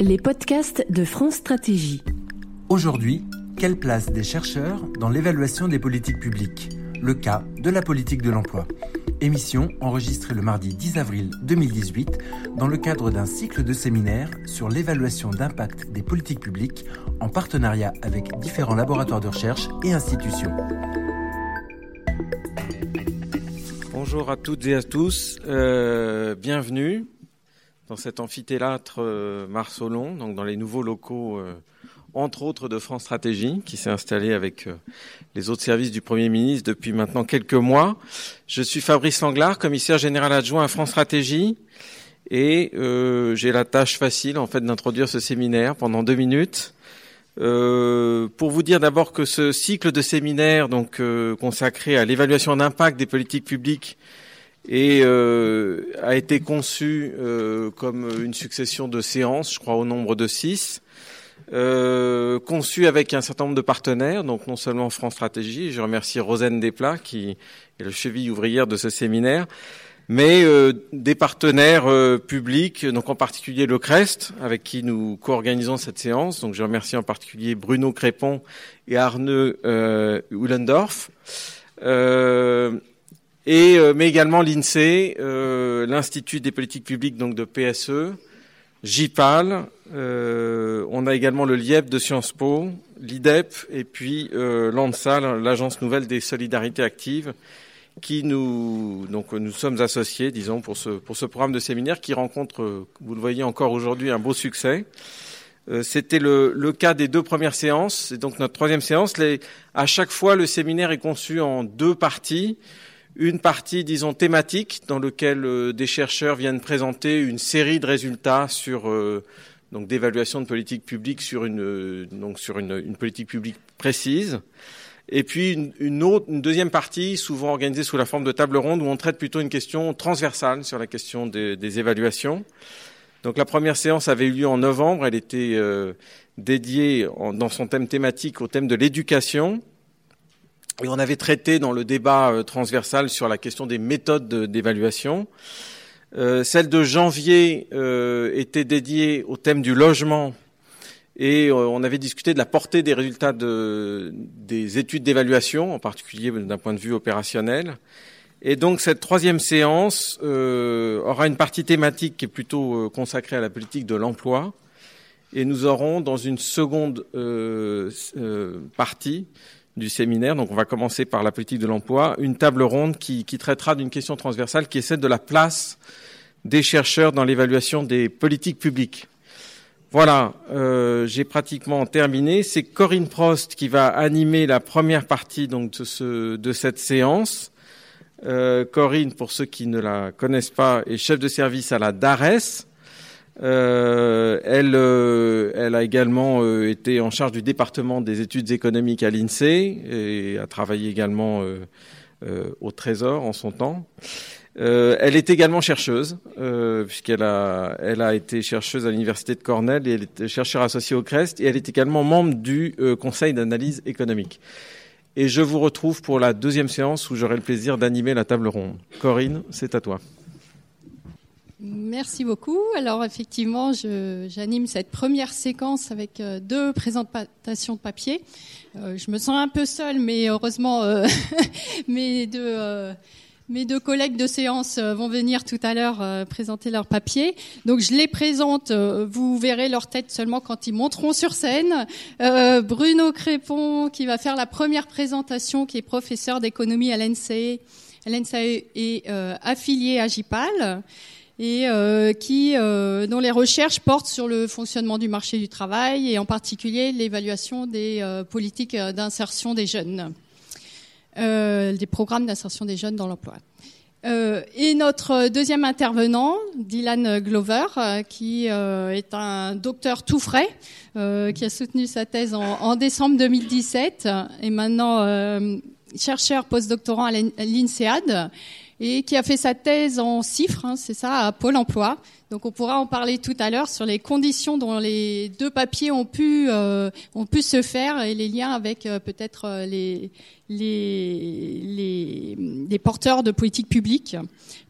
Les podcasts de France Stratégie. Aujourd'hui, quelle place des chercheurs dans l'évaluation des politiques publiques? Le cas de la politique de l'emploi. Émission enregistrée le mardi 10 avril 2018 dans le cadre d'un cycle de séminaires sur l'évaluation d'impact des politiques publiques en partenariat avec différents laboratoires de recherche et institutions. Bonjour à toutes et à tous, euh, bienvenue dans cet amphithéâtre euh, Marsolon, donc dans les nouveaux locaux, euh, entre autres de France Stratégie, qui s'est installé avec les autres services du Premier ministre depuis maintenant quelques mois. Je suis Fabrice Langlard, commissaire général adjoint à France Stratégie, et j'ai la tâche facile en fait d'introduire ce séminaire pendant deux minutes. Pour vous dire d'abord que ce cycle de séminaires, donc consacré à l'évaluation d'impact des politiques publiques, et euh, a été conçu euh, comme une succession de séances, je crois au nombre de six, euh, conçu avec un certain nombre de partenaires, donc non seulement France Stratégie, je remercie Rosane Desplat qui est le cheville ouvrière de ce séminaire, mais euh, des partenaires euh, publics, donc en particulier le CREST, avec qui nous co-organisons cette séance. Donc je remercie en particulier Bruno Crépon et Arne euh. Euh, et mais également l'INSEE, l'Institut des politiques publiques donc de PSE, JPAL, on a également le LIEP de Sciences Po, l'IDEP et puis l'ANSA, l'Agence nouvelle des solidarités actives, qui nous donc nous sommes associés, disons, pour ce pour ce programme de séminaire qui rencontre, vous le voyez encore aujourd'hui, un beau succès. C'était le, le, cas des deux premières séances, c'est donc notre troisième séance. Les, à chaque fois, le séminaire est conçu en deux parties une partie, disons, thématique, dans laquelle euh, des chercheurs viennent présenter une série de résultats sur euh, donc d'évaluation de politique publique sur une euh, donc sur une, une, politique publique précise. Et puis une, autre, une deuxième partie, souvent organisée sous la forme de table ronde, où on traite plutôt une question transversale sur la question des, évaluations. Donc la première séance avait eu lieu en novembre. Elle était euh, dédiée dans son thème thématique au thème de l'éducation. Et on avait traité dans le débat euh, transversal sur la question des méthodes d'évaluation. Euh, celle de janvier était dédiée au thème du logement et euh, on avait discuté de la portée des résultats de, des études d'évaluation, en particulier d'un point de vue opérationnel. Et donc cette troisième séance euh, aura une partie thématique qui est plutôt consacrée à la politique de l'emploi. Et nous aurons dans une seconde partie du séminaire. Donc on va commencer par la politique de l'emploi, une table ronde qui traitera d'une question transversale qui est celle de la place des chercheurs dans l'évaluation des politiques publiques. Voilà, euh, j'ai pratiquement terminé. C'est Corinne Prost qui va animer la première partie donc de, ce, de cette séance. Euh, Corinne, pour ceux qui ne la connaissent pas, est chef de service à la DARES, euh, elle, a également été en charge du département des études économiques à l'INSEE et a travaillé également au Trésor en son temps. Elle est également chercheuse, puisqu'elle a, elle a été chercheuse à l'université de Cornell et elle est associée au CREST et elle est également membre du Conseil d'analyse économique. Et je vous retrouve pour la deuxième séance où j'aurai le plaisir d'animer la table ronde. Corinne, c'est à toi. Merci beaucoup. Alors effectivement, j'anime cette première séquence avec euh, deux présentations de papier. Euh, je me sens un peu seule, mais heureusement, euh, mes, deux, euh, mes deux collègues de séance euh, vont venir tout à l'heure euh, présenter leur papier. Donc je les présente, vous verrez leur tête seulement quand ils monteront sur scène. Bruno Crépon qui va faire la première présentation, qui est professeur d'économie à l'NCE. Est affilié à JPAL et euh, qui, euh, dont les recherches portent sur le fonctionnement du marché du travail et en particulier l'évaluation des euh, politiques d'insertion des jeunes, euh, des programmes d'insertion des jeunes dans l'emploi. Euh, et notre deuxième intervenant, Dylan Glover, euh, qui est un docteur tout frais, qui a soutenu sa thèse en, en décembre 2017 et maintenant chercheur postdoctorant à l'INSEAD et qui a fait sa thèse en chiffres, hein, c'est ça, à Pôle Emploi. Donc on pourra en parler tout à l'heure sur les conditions dont les deux papiers ont pu euh, ont pu se faire et les liens avec euh, peut-être euh, les, les, les des porteurs de politiques publiques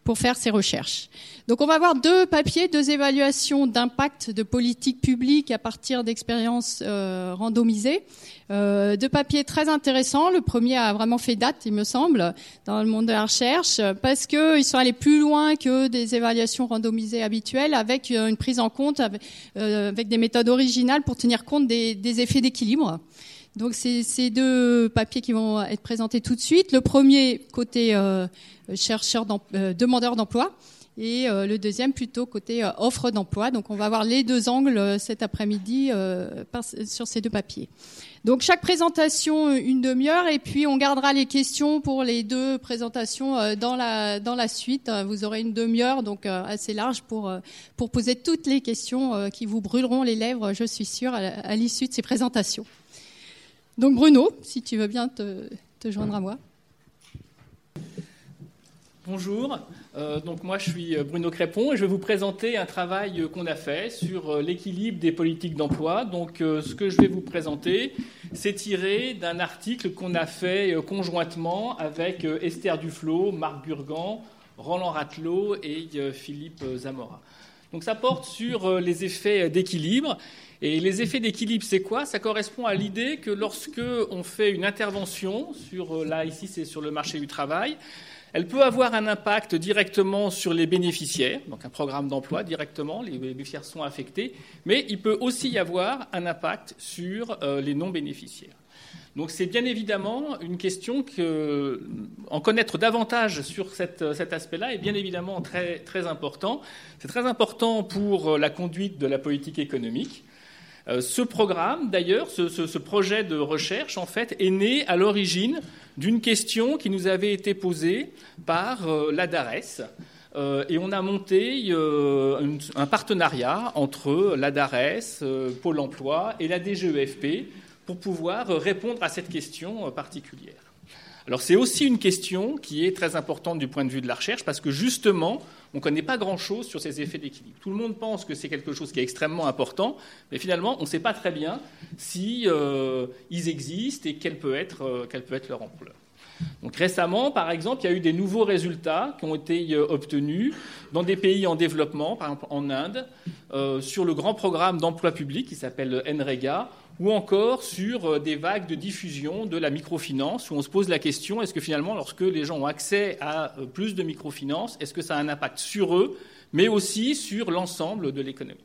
pour faire ces recherches. Donc on va avoir deux papiers, deux évaluations d'impact de politique publique à partir d'expériences euh, randomisées. Euh, deux papiers très intéressants. Le premier a vraiment fait date, il me semble, dans le monde de la recherche, parce qu'ils sont allés plus loin que des évaluations randomisées habituelles, avec euh, une prise en compte, avec, euh, avec des méthodes originales pour tenir compte des, des effets d'équilibre. Donc c'est ces deux papiers qui vont être présentés tout de suite. Le premier côté euh, chercheur euh, demandeur d'emploi et euh, le deuxième plutôt côté euh, offre d'emploi. Donc on va voir les deux angles euh, cet après-midi sur ces deux papiers. Donc chaque présentation une demi-heure et puis on gardera les questions pour les deux présentations dans la dans la suite. Vous aurez une demi-heure donc assez large pour pour poser toutes les questions qui vous brûleront les lèvres, je suis sûre, à l'issue de ces présentations. Donc Bruno, si tu veux bien te joindre à moi. Bonjour, euh, donc moi je suis Bruno Crépon et je vais vous présenter un travail qu'on a fait sur euh, l'équilibre des politiques d'emploi. Donc euh, ce que je vais vous présenter, c'est tiré d'un article qu'on a fait euh, conjointement avec euh, Esther Duflo, Marc Burgan, Roland Ratelot et euh, Philippe Zamora. Donc ça porte sur les effets d'équilibre. Et les effets d'équilibre, c'est quoi? Ça correspond à l'idée que lorsque on fait une intervention sur là ici c'est sur le marché du travail, elle peut avoir un impact directement sur les bénéficiaires, donc un programme d'emploi directement, les bénéficiaires sont affectés, mais il peut aussi y avoir un impact sur euh, les non-bénéficiaires. Donc c'est bien évidemment une question que en connaître davantage sur cet aspect-là est bien évidemment très, très important. C'est très important pour la conduite de la politique économique. Euh, ce programme, d'ailleurs, ce, projet de recherche, en fait, est né à l'origine d'une question qui nous avait été posée par euh, la DARES. Euh, et on a monté un, un, partenariat entre la DARES, euh, Pôle emploi et la DGEFP pour pouvoir répondre à cette question particulière. Alors c'est aussi une question qui est très importante du point de vue de la recherche parce que justement, on ne connaît pas grand-chose sur ces effets d'équilibre. Tout le monde pense que c'est quelque chose qui est extrêmement important, mais finalement, on ne sait pas très bien si euh, existent et quelle peut être, euh, quelle peut être leur ampleur. Donc récemment, par exemple, il y a eu des nouveaux résultats qui ont été euh, obtenus dans des pays en développement, par exemple en Inde, euh, sur le grand programme d'emploi public qui s'appelle NREGA, ou encore sur des vagues de diffusion de la microfinance, où on se pose la question est-ce que finalement, lorsque les gens ont accès à plus de microfinance, est-ce que ça a un impact sur eux, mais aussi sur l'ensemble de l'économie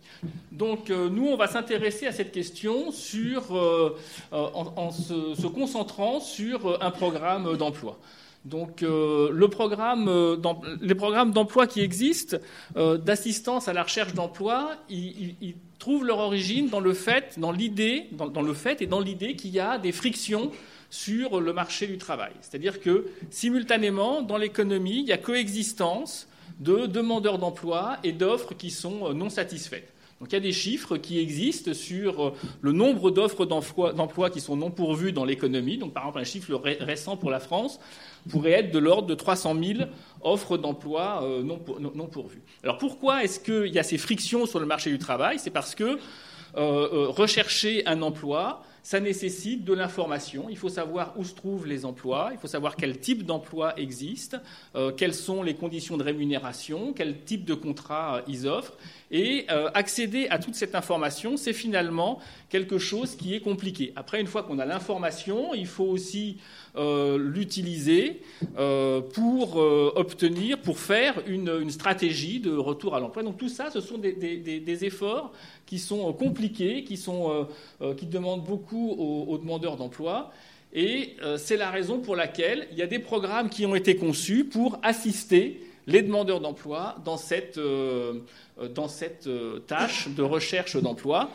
Donc, euh, nous, on va s'intéresser à cette question sur, euh, en, se, concentrant sur un programme d'emploi. Donc, euh, les programmes d'emploi qui existent, d'assistance à la recherche d'emploi, ils, trouvent leur origine dans le fait, dans l'idée, dans, le fait et dans l'idée qu'il y a des frictions sur le marché du travail. C'est-à-dire que simultanément, dans l'économie, il y a coexistence de demandeurs d'emploi et d'offres qui sont non satisfaites. Donc il y a des chiffres qui existent sur le nombre d'offres d'emploi qui sont non pourvues dans l'économie. Donc par exemple, un chiffre récent pour la France pourrait être de l'ordre de 300 000 offres d'emploi non, non, pourvues. Alors pourquoi est-ce qu'il y a ces frictions sur le marché du travail? C'est parce que euh, rechercher un emploi, ça nécessite de l'information. Il faut savoir où se trouvent les emplois, il faut savoir quel type d'emploi existe, euh, quelles sont les conditions de rémunération, quel type de contrat euh, ils offrent. Et euh, accéder à toute cette information, c'est finalement quelque chose qui est compliqué. Après, une fois qu'on a l'information, il faut aussi euh, l'utiliser euh, pour obtenir, pour faire une, une, stratégie de retour à l'emploi. Donc tout ça, ce sont des, des, efforts qui sont compliqués, qui, sont, qui demandent beaucoup aux, demandeurs d'emploi. Et c'est la raison pour laquelle il y a des programmes qui ont été conçus pour assister les demandeurs d'emploi dans cette, euh, dans cette euh, tâche de recherche d'emploi,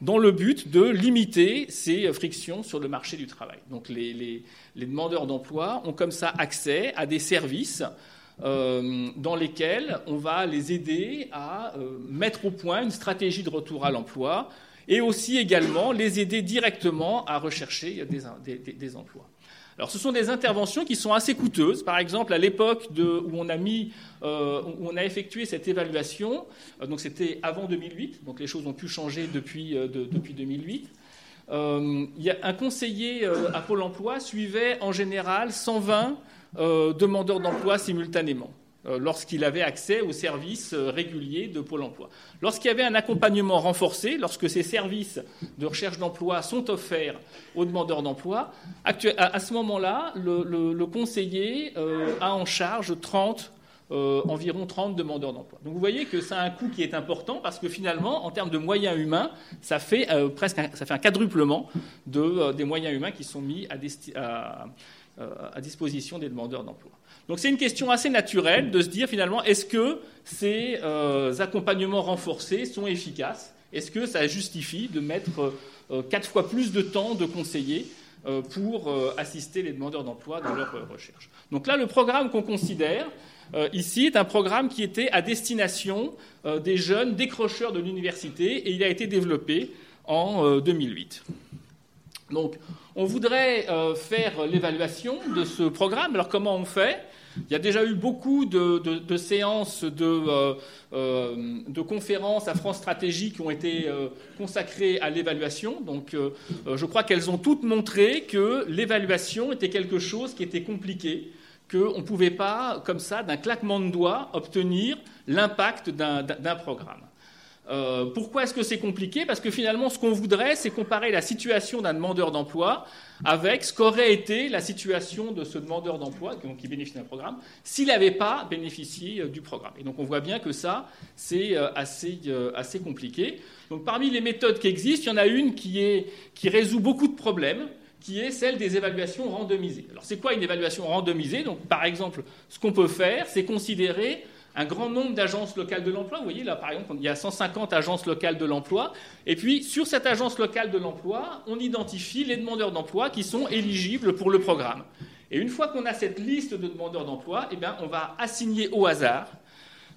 dans le but de limiter ces frictions sur le marché du travail. Donc les, les demandeurs d'emploi ont comme ça accès à des services euh, dans lesquels on va les aider à euh, mettre au point une stratégie de retour à l'emploi et aussi également les aider directement à rechercher des, emplois. Alors, ce sont des interventions qui sont assez coûteuses. Par exemple, à l'époque où on a mis, euh, où on a effectué cette évaluation, donc c'était avant 2008, donc les choses ont pu changer depuis, de, depuis 2008. Euh, un conseiller à Pôle Emploi suivait en général 120 demandeurs d'emploi simultanément. Euh, lorsqu'il avait accès aux services euh, réguliers de Pôle emploi. Lorsqu'il y avait un accompagnement renforcé, lorsque ces services de recherche d'emploi sont offerts aux demandeurs d'emploi, à ce moment-là, le, conseiller euh, a en charge 30, environ 30 demandeurs d'emploi. Donc vous voyez que ça a un coût qui est important parce que finalement, en termes de moyens humains, ça fait presque un, ça fait un quadruplement des moyens humains qui sont mis à disposition des demandeurs d'emploi. Donc c'est une question assez naturelle de se dire finalement, est-ce que ces euh, accompagnements renforcés sont efficaces? Est-ce que ça justifie de mettre euh, quatre fois plus de temps de conseillers euh, pour assister les demandeurs d'emploi dans leur recherche? Donc là, le programme qu'on considère ici est un programme qui était à destination des jeunes décrocheurs de l'université et il a été développé en 2008. Donc, on voudrait faire l'évaluation de ce programme. Alors, comment on fait? Il y a déjà eu beaucoup de, séances euh, euh, de, conférences à France Stratégie qui ont été euh, consacrées à l'évaluation. Donc je crois qu'elles ont toutes montré que l'évaluation était quelque chose qui était compliqué, qu'on ne pouvait pas, comme ça, d'un claquement de doigts, obtenir l'impact d'un programme. Euh, pourquoi est-ce que c'est compliqué? Parce que finalement, ce qu'on voudrait, c'est comparer la situation d'un demandeur d'emploi avec ce qu'aurait été la situation de ce demandeur d'emploi qui bénéficie d'un programme s'il n'avait pas bénéficié euh, du programme. Et donc on voit bien que ça, c'est euh, assez, assez compliqué. Donc parmi les méthodes qui existent, il y en a une qui, est, qui résout beaucoup de problèmes qui est celle des évaluations randomisées. Alors c'est quoi une évaluation randomisée? Donc par exemple, ce qu'on peut faire, c'est considérer un grand nombre d'agences locales de l'emploi. Vous voyez, là, par exemple, il y a 150 agences locales de l'emploi. Et puis, sur cette agence locale de l'emploi, on identifie les demandeurs d'emploi qui sont éligibles pour le programme. Et une fois qu'on a cette liste de demandeurs d'emploi, eh bien, on va assigner au hasard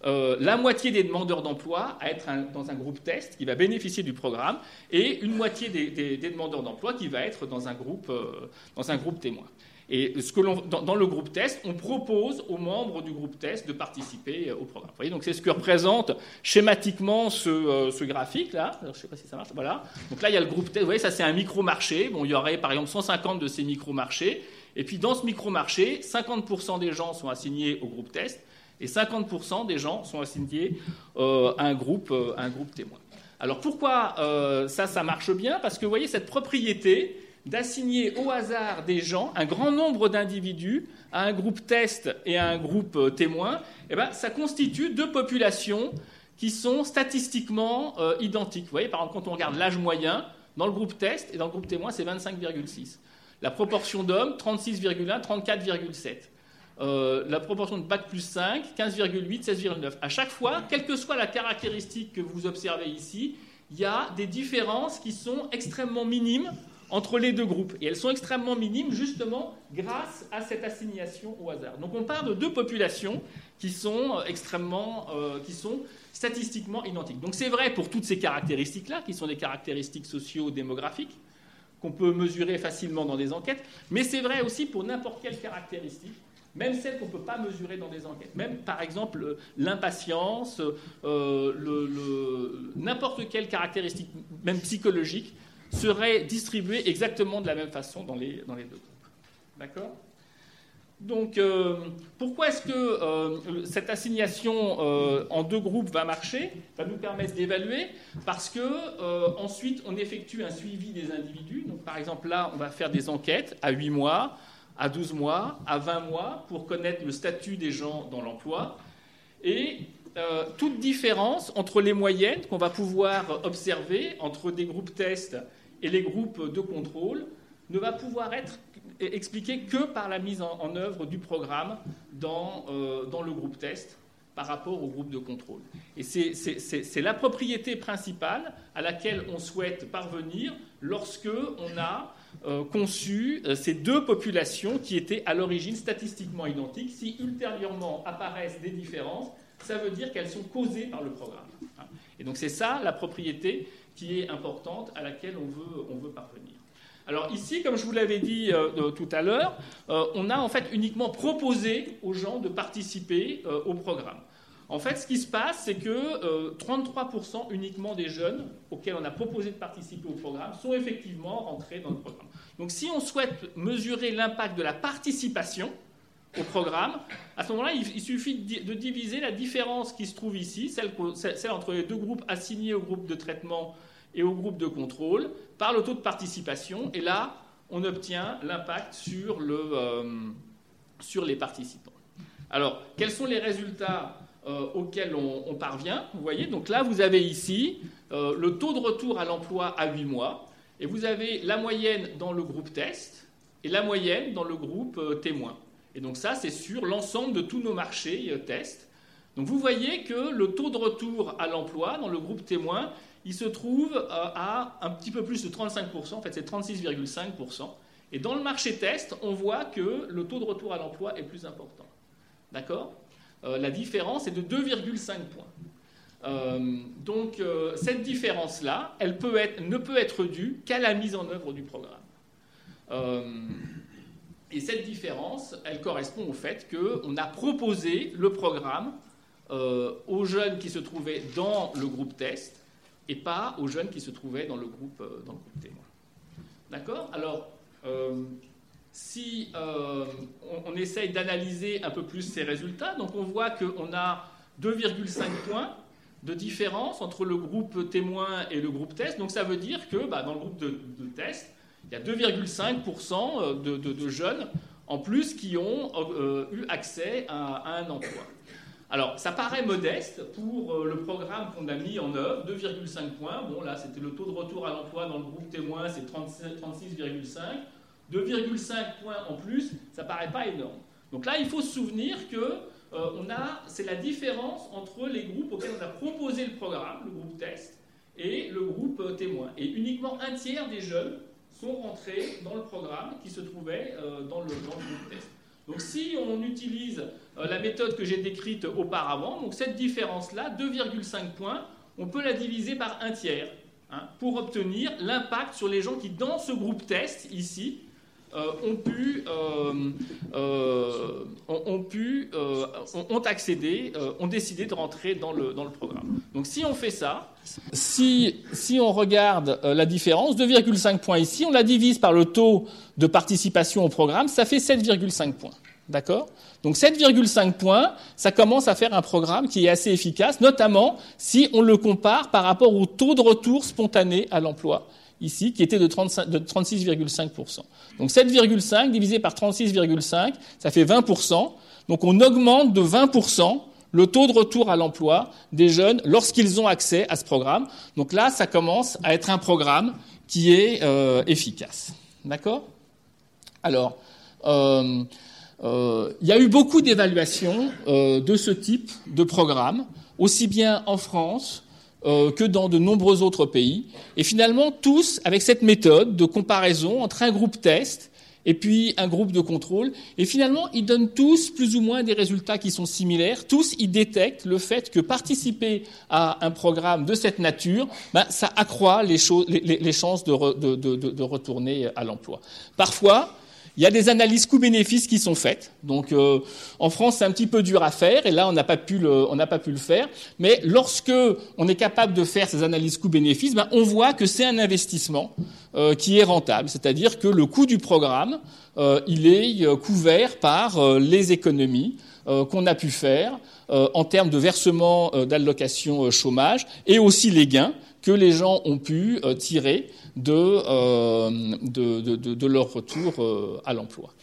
euh, la moitié des demandeurs d'emploi à être dans un groupe test qui va bénéficier du programme et une moitié des, demandeurs d'emploi qui va être dans un groupe, euh, dans un groupe témoin. Et ce que dans, le groupe test, on propose aux membres du groupe test de participer euh, au programme. Vous voyez, donc c'est ce que représente schématiquement ce, euh, graphique-là. Je ne sais pas si ça marche. Voilà. Donc là, il y a le groupe test. Vous voyez, ça c'est un micro-marché. Bon, il y aurait par exemple 150 de ces micro-marchés. Et puis dans ce micro-marché, 50% des gens sont assignés au groupe test et 50% des gens sont assignés euh, à un groupe, un groupe témoin. Alors pourquoi ça, ça marche bien? Parce que vous voyez, cette propriété, d'assigner au hasard des gens, un grand nombre d'individus, à un groupe test et à un groupe euh, témoin, eh ben, ça constitue deux populations qui sont statistiquement euh, identiques. Vous voyez, par exemple, quand on regarde l'âge moyen, dans le groupe test et dans le groupe témoin, c'est 25,6. La proportion d'hommes, 36,1, 34,7. Euh, la proportion de bac plus 5, 15,8, 16,9. À chaque fois, quelle que soit la caractéristique que vous observez ici, il y a des différences qui sont extrêmement minimes entre les deux groupes. Et elles sont extrêmement minimes justement grâce à cette assignation au hasard. Donc on parle de deux populations qui sont extrêmement, euh, qui sont statistiquement identiques. Donc c'est vrai pour toutes ces caractéristiques-là, qui sont des caractéristiques socio-démographiques, qu'on peut mesurer facilement dans des enquêtes, mais c'est vrai aussi pour n'importe quelle caractéristique même celles qu'on ne peut pas mesurer dans des enquêtes. Même, par exemple, l'impatience, euh, n'importe quelle caractéristique, même psychologique, seraient distribués exactement de la même façon dans les, dans les deux groupes. D'accord? Donc, euh, pourquoi est-ce que euh, cette assignation euh, en deux groupes va marcher, va nous permettre d'évaluer Parce que ensuite, on effectue un suivi des individus. Donc, par exemple, là, on va faire des enquêtes à 8 mois, à 12 mois, à 20 mois, pour connaître le statut des gens dans l'emploi. Et toute différence entre les moyennes qu'on va pouvoir observer entre des groupes tests et les groupes de contrôle ne va pouvoir être expliqué que par la mise en, œuvre du programme dans, euh, dans, le groupe test par rapport au groupe de contrôle. Et c'est la propriété principale à laquelle on souhaite parvenir lorsque on a euh, conçu euh, ces deux populations qui étaient à l'origine statistiquement identiques. Si ultérieurement apparaissent des différences, ça veut dire qu'elles sont causées par le programme. Et donc c'est ça la propriété qui est importante, à laquelle on veut, on veut parvenir. Alors ici, comme je vous l'avais dit euh, tout à l'heure, on a en fait uniquement proposé aux gens de participer au programme. En fait, ce qui se passe, c'est que 33% uniquement des jeunes auxquels on a proposé de participer au programme sont effectivement rentrés dans le programme. Donc si on souhaite mesurer l'impact de la participation, au programme, à ce moment-là, il, suffit de diviser la différence qui se trouve ici, celle, entre les deux groupes assignés au groupe de traitement et au groupe de contrôle, par le taux de participation. Et là, on obtient l'impact sur, euh, les participants. Alors, quels sont les résultats euh, auxquels on, parvient Vous voyez, donc là, vous avez ici euh, le taux de retour à l'emploi à 8 mois, et vous avez la moyenne dans le groupe test et la moyenne dans le groupe témoin. Et donc ça, c'est sur l'ensemble de tous nos marchés euh, tests. Donc vous voyez que le taux de retour à l'emploi dans le groupe témoin, il se trouve euh, à un petit peu plus de 35%, en fait c'est 36,5%. Et dans le marché test, on voit que le taux de retour à l'emploi est plus important. D'accord? euh, La différence est de 2,5 points. donc cette différence-là, elle ne peut être due qu'à la mise en œuvre du programme. Et cette différence, elle correspond au fait qu'on a proposé le programme euh, aux jeunes qui se trouvaient dans le groupe test et pas aux jeunes qui se trouvaient dans le groupe, euh, dans le groupe témoin. D'accord? Alors, euh, si on, on, essaye d'analyser un peu plus ces résultats, donc on voit qu'on a 2,5 points de différence entre le groupe témoin et le groupe test. Donc ça veut dire que bah, dans le groupe de, test, il y a 2,5% euh, de, jeunes en plus qui ont euh, eu accès à, un emploi. Alors, ça paraît modeste pour euh, le programme qu'on a mis en œuvre, 2,5 points. Bon, là, c'était le taux de retour à l'emploi dans le groupe témoin, c'est 36,5. 2,5 points en plus, ça paraît pas énorme. Donc là, il faut se souvenir que on a, c'est la différence entre les groupes auxquels on a proposé le programme, le groupe test, et le groupe témoin. Et uniquement un tiers des jeunes sont rentrés dans le programme qui se trouvait euh, dans, le, groupe test. Donc si on utilise euh, la méthode que j'ai décrite auparavant, donc cette différence-là, 2,5 points, on peut la diviser par un tiers hein, pour obtenir l'impact sur les gens qui, dans ce groupe test, ici, euh, ont pu, ont, pu ont, accédé, ont décidé de rentrer dans le, dans le programme. Donc si on fait ça, si, on regarde euh, la différence, 2,5 points ici, on la divise par le taux de participation au programme, ça fait 7,5 points. D'accord? Donc 7,5 points, ça commence à faire un programme qui est assez efficace, notamment si on le compare par rapport au taux de retour spontané à l'emploi, ici, qui était de, 36,5%. Donc 7,5 divisé par 36,5, ça fait 20%. Donc on augmente de 20% le taux de retour à l'emploi des jeunes lorsqu'ils ont accès à ce programme. Donc là, ça commence à être un programme qui est euh, efficace. D'accord? Alors, euh, euh, il y a eu beaucoup d'évaluations de ce type de programme, aussi bien en France que dans de nombreux autres pays. Et finalement, tous avec cette méthode de comparaison entre un groupe test et puis un groupe de contrôle. Et finalement, ils donnent tous plus ou moins des résultats qui sont similaires. Tous, ils détectent le fait que participer à un programme de cette nature, ben, ça accroît les, chances de retourner à l'emploi. Parfois, il y a des analyses coûts-bénéfices qui sont faites. Donc, euh, en France, c'est un petit peu dur à faire, et là, on n'a pas pu le, faire. Mais lorsque on est capable de faire ces analyses coûts-bénéfices, ben, on voit que c'est un investissement euh, qui est rentable. C'est-à-dire que le coût du programme, euh, il est couvert par les économies qu'on a pu faire en termes de versement d'allocation chômage et aussi les gains que les gens ont pu tirer euh, de, de, leur retour euh, à l'emploi.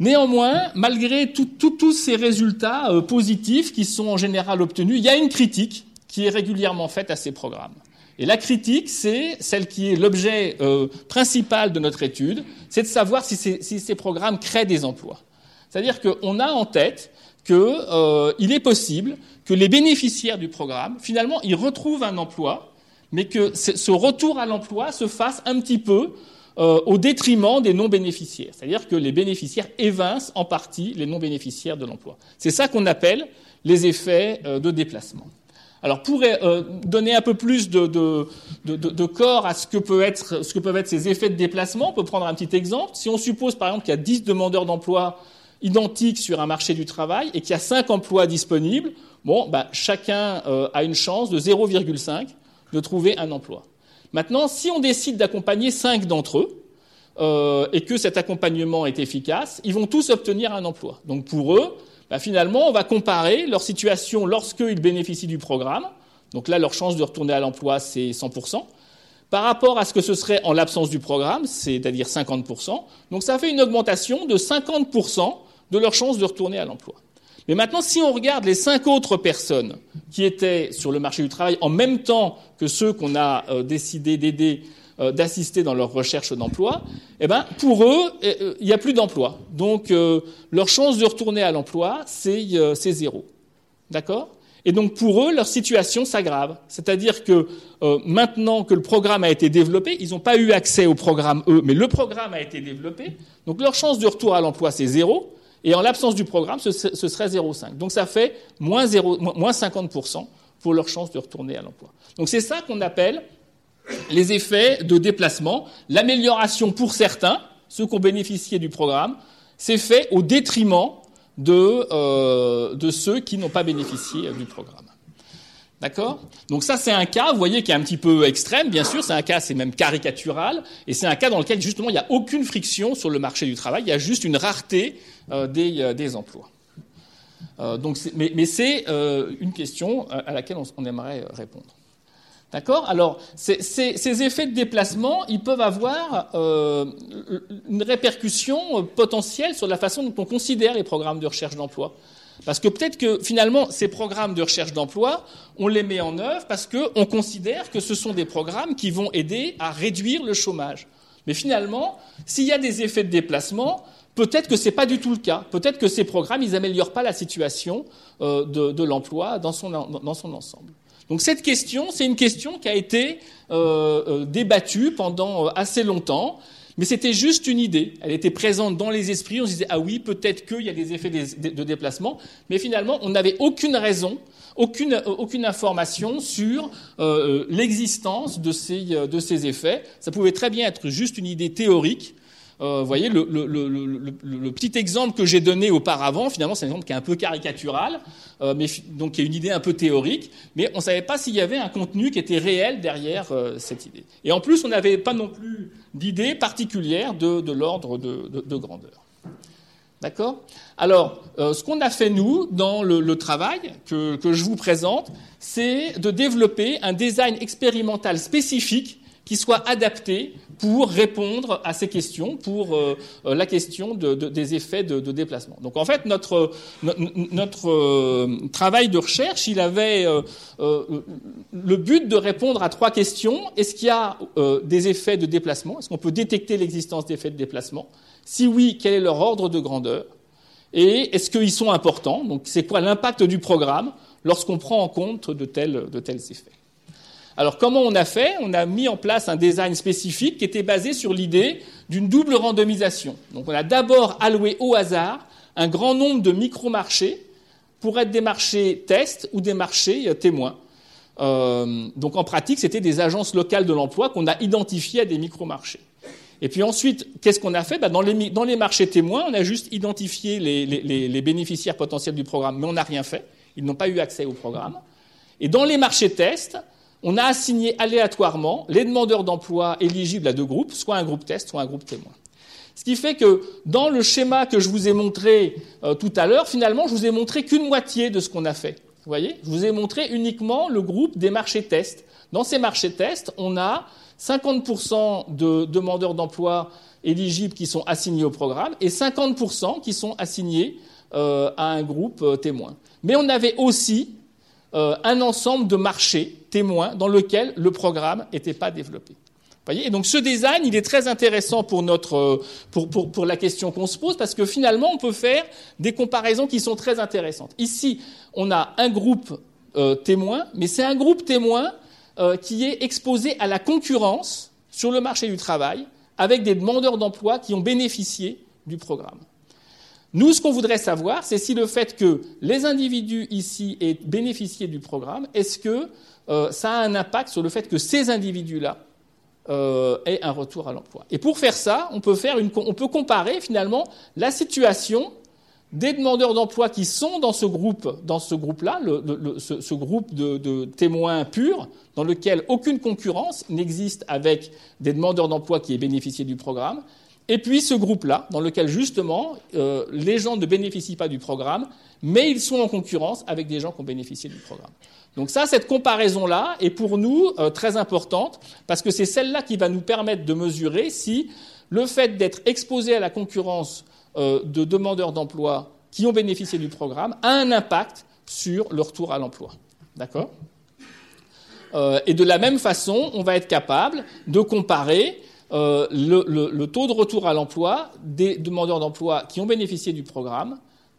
Néanmoins, malgré tous ces résultats euh, positifs qui sont en général obtenus, il y a une critique qui est régulièrement faite à ces programmes. Et la critique, c'est celle qui est l'objet principal de notre étude, c'est de savoir si, si, ces programmes créent des emplois. C'est-à-dire qu'on a en tête qu'il est possible que les bénéficiaires du programme, finalement, ils retrouvent un emploi mais que ce retour à l'emploi se fasse un petit peu euh, au détriment des non-bénéficiaires. C'est-à-dire que les bénéficiaires évincent en partie les non-bénéficiaires de l'emploi. C'est ça qu'on appelle les effets euh, de déplacement. Alors pour euh, donner un peu plus de, de, de, de, corps à ce que, peut être, ce que peuvent être ces effets de déplacement, on peut prendre un petit exemple. Si on suppose par exemple qu'il y a 10 demandeurs d'emploi identiques sur un marché du travail et qu'il y a 5 emplois disponibles, bon, bah, chacun a une chance de 0,5 de trouver un emploi. Maintenant, si on décide d'accompagner cinq d'entre eux, euh, et que cet accompagnement est efficace, ils vont tous obtenir un emploi. Donc pour eux, bah, finalement, on va comparer leur situation lorsqu'ils bénéficient du programme. Donc là, leur chance de retourner à l'emploi, c'est 100%. Par rapport à ce que ce serait en l'absence du programme, c'est-à-dire 50%. Donc ça fait une augmentation de 50% de leur chance de retourner à l'emploi. Mais maintenant, si on regarde les cinq autres personnes qui étaient sur le marché du travail en même temps que ceux qu'on a euh, décidé d'aider, euh, d'assister dans leur recherche d'emploi, eh ben, pour eux, euh, il n'y a plus d'emploi. Donc, leur chance de retourner à l'emploi, c'est zéro. D'accord? Et donc pour eux, leur situation s'aggrave. C'est-à-dire que maintenant que le programme a été développé, ils n'ont pas eu accès au programme eux, mais le programme a été développé. Donc leur chance de retour à l'emploi, c'est zéro. Et en l'absence du programme, ce, serait 0,5. Donc ça fait moins, 0, moins 50% pour leur chance de retourner à l'emploi. Donc c'est ça qu'on appelle les effets de déplacement. L'amélioration pour certains, ceux qui ont bénéficié du programme, c'est fait au détriment euh, de ceux qui n'ont pas bénéficié du programme. D'accord? Donc ça, c'est un cas, vous voyez, qui est un petit peu extrême, bien sûr. C'est un cas, c'est même caricatural, et c'est un cas dans lequel justement il n'y a aucune friction sur le marché du travail. Il y a juste une rareté euh, des, euh, des, emplois. Euh, mais, c'est une question à laquelle on, aimerait répondre. D'accord? Alors, ces, effets de déplacement, ils peuvent avoir une répercussion potentielle sur la façon dont on considère les programmes de recherche d'emploi. Parce que peut-être que finalement, ces programmes de recherche d'emploi, on les met en œuvre parce qu'on considère que ce sont des programmes qui vont aider à réduire le chômage. Mais finalement, s'il y a des effets de déplacement, peut-être que ce n'est pas du tout le cas. Peut-être que ces programmes, ils n'améliorent pas la situation euh, de, l'emploi dans son, ensemble. Donc cette question, c'est une question qui a été euh, euh, débattue pendant assez longtemps mais c'était juste une idée. Elle était présente dans les esprits. On se disait, ah oui, peut-être qu'il y a des effets de déplacement. Mais finalement, on n'avait aucune raison, aucune, euh, information sur euh, l'existence de ces, euh, de ces effets. Ça pouvait très bien être juste une idée théorique euh, vous voyez, le, petit exemple que j'ai donné auparavant, finalement, c'est un exemple qui est un peu caricatural, euh, mais donc qui est une idée un peu théorique, mais on ne savait pas s'il y avait un contenu qui était réel derrière euh, cette idée. Et en plus, on n'avait pas non plus d'idée particulière de, l'ordre de, de, de, grandeur. D'accord? Alors, ce qu'on a fait, nous, dans le, travail que je vous présente, c'est de développer un design expérimental spécifique qui soit adapté pour répondre à ces questions, pour euh, euh, la question de, de, des effets de, déplacement. Donc en fait, notre, euh, travail de recherche, il avait le but de répondre à trois questions. Est-ce qu'il y a des effets de déplacement? Est-ce qu'on peut détecter l'existence d'effets de déplacement? Si oui, quel est leur ordre de grandeur? Et est-ce qu'ils sont importants? Donc c'est quoi l'impact du programme lorsqu'on prend en compte de tels effets? Alors comment on a fait? On a mis en place un design spécifique qui était basé sur l'idée d'une double randomisation. Donc on a d'abord alloué au hasard un grand nombre de micro-marchés pour être des marchés tests ou des marchés euh, témoins. Euh, donc en pratique, c'était des agences locales de l'emploi qu'on a identifiées à des micro-marchés. Et puis ensuite, qu'est-ce qu'on a fait? Bah, dans, les, marchés témoins, on a juste identifié les bénéficiaires potentiels du programme, mais on n'a rien fait. Ils n'ont pas eu accès au programme. Et dans les marchés tests, on a assigné aléatoirement les demandeurs d'emploi éligibles à deux groupes, soit un groupe test, soit un groupe témoin. Ce qui fait que dans le schéma que je vous ai montré euh, tout à l'heure, finalement, je vous ai montré qu'une moitié de ce qu'on a fait. Vous voyez? Je vous ai montré uniquement le groupe des marchés tests. Dans ces marchés tests, on a 50% de demandeurs d'emploi éligibles qui sont assignés au programme et 50% qui sont assignés euh, à un groupe euh, témoin. Mais on avait aussi un ensemble de marchés témoin dans lequel le programme n'était pas développé. Donc ce design, il est très intéressant pour, notre, euh, pour, la question qu'on se pose, parce que finalement, on peut faire des comparaisons qui sont très intéressantes. Ici, on a un groupe euh, témoin, mais c'est un groupe témoin euh, qui est exposé à la concurrence sur le marché du travail, avec des demandeurs d'emploi qui ont bénéficié du programme. Nous, ce qu'on voudrait savoir, c'est si le fait que les individus ici aient bénéficié du programme, est-ce que euh, ça a un impact sur le fait que ces individus-là euh, aient un retour à l'emploi? Et pour faire ça, on peut, comparer finalement la situation des demandeurs d'emploi qui sont dans ce groupe, dans ce groupe-là, ce, groupe de, témoins purs, dans lequel aucune concurrence n'existe avec des demandeurs d'emploi qui aient bénéficié du programme, et puis ce groupe-là, dans lequel justement euh, les gens ne bénéficient pas du programme, mais ils sont en concurrence avec des gens qui ont bénéficié du programme. Donc ça, cette comparaison-là est pour nous euh, très importante, parce que c'est celle-là qui va nous permettre de mesurer si le fait d'être exposé à la concurrence euh, de demandeurs d'emploi qui ont bénéficié du programme a un impact sur le retour à l'emploi. D'accord? Et de la même façon, on va être capable de comparer euh, le, taux de retour à l'emploi des demandeurs d'emploi qui ont bénéficié du programme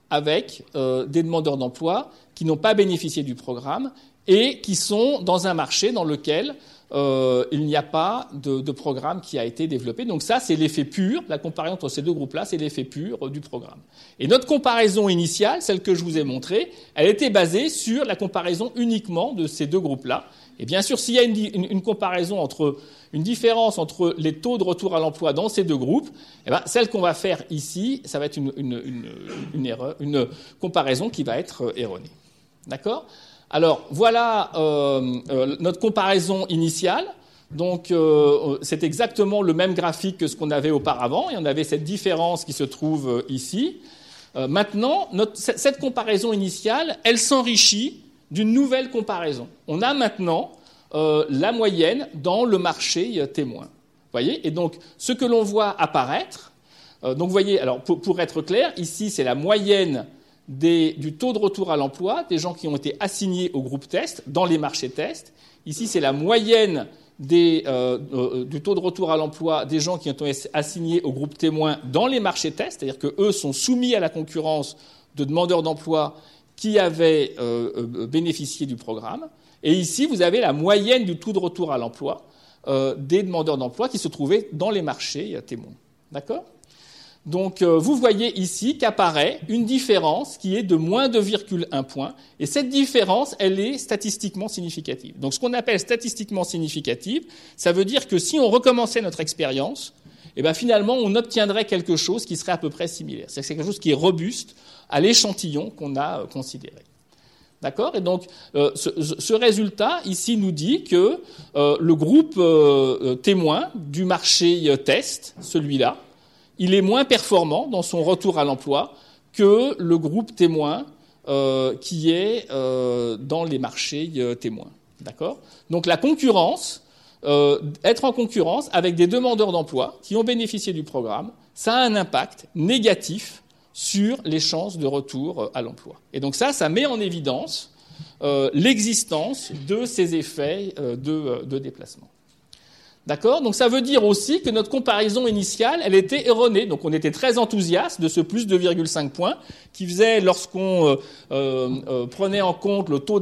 avec euh, des demandeurs d'emploi qui n'ont pas bénéficié du programme et qui sont dans un marché dans lequel euh, il n'y a pas de, programme qui a été développé. Donc ça, c'est l'effet pur, la comparaison entre ces deux groupes-là, c'est l'effet pur du programme. Et notre comparaison initiale, celle que je vous ai montrée, elle était basée sur la comparaison uniquement de ces deux groupes-là. Et bien sûr, s'il y a une, comparaison entre une différence entre les taux de retour à l'emploi dans ces deux groupes, eh ben, celle qu'on va faire ici, ça va être une, comparaison qui va être euh, erronée. D'accord? Alors voilà euh, euh, notre comparaison initiale. Donc c'est exactement le même graphique que ce qu'on avait auparavant, et on avait cette différence qui se trouve ici. maintenant, cette comparaison initiale, elle s'enrichit d'une nouvelle comparaison. On a maintenant euh, la moyenne dans le marché témoin. Voyez? Et donc, ce que l'on voit apparaître, euh, donc voyez, alors pour, être clair, ici c'est la moyenne du taux de retour à l'emploi des gens qui ont été assignés au groupe test dans les marchés test. Ici c'est la moyenne euh, du taux de retour à l'emploi des gens qui ont été assignés au groupe témoin dans les marchés test, c'est-à-dire qu'eux sont soumis à la concurrence de demandeurs d'emploi qui avaient euh, euh, bénéficié du programme. Et ici, vous avez la moyenne du taux de retour à l'emploi euh, des demandeurs d'emploi qui se trouvaient dans les marchés témoins. D'accord? Donc vous voyez ici qu'apparaît une différence qui est de moins 2,1 points, et cette différence, elle est statistiquement significative. Donc ce qu'on appelle statistiquement significative, ça veut dire que si on recommençait notre expérience, eh ben, finalement on obtiendrait quelque chose qui serait à peu près similaire. C'est quelque chose qui est robuste, à l'échantillon qu'on a euh, considéré. D'accord? Et donc, euh, ce, résultat ici nous dit que euh, le groupe témoin du marché test, celui-là, il est moins performant dans son retour à l'emploi que le groupe témoin qui est dans les marchés témoins. D'accord? Donc, la concurrence, être en concurrence avec des demandeurs d'emploi qui ont bénéficié du programme, ça a un impact négatif sur les chances de retour euh, à l'emploi. Et donc ça, ça met en évidence euh, l'existence de ces effets euh, de, déplacement. D'accord? Donc ça veut dire aussi que notre comparaison initiale, elle était erronée. Donc on était très enthousiaste de ce plus 2,5 points qui faisait, lorsqu'on prenait en compte le taux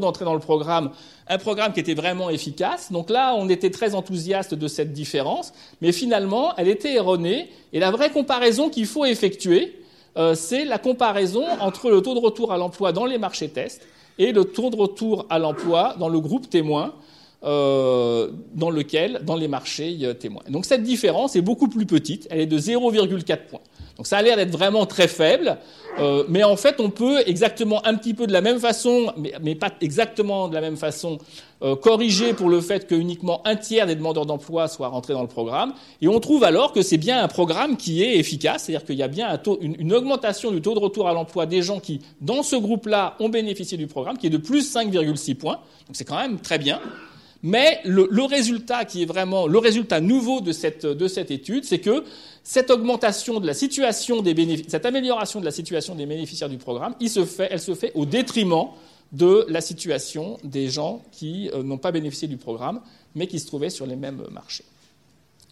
d'entrée dans le programme, un programme qui était vraiment efficace. Donc là, on était très enthousiaste de cette différence, mais finalement, elle était erronée. Et la vraie comparaison qu'il faut effectuer, euh, c'est la comparaison entre le taux de retour à l'emploi dans les marchés tests et le taux de retour à l'emploi dans le groupe témoin euh, dans lequel, dans les marchés témoins. Donc cette différence est beaucoup plus petite, elle est de 0,4 points. Donc ça a l'air d'être vraiment très faible, euh, mais en fait on peut exactement un petit peu de la même façon, mais, pas exactement de la même façon, euh, corriger pour le fait que uniquement un tiers des demandeurs d'emploi soient rentrés dans le programme, et on trouve alors que c'est bien un programme qui est efficace, c'est-à-dire qu'il y a bien une, une, augmentation du taux de retour à l'emploi des gens qui, dans ce groupe-là, ont bénéficié du programme, qui est de plus 5,6 points, donc c'est quand même très bien. Mais le, résultat qui est vraiment le résultat nouveau de cette, de cette étude, c'est que cette augmentation de la situation des cette amélioration de la situation des bénéficiaires du programme, il se fait, elle se fait au détriment de la situation des gens qui euh, n'ont pas bénéficié du programme, mais qui se trouvaient sur les mêmes marchés.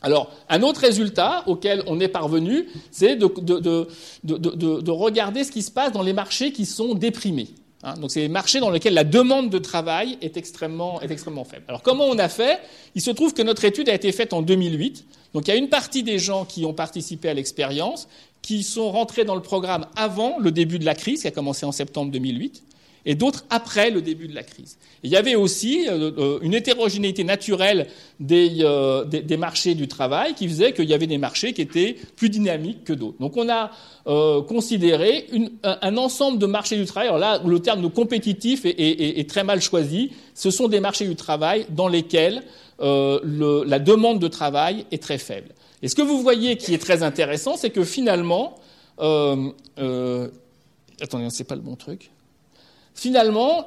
Alors, un autre résultat auquel on est parvenu, c'est de, de, de, regarder ce qui se passe dans les marchés qui sont déprimés. Hein, donc c'est des marchés dans lesquels la demande de travail est extrêmement, est extrêmement faible. Alors comment on a fait? Il se trouve que notre étude a été faite en 2008. Donc il y a une partie des gens qui ont participé à l'expérience qui sont rentrés dans le programme avant le début de la crise, qui a commencé en septembre 2008 et d'autres après le début de la crise. il y avait aussi euh, euh, une hétérogénéité naturelle euh, des, marchés du travail qui faisait qu'il y avait des marchés qui étaient plus dynamiques que d'autres. Donc on a considéré un, ensemble de marchés du travail. Alors là, le terme compétitif est, très mal choisi. Ce sont des marchés du travail dans lesquels le, la demande de travail est très faible. Et ce que vous voyez qui est très intéressant, c'est que finalement, attendez, c'est pas le bon truc. Finalement,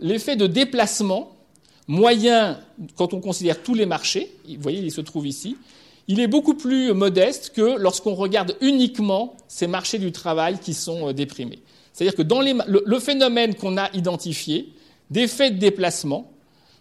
l'effet de déplacement moyen, quand on considère tous les marchés, vous voyez, il se trouve ici, il est beaucoup plus modeste que lorsqu'on regarde uniquement ces marchés du travail qui sont euh, déprimés. C'est-à-dire que dans le, phénomène qu'on a identifié, d'effet de déplacement,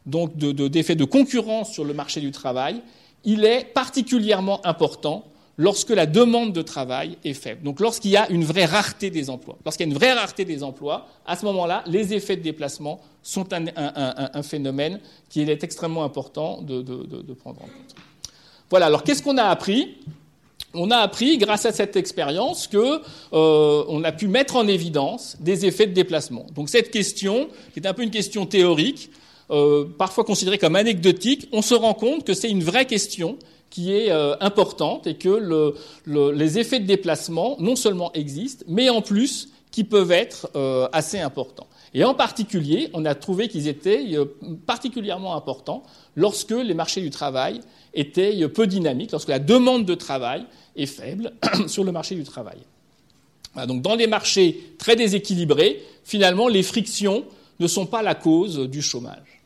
donc d'effet de, de concurrence sur le marché du travail, il est particulièrement important lorsque la demande de travail est faible. Donc lorsqu'il y a une vraie rareté des emplois. Lorsqu'il y a une vraie rareté des emplois, à ce moment-là, les effets de déplacement sont un, phénomène qui est extrêmement important de, prendre en compte. Voilà, alors qu'est-ce qu'on a appris? On a appris, grâce à cette expérience, que euh, on a pu mettre en évidence des effets de déplacement. Donc cette question, qui est un peu une question théorique, euh, parfois considérée comme anecdotique, on se rend compte que c'est une vraie question qui est euh, importante et que les effets de déplacement non seulement existent, mais en plus qui peuvent être euh, assez importants. Et en particulier, on a trouvé qu'ils étaient euh, particulièrement importants lorsque les marchés du travail étaient peu dynamiques, lorsque la demande de travail est faible sur le marché du travail. donc dans les marchés très déséquilibrés, finalement, les frictions ne sont pas la cause du chômage.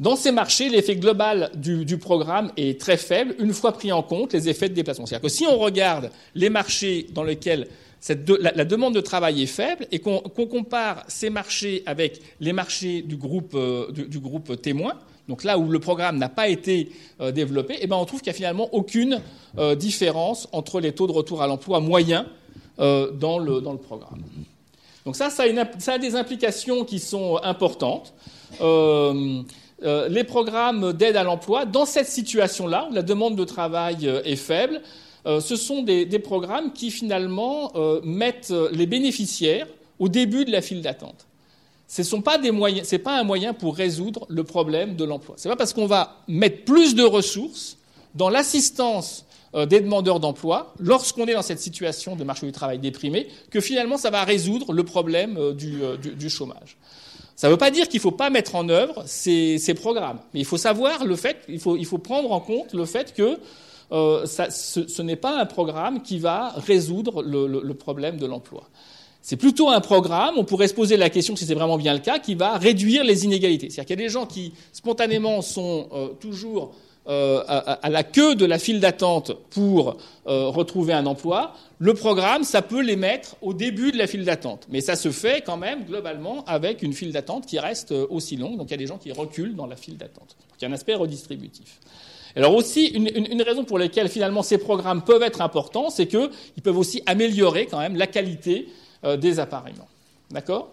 Dans ces marchés, l'effet global du, programme est très faible, une fois pris en compte les effets de déplacement. C'est-à-dire que si on regarde les marchés dans lesquels la, demande de travail est faible et qu'on compare ces marchés avec les marchés du groupe, euh, du, groupe témoin, donc là où le programme n'a pas été euh, développé, eh ben on trouve qu'il n'y a finalement aucune euh, différence entre les taux de retour à l'emploi moyens dans, le, dans le programme. Donc ça, ça a, ça a, des implications qui sont importantes. Euh, les programmes d'aide à l'emploi, dans cette situation-là, où la demande de travail euh, est faible, euh, ce sont des, programmes qui finalement mettent les bénéficiaires au début de la file d'attente. Ce n'est pas, pas un moyen pour résoudre le problème de l'emploi. Ce n'est pas parce qu'on va mettre plus de ressources dans l'assistance des demandeurs d'emploi, lorsqu'on est dans cette situation de marché du travail déprimé, que finalement ça va résoudre le problème du chômage. Ça ne veut pas dire qu'il ne faut pas mettre en œuvre ces, programmes, mais il faut savoir le fait, il faut, prendre en compte le fait que euh, ce, n'est pas un programme qui va résoudre le, problème de l'emploi. C'est plutôt un programme, on pourrait se poser la question si c'est vraiment bien le cas, qui va réduire les inégalités. C'est-à-dire qu'il y a des gens qui spontanément sont euh, toujours euh, à, la queue de la file d'attente pour euh, retrouver un emploi, le programme, ça peut les mettre au début de la file d'attente. Mais ça se fait quand même globalement avec une file d'attente qui reste euh, aussi longue. Donc il y a des gens qui reculent dans la file d'attente. il y a un aspect redistributif. Alors aussi, une, raison pour laquelle finalement ces programmes peuvent être importants, c'est qu'ils peuvent aussi améliorer quand même la qualité des appareillements. D'accord?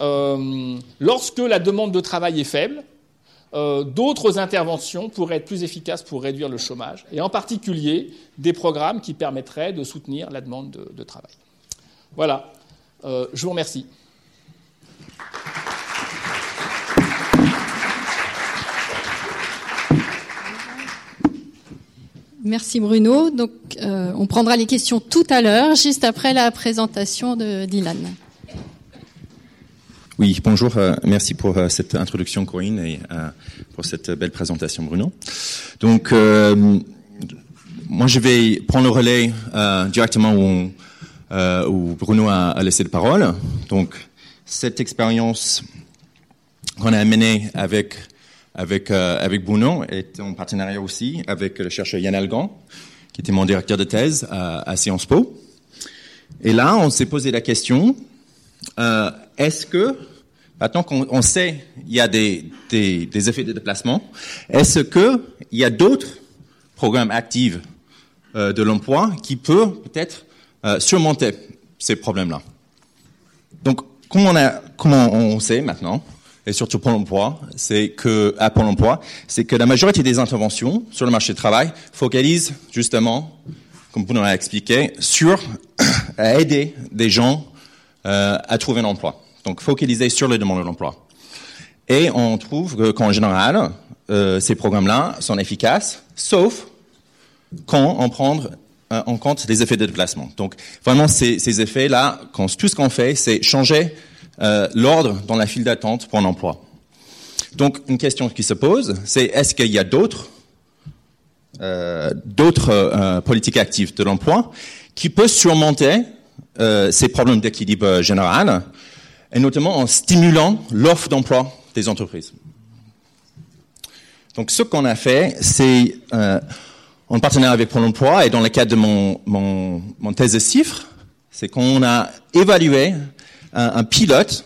Lorsque la demande de travail est faible, euh, d'autres interventions pourraient être plus efficaces pour réduire le chômage, et en particulier des programmes qui permettraient de soutenir la demande de, travail. Voilà, euh, je vous remercie. Merci Bruno. Donc, euh, on prendra les questions tout à l'heure, juste après la présentation de Dylan. Oui, bonjour. Euh, merci pour euh, cette introduction, Corinne, et euh, pour cette belle présentation, Bruno. Donc, moi, je vais prendre le relais directement où, où Bruno a, a, laissé la parole. Donc, cette expérience qu'on a menée avec avec avec Bruno est en partenariat aussi avec le chercheur Yann Algan, qui était mon directeur de thèse à, à Sciences Po. Et là, on s'est posé la question euh, est-ce que, maintenant qu'on sait il y a des, effets de déplacement, est-ce qu'il y a d'autres programmes actifs euh, de l'emploi qui peuvent peut-être euh, surmonter ces problèmes-là? Donc, comment on, sait maintenant, et surtout pour l'emploi, c'est que à Pôle c'est que la majorité des interventions sur le marché du travail focalisent justement, comme vous l'avez expliqué, sur aider des gens euh, à trouver un emploi. Donc, focaliser sur les demandes d'emploi. Et on trouve qu'en général, euh, ces programmes-là sont efficaces, sauf quand on prend euh, en compte les effets de déplacement. Donc, vraiment, ces, effets-là, tout ce qu'on fait, c'est changer euh, l'ordre dans la file d'attente pour un emploi. Donc, une question qui se pose, c'est est-ce qu'il y a d'autres d'autres politiques actives de l'emploi qui peut surmonter ces problèmes d'équilibre général, et notamment en stimulant l'offre d'emploi des entreprises. Donc, ce qu'on a fait, c'est en partenariat avec Pôle Emploi et dans le cadre de mon, mon, mon thèse de chiffres, c'est qu'on a évalué un, un pilote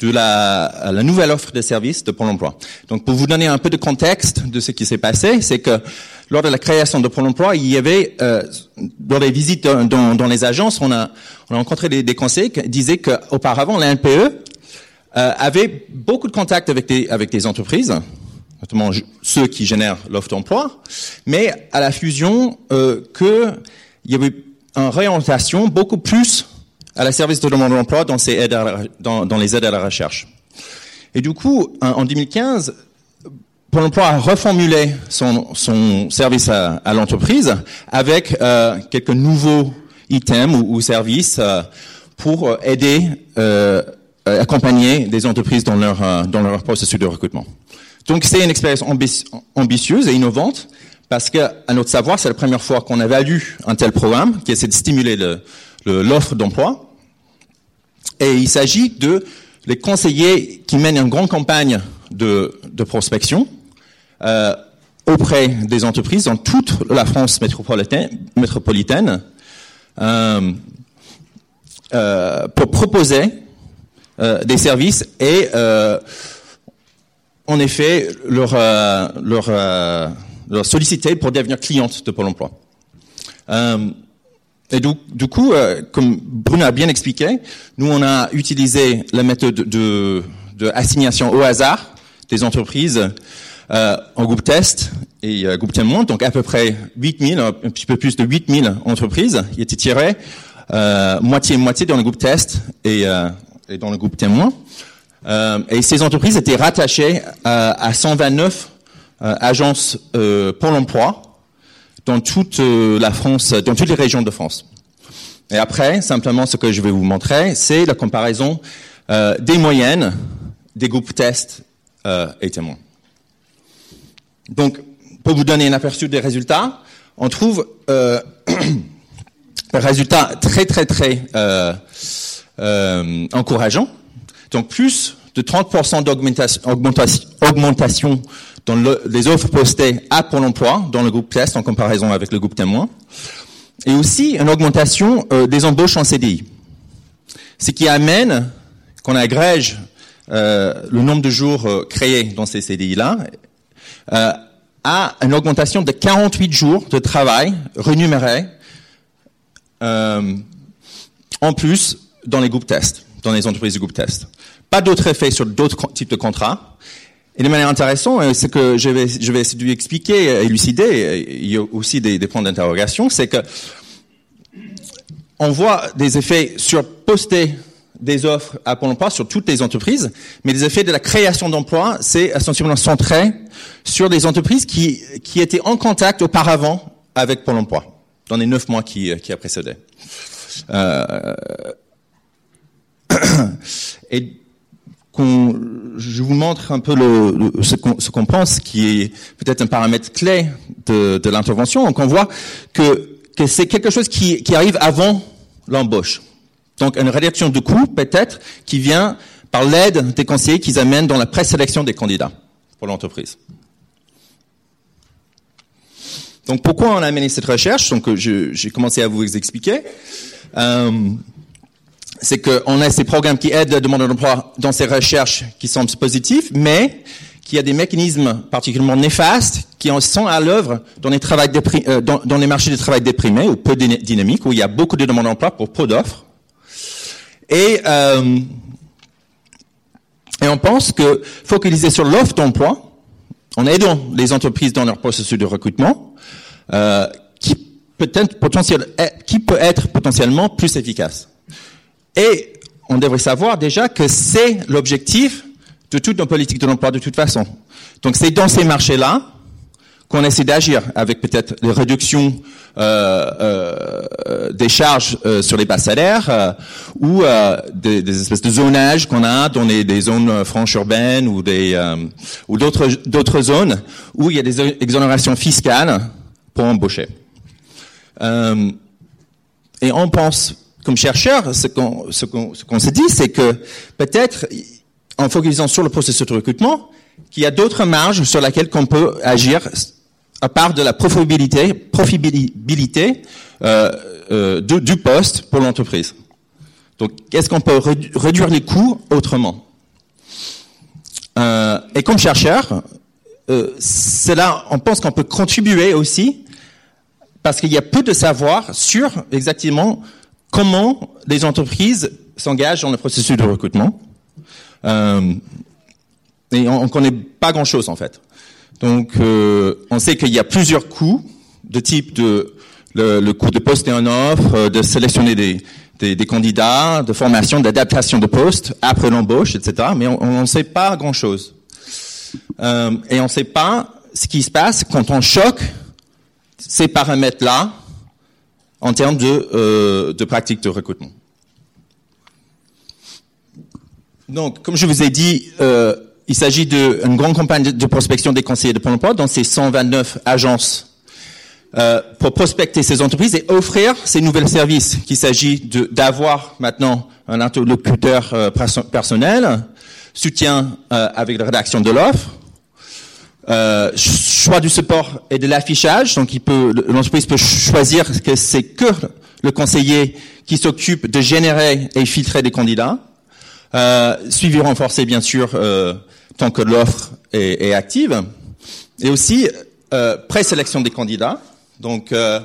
de la, la, nouvelle offre de services de Pôle Emploi. Donc, pour vous donner un peu de contexte de ce qui s'est passé, c'est que lors de la création de Pôle Emploi, il y avait, euh, dans les visites dans, dans, les agences, on a, on a rencontré des, des conseillers qui disaient qu'auparavant, la NPE euh, avait beaucoup de contacts avec des, avec des entreprises, notamment ceux qui génèrent l'offre d'emploi, mais à la fusion, euh, qu'il y avait une réorientation beaucoup plus à la service de demande d'emploi dans, ces aides dans, dans, les aides à la recherche. Et du coup, en 2015, Pôle emploi a reformulé son, son service à, à l'entreprise avec euh, quelques nouveaux items ou, ou services euh, pour aider, euh, accompagner des entreprises dans leur, euh, dans leur processus de recrutement. Donc c'est une expérience ambitieuse et innovante parce que, à notre savoir, c'est la première fois qu'on évalue un tel programme qui essaie de stimuler l'offre le, d'emploi. Et il s'agit de les conseillers qui mènent une grande campagne de, de prospection euh, auprès des entreprises dans toute la France métropolitaine, euh, euh, pour proposer des services et en effet leur, solliciter pour devenir cliente de Pôle emploi. Et du, coup, comme Bruno a bien expliqué, nous on a utilisé la méthode de, de assignation au hasard des entreprises en groupe test et euh, groupe témoin, donc à peu près 8000, un petit peu plus de 8000 entreprises qui étaient tirées moitié-moitié dans le groupe test et, et dans le groupe témoin. Euh, et ces entreprises étaient rattachées à, à 129 euh, agences euh, pour l'emploi dans toute euh, la France, dans toutes les régions de France. Et après, simplement, ce que je vais vous montrer, c'est la comparaison euh, des moyennes des groupes tests et témoins. Donc, pour vous donner un aperçu des résultats, on trouve un résultat très très très encourageant donc plus de 30% d'augmentation dans le, les offres postées à Pôle emploi dans le groupe test en comparaison avec le groupe témoin. Et aussi une augmentation euh, des embauches en CDI. Ce qui amène qu'on agrège euh, le nombre de jours euh, créés dans ces CDI-là euh, à une augmentation de 48 jours de travail rémunérés euh, en plus dans les groupes tests, dans les entreprises du groupe test. Pas d'autres effets sur d'autres types de contrats. Et de manière intéressante, euh, ce que je vais, je vais essayer d'expliquer, euh, élucider, euh, il y a aussi des, points d'interrogation, c'est que on voit des effets sur poster des offres à Pôle emploi sur toutes les entreprises, mais les effets de la création d'emplois, c'est essentiellement centré sur des entreprises qui, qui étaient en contact auparavant avec Pôle emploi, dans les neuf mois qui, qui a précédé. Euh, et je vous montre un peu le, ce qu'on qu pense, qui est peut-être un paramètre clé de, de l'intervention. Donc on voit que, que c'est quelque chose qui, qui arrive avant l'embauche. Donc une réduction de coût peut-être qui vient par l'aide des conseillers qu'ils amènent dans la présélection des candidats pour l'entreprise. Donc pourquoi on a mené cette recherche? Donc j'ai commencé à vous expliquer. Euh, c'est qu'on a ces programmes qui aident le demandeur d'emploi dans ces recherches qui semblent positifs, mais qu'il y a des mécanismes particulièrement néfastes qui en sont à l'œuvre dans, les euh, dans, les marchés du travail déprimés ou peu dynamiques, où il y a beaucoup de demandes d'emploi pour peu d'offres. Et, euh, et on pense que focaliser sur l'offre d'emploi, en aidant les entreprises dans leur processus de recrutement, euh, qui peut être potentiel, qui peut être potentiellement plus efficace. Et on devrait savoir déjà que c'est l'objectif de toute nos politiques de l'emploi de toute façon. Donc c'est dans ces marchés-là qu'on essaie d'agir avec peut-être les réductions euh, euh, des charges euh, sur les bas salaires ou des, des, espèces de zonage qu'on a dans les, des zones franches urbaines ou des ou d'autres d'autres zones où il y a des exonérations fiscales pour embaucher. Et on pense, comme chercheur, ce qu'on ce qu'on ce qu'on se dit, c'est que peut-être en focalisant sur le processus de recrutement, qu'il y a d'autres marges sur lesquelles qu'on peut agir à part de la profitabilité, euh, euh, du, poste pour l'entreprise. Donc, est-ce qu'on peut réduire les coûts autrement? Euh, Et comme chercheur, euh, c'est là, on pense qu'on peut contribuer aussi, parce qu'il y a peu de savoir sur exactement comment les entreprises s'engagent dans le processus de recrutement. Euh, et on ne connaît pas grand-chose en fait. Donc, euh, on sait qu'il y a plusieurs coûts de type de le, le coût de poster en offre, euh, de sélectionner des, des, des candidats, de formation, d'adaptation de poste après l'embauche, etc. Mais on ne sait pas grand-chose. Euh, et on ne sait pas ce qui se passe quand on choque ces paramètres-là en termes de, euh, de pratiques de recrutement. Donc, comme je vous ai dit, euh, il s'agit d'une grande campagne de prospection des conseillers de Pôle emploi dans ces 129 agences euh, pour prospecter ces entreprises et offrir ces nouveaux services, qu'il s'agit d'avoir maintenant un interlocuteur euh, personnel, soutien euh, avec la rédaction de l'offre, choix du support et de l'affichage. Donc, l'entreprise peut choisir que c'est que le conseiller qui s'occupe de générer et filtrer des candidats. Suivi renforcé, bien sûr, tant que l'offre est, est, active. Et aussi, euh, présélection des candidats. Donc, euh,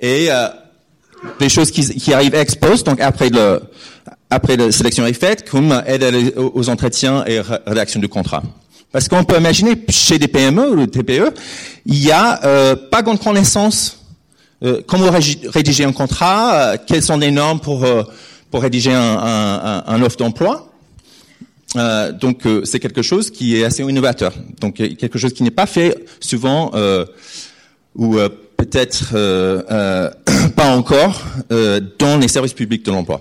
et euh, des choses qui, qui, arrivent ex post, donc après le, après la sélection est faite, comme aide aux entretiens et rédaction du contrat. Parce qu'on peut imaginer chez des PME ou des TPE, il y a euh, pas grande connaissance euh, comment rédiger un contrat, euh, quelles sont les normes pour pour rédiger un, un, un offre d'emploi. Euh, donc c'est quelque chose qui est assez innovateur. Donc quelque chose qui n'est pas fait souvent ou peut-être pas encore dans les services publics de l'emploi.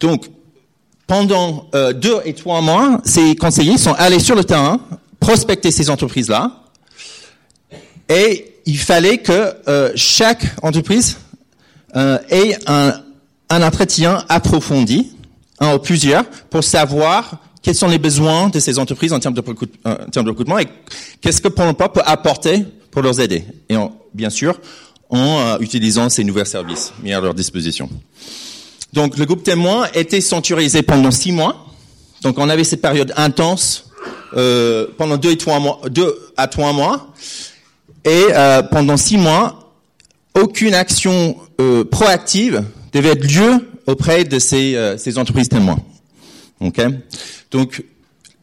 donc pendant euh, deux et trois mois, ces conseillers sont allés sur le terrain, prospecter ces entreprises-là, et il fallait que euh, chaque entreprise euh, ait un, un, entretien approfondi, un ou plusieurs, pour savoir quels sont les besoins de ces entreprises en termes de, de recrutement et qu'est-ce que Pôle emploi peut apporter pour leur aider. Et en, bien sûr, en utilisant ces nouveaux services mis à leur disposition. Donc le groupe témoin était sanctuarisé pendant six mois. Donc on avait cette période intense euh, pendant deux, et trois mois, deux à trois mois. Et euh, pendant six mois, aucune action euh, proactive devait être lieu auprès de ces, euh, ces entreprises témoins. Okay Donc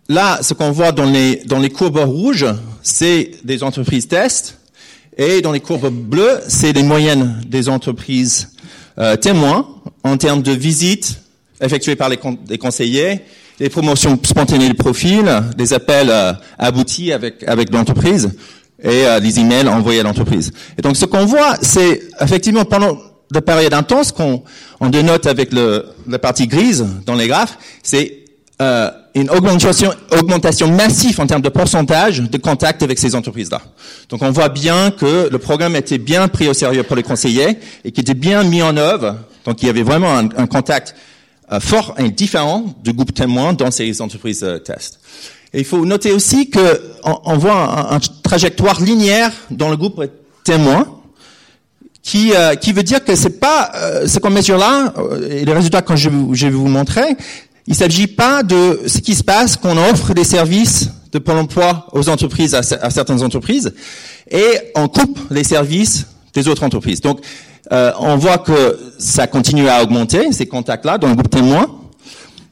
là, ce qu'on voit dans les, dans les courbes rouges, c'est des entreprises test. Et dans les courbes bleues, c'est les moyennes des entreprises euh, témoins en termes de visites effectuées par les, con conseillers, les promotions spontanées de profil, des appels euh, aboutis avec, avec l'entreprise et euh, les emails envoyés à l'entreprise. Et donc ce qu'on voit, c'est effectivement pendant la période intense qu'on on dénote avec le, la partie grise dans les graphes, c'est euh, une augmentation, augmentation massive en termes de pourcentage de contact avec ces entreprises-là. Donc on voit bien que le programme était bien pris au sérieux pour les conseillers et qui était bien mis en œuvre. Donc il y avait vraiment un, un contact euh, fort et différent du groupe témoin dans ces entreprises euh, test. Et il faut noter aussi que on, voit une trajectoire linéaire dans le groupe témoin qui, euh, qui veut dire que c'est pas euh, ce qu'on mesure là et les résultats que je, je vais vous montrer, il s'agit pas de ce qui se passe quand on offre des services de Pôle emploi aux entreprises, à, à, certaines entreprises, et on coupe les services des autres entreprises. Donc, euh, on voit que ça continue à augmenter, ces contacts-là, dans le groupe témoin,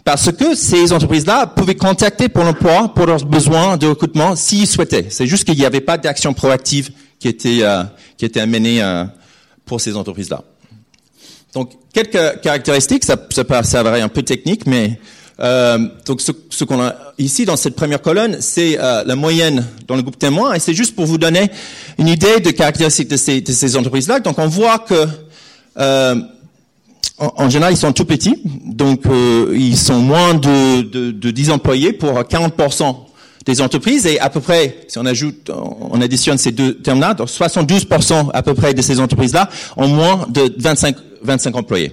parce que ces entreprises-là pouvaient contacter Pôle emploi pour leurs besoins de recrutement s'ils souhaitaient. C'est juste qu'il n'y avait pas d'action proactive qui était, euh, qui était amenée euh, pour ces entreprises-là. Donc, quelques caractéristiques, ça, ça peut s'avérer un peu technique, mais euh, donc ce, ce qu'on a ici dans cette première colonne, c'est euh, la moyenne dans le groupe témoin, et c'est juste pour vous donner une idée de caractéristiques de ces, de ces entreprises-là. Donc, on voit que euh, en, en, général, ils sont tout petits, donc euh, ils sont moins de, de, de 10 employés pour 40% des entreprises et à peu près, si on ajoute, on additionne ces deux termes-là, 72% à peu près de ces entreprises-là ont moins de 25, 25 employés.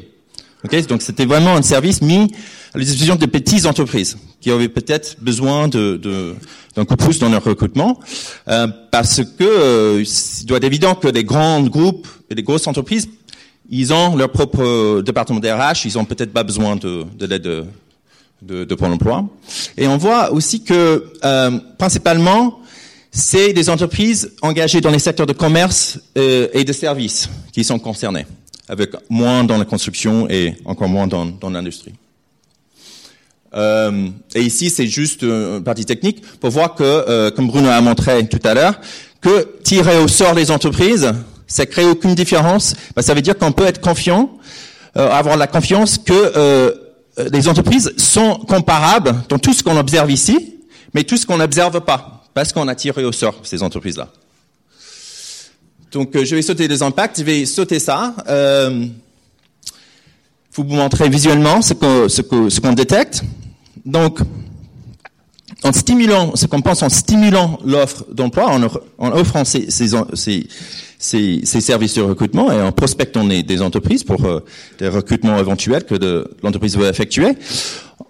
Okay donc c'était vraiment un service mis à la disposition de petites entreprises qui avaient peut-être besoin de, de, d'un coup de pouce dans leur recrutement, euh, parce que euh, il doit être évident que les grands groupes et les grosses entreprises, ils ont leur propre département d'RH, ils ont peut-être pas besoin de, de l'aide de, de, Pôle Emploi. Et on voit aussi que euh, principalement c'est des entreprises engagées dans les secteurs de commerce euh, et de services qui sont concernées avec moins dans la construction et encore moins dans, dans l'industrie. Euh, et ici, c'est juste une partie technique pour voir que, euh, comme Bruno a montré tout à l'heure, que tirer au sort les entreprises, ça crée aucune différence. Ben, ça veut dire qu'on peut être confiant, euh, avoir la confiance que euh, les entreprises sont comparables dans tout ce qu'on observe ici, mais tout ce qu'on n'observe pas, parce qu'on a tiré au sort ces entreprises-là. Donc, euh, je vais sauter les impacts. Je vais sauter ça. Euh, vous montrer visuellement ce qu'on ce que, ce qu'on détecte. Donc, en stimulant, ce qu'on pense en stimulant l'offre d'emploi, en, en, offrant ces, ces, ces, ces, services de recrutement et en prospectant des, des entreprises pour euh, des recrutements éventuels que de, l'entreprise veut effectuer,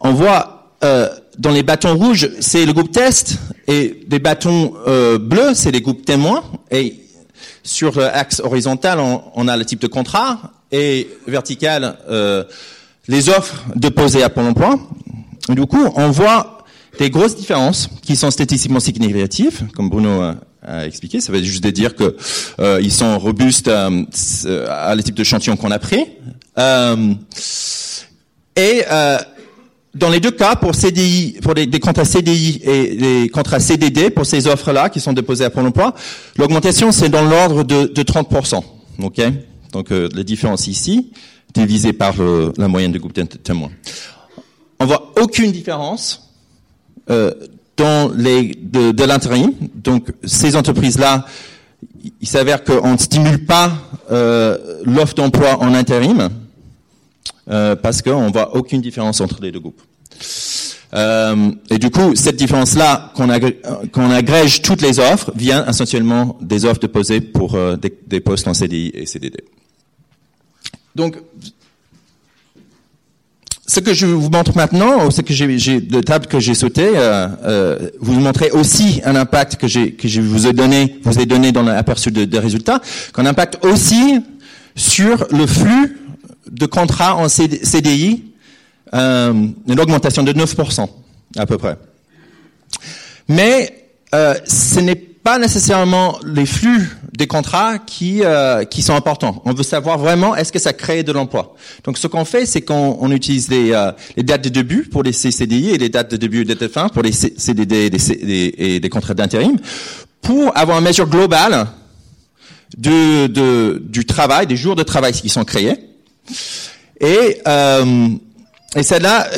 on voit euh, dans les bâtons rouges, c'est le groupe test et les bâtons euh, bleus, c'est les groupes témoins. Et sur l'axe horizontal, on, on, a le type de contrat et vertical, euh, les offres déposées à Pôle emploi. Du coup, on voit des grosses différences qui sont statistiquement significatives, comme Bruno a expliqué. Ça veut juste dire que euh, ils sont robustes euh, à le type de chantier qu'on a pris. Euh, et euh, dans les deux cas, pour CDI, pour des, des, contrats CDI et des contrats CDD, pour ces offres-là qui sont déposées à Pôle Emploi, l'augmentation c'est dans l'ordre de, de 30%. Ok, donc euh, la différence ici divisé par le, la moyenne de groupe témoins. On voit aucune différence euh, dans les de, l'intérim. Donc ces entreprises-là, il s'avère qu'on ne stimule pas euh, l'offre d'emploi en intérim euh, parce qu'on voit aucune différence entre les deux groupes. Euh, et du coup, cette différence-là, qu'on agrège, agrège toutes les offres, vient essentiellement des offres déposées pour des, des, postes en CDI et CDD. Donc, ce que je vous montre maintenant, ou ce que j'ai de table que j'ai sauté, euh, euh, vous montrer aussi un impact que que je vous ai donné, vous ai donné dans l'aperçu des de résultats, qu'un impact aussi sur le flux de contrats en CDI, euh, une augmentation de 9% à peu près. Mais euh, ce n'est pas nécessairement les flux des contrats qui euh, qui sont importants. On veut savoir vraiment est-ce que ça crée de l'emploi? Donc ce qu'on fait, c'est qu'on on utilise les, euh, les dates de début pour les CDI et les dates de début et de fin pour les CDD et des, contrats d'intérim pour avoir une mesure globale de, de, du travail, des jours de travail qui sont créés. Et, euh, et celle-là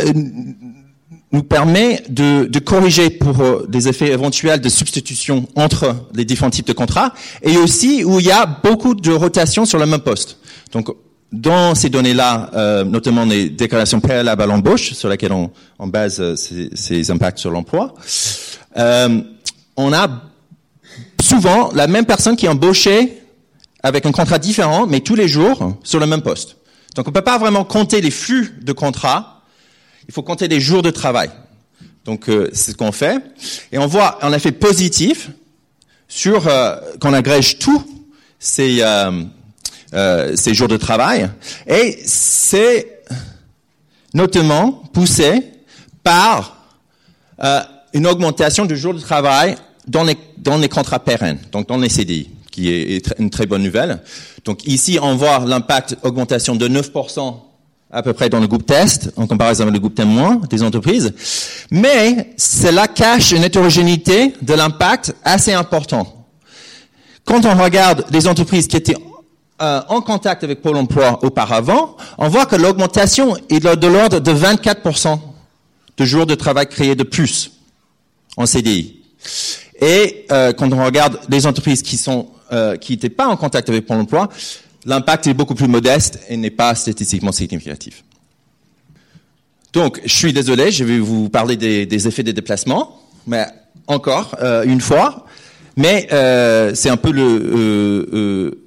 nous permet de, de corriger pour euh, des effets éventuels de substitution entre les différents types de contrats et aussi où il y a beaucoup de rotation sur le même poste. Donc, dans ces données-là, euh, notamment les déclarations préalables à l'embauche, sur lesquelles on, on base euh, ces, ces, impacts sur l'emploi, euh, on a souvent la même personne qui est embauchée avec un contrat différent, mais tous les jours sur le même poste. Donc on ne peut pas vraiment compter les flux de contrats il faut compter les jours de travail. Donc euh, c'est ce qu'on fait. Et on voit un effet positif sur euh, qu'on agrège tous ces, euh, euh, ces jours de travail. Et c'est notamment poussé par euh, une augmentation du jour de travail dans les, dans les contrats pérennes, donc dans les CDI, qui est une très bonne nouvelle. Donc ici, on voit l'impact augmentation de 9% à peu près dans le groupe test, en comparaison avec le groupe témoin des entreprises. Mais cela cache une hétérogénéité de l'impact assez important. Quand on regarde les entreprises qui étaient euh, en contact avec Pôle emploi auparavant, on voit que l'augmentation est de l'ordre de 24% de jours de travail créés de plus en CDI. Et euh, quand on regarde les entreprises qui sont euh, qui n'étaient pas en contact avec Pôle emploi, l'impact est beaucoup plus modeste et n'est pas statistiquement significatif. Donc, je suis désolé, je vais vous parler des, des effets des déplacements, mais encore une fois, mais c'est un peu le,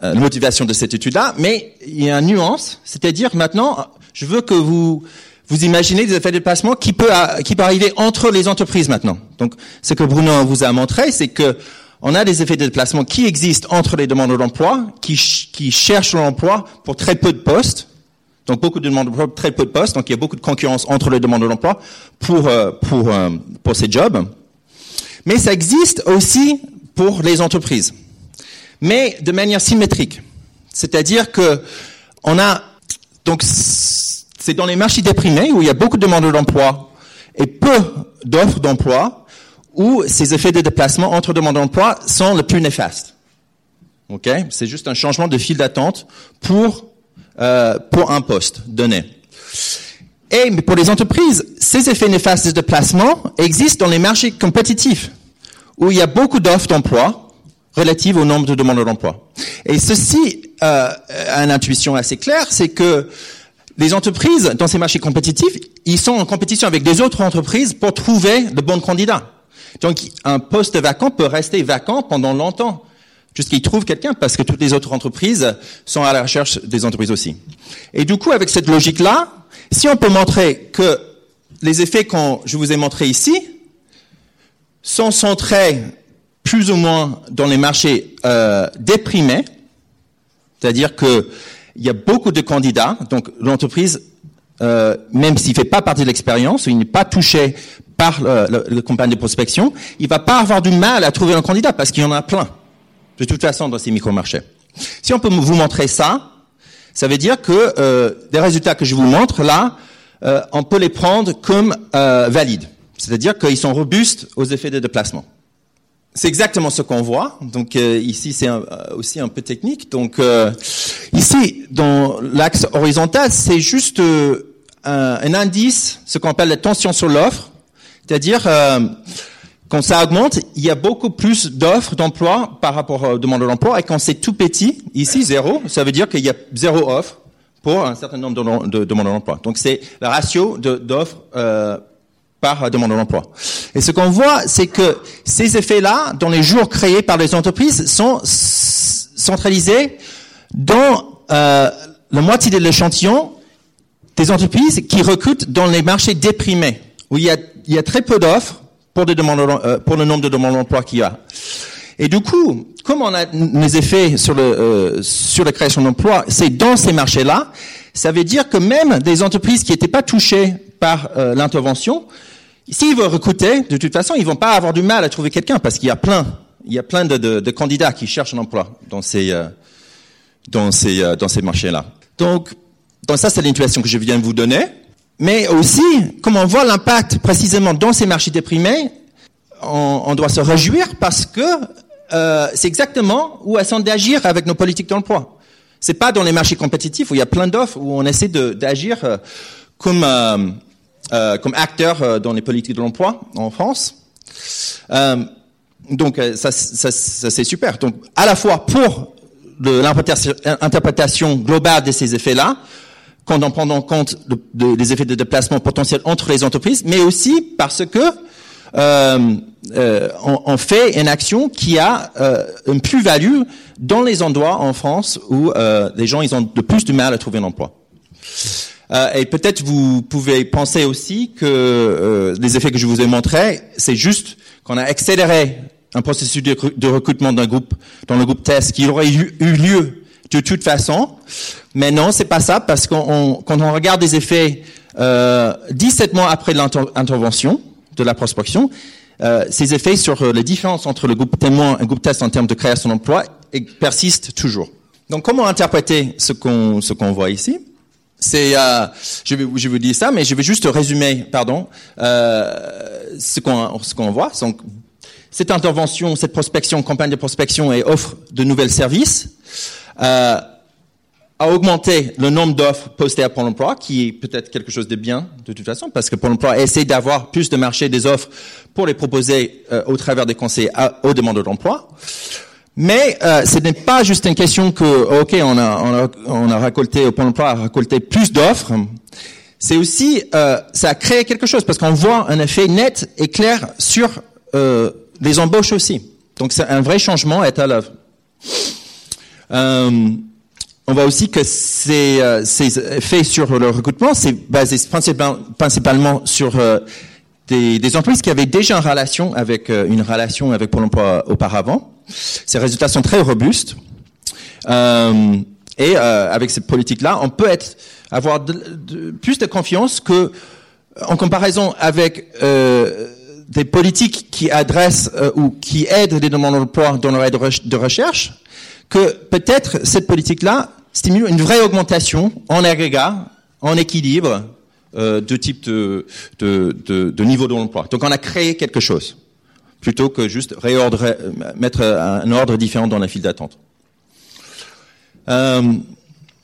la motivation de cette étude-là. Mais il y a une nuance, c'est-à-dire maintenant, je veux que vous vous imaginez des effets de déplacement qui peut qui peut arriver entre les entreprises maintenant. Donc, ce que Bruno vous a montré, c'est que on a des effets de déplacement qui existent entre les demandeurs d'emploi, qui, qui cherchent l'emploi pour très peu de postes. Donc beaucoup de demandes d'emploi, très peu de postes. Donc il y a beaucoup de concurrence entre les demandeurs d'emploi pour euh, euh, pour ces jobs. Mais ça existe aussi pour les entreprises, mais de manière symétrique. C'est-à-dire que on a donc c'est dans les marchés déprimés où il y a beaucoup de demandes d'emploi et peu d'offres d'emploi où ces effets de déplacement entre demandes d'emploi sont les plus néfastes. Ok, c'est juste un changement de fil d'attente pour euh, pour un poste donné. Et pour les entreprises, ces effets néfastes de déplacement existent dans les marchés compétitifs où il y a beaucoup d'offres d'emploi relatives au nombre de demandes d'emploi. Et ceci euh, a une intuition assez claire, c'est que les entreprises, dans ces marchés compétitifs, ils sont en compétition avec des autres entreprises pour trouver de bons candidats. Donc, un poste vacant peut rester vacant pendant longtemps, jusqu'à trouvent quelqu'un, parce que toutes les autres entreprises sont à la recherche des entreprises aussi. Et du coup, avec cette logique-là, si on peut montrer que les effets que je vous ai montrés ici sont centrés plus ou moins dans les marchés euh, déprimés, c'est-à-dire que il y a beaucoup de candidats, donc l'entreprise, euh, même s'il fait pas partie de l'expérience, il n'est pas touché par le, le, campagne de prospection, il va pas avoir du mal à trouver un candidat parce qu'il y en a plein, de toute façon, dans ces micro-marchés. Si on peut vous montrer ça, ça veut dire que euh, les résultats que je vous montre là, euh, on peut les prendre comme euh, valides, c'est-à-dire qu'ils sont robustes aux effets de déplacement. C'est exactement ce qu'on voit. Donc euh, ici, c'est euh, aussi un peu technique. Donc euh, ici, dans l'axe horizontal, c'est juste un, un, indice, ce qu'on appelle la tension sur l'offre. C'est-à-dire, quand ça augmente, il y a beaucoup plus d'offres d'emploi par rapport aux demandes d'emploi. Et quand c'est tout petit, ici, zéro, ça veut dire qu'il y a zéro offre pour un certain nombre de, de demandes d'emploi. Donc c'est le ratio d'offres par demande d'emploi. Et ce qu'on voit, c'est que ces effets-là, dans les jours créés par les entreprises, sont centralisés dans euh, la moitié de l'échantillon des entreprises qui recrutent dans les marchés déprimés, où il y a, il y a très peu d'offres pour, des euh, pour le nombre de demandes d'emploi qu'il y a. Et du coup, comme on a les effets sur, le, euh, sur la création d'emplois, c'est dans ces marchés-là, ça veut dire que même des entreprises qui n'étaient pas touchées par euh, l'intervention, s'ils veulent recruter, de toute façon, ils vont pas avoir du mal à trouver quelqu'un parce qu'il y a plein, il y a plein de, de, de candidats qui cherchent un emploi dans ces euh, dans ces euh, dans ces marchés-là. Donc, donc ça, c'est l'intuition que je viens de vous donner. Mais aussi, comme on voit l'impact précisément dans ces marchés déprimés, on, on doit se réjouir parce que euh, c'est exactement où elles sont d'agir avec nos politiques d'emploi. C'est pas dans les marchés compétitifs où il y a plein d'offres où on essaie d'agir comme euh, comme acteur euh, dans les politiques de l'emploi en France. Euh, donc ça, ça, ça c'est super. Donc à la fois pour l'interprétation globale de ces effets-là, quand on prend en compte des effets de déplacement potentiels entre les entreprises, mais aussi parce que euh, euh, on, fait une action qui a euh, une plus-value dans les endroits en France où les gens ils ont de plus de mal à trouver un emploi. Euh, et peut-être vous pouvez penser aussi que euh, les effets que je vous ai montrés, c'est juste qu'on a accéléré un processus de, recrutement d'un groupe dans le groupe test qui aurait eu, lieu de toute façon. Mais non, c'est pas ça parce qu'on quand on regarde des effets euh, 17 mois après l'intervention de la prospection, euh, ces effets sur les différences entre le groupe témoin et le groupe test en termes de création d'emploi persistent toujours. Donc, comment interpréter ce qu'on ce qu'on voit ici? C'est, euh, je, vais, je vous dire ça, mais je vais juste résumer, pardon, euh, ce qu'on ce qu'on voit. Donc, cette intervention, cette prospection, campagne de prospection et offre de nouvelles services euh, a augmenté le nombre d'offres postées à Pôle Emploi, qui est peut-être quelque chose de bien de toute façon, parce que Pôle Emploi essaie d'avoir plus de marché des offres pour les proposer euh, au travers des conseils aux demandeurs d'emploi. Mais euh, ce n'est pas juste une question que, ok, on a, on a, on a récolté, au point d'emploi a récolté plus d'offres. c'est aussi, euh, ça a créé quelque chose parce qu'on voit un effet net et clair sur euh, les embauches aussi. Donc c'est un vrai changement est à l'œuvre. Euh, on voit aussi que ces, euh, effets sur le recrutement, c'est basé principalement, sur euh, des, des, entreprises qui avaient déjà une relation avec euh, une relation avec Pôle Emploi auparavant. Ces résultats sont très robustes. Euh, et avec cette politique-là, on peut être, avoir plus de confiance que, en comparaison avec des politiques qui adressent ou qui aident les demandeurs d'emploi dans leur aide de recherche, que peut-être cette politique-là stimule une vraie augmentation en agrégat, en équilibre euh, de type de, de, de, de niveau de l'emploi. Donc on a créé quelque chose, plutôt que juste réordre, mettre un ordre différent dans la file d'attente. Euh,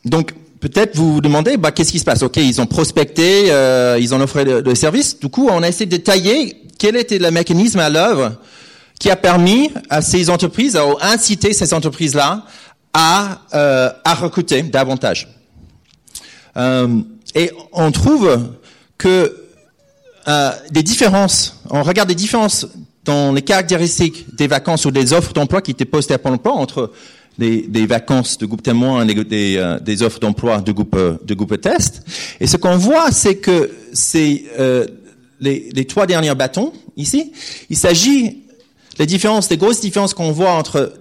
donc peut-être vous vous demandez, bah, qu'est-ce qui se passe? Ok, ils ont prospecté, euh, ils ont offert le, le service. Du coup, on a essayé de détailler quel était le mécanisme à l'œuvre qui a permis à ces entreprises, à inciter ces entreprises-là à, euh, à recruter davantage. Euh, et on trouve que euh, des différences, on regarde des différences dans les caractéristiques des vacances ou des offres d'emploi qui étaient postées à Pôle emploi entre des, des vacances de groupe témoin et des, euh, des offres d'emploi de groupe, de groupe test. Et ce qu'on voit, c'est que c'est euh, les, les trois derniers bâtons ici, il s'agit les différences, les grosses différences qu'on voit entre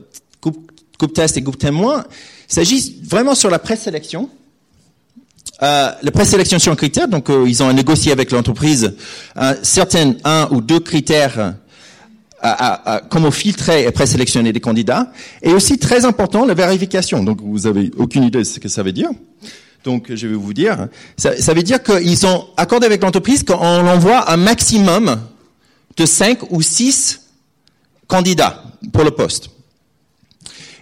groupe test et groupe témoin, s'agit vraiment sur la présélection. Euh, la présélection sur un critère, donc euh, ils ont négocié avec l'entreprise un certain un ou deux critères à, à, à, comment filtrer et présélectionner des candidats, et aussi très important la vérification. Donc vous avez aucune idée de ce que ça veut dire. Donc je vais vous dire, ça, ça veut dire qu'ils ont accordé avec l'entreprise qu'on envoie un maximum de 5 ou 6 candidats pour le poste.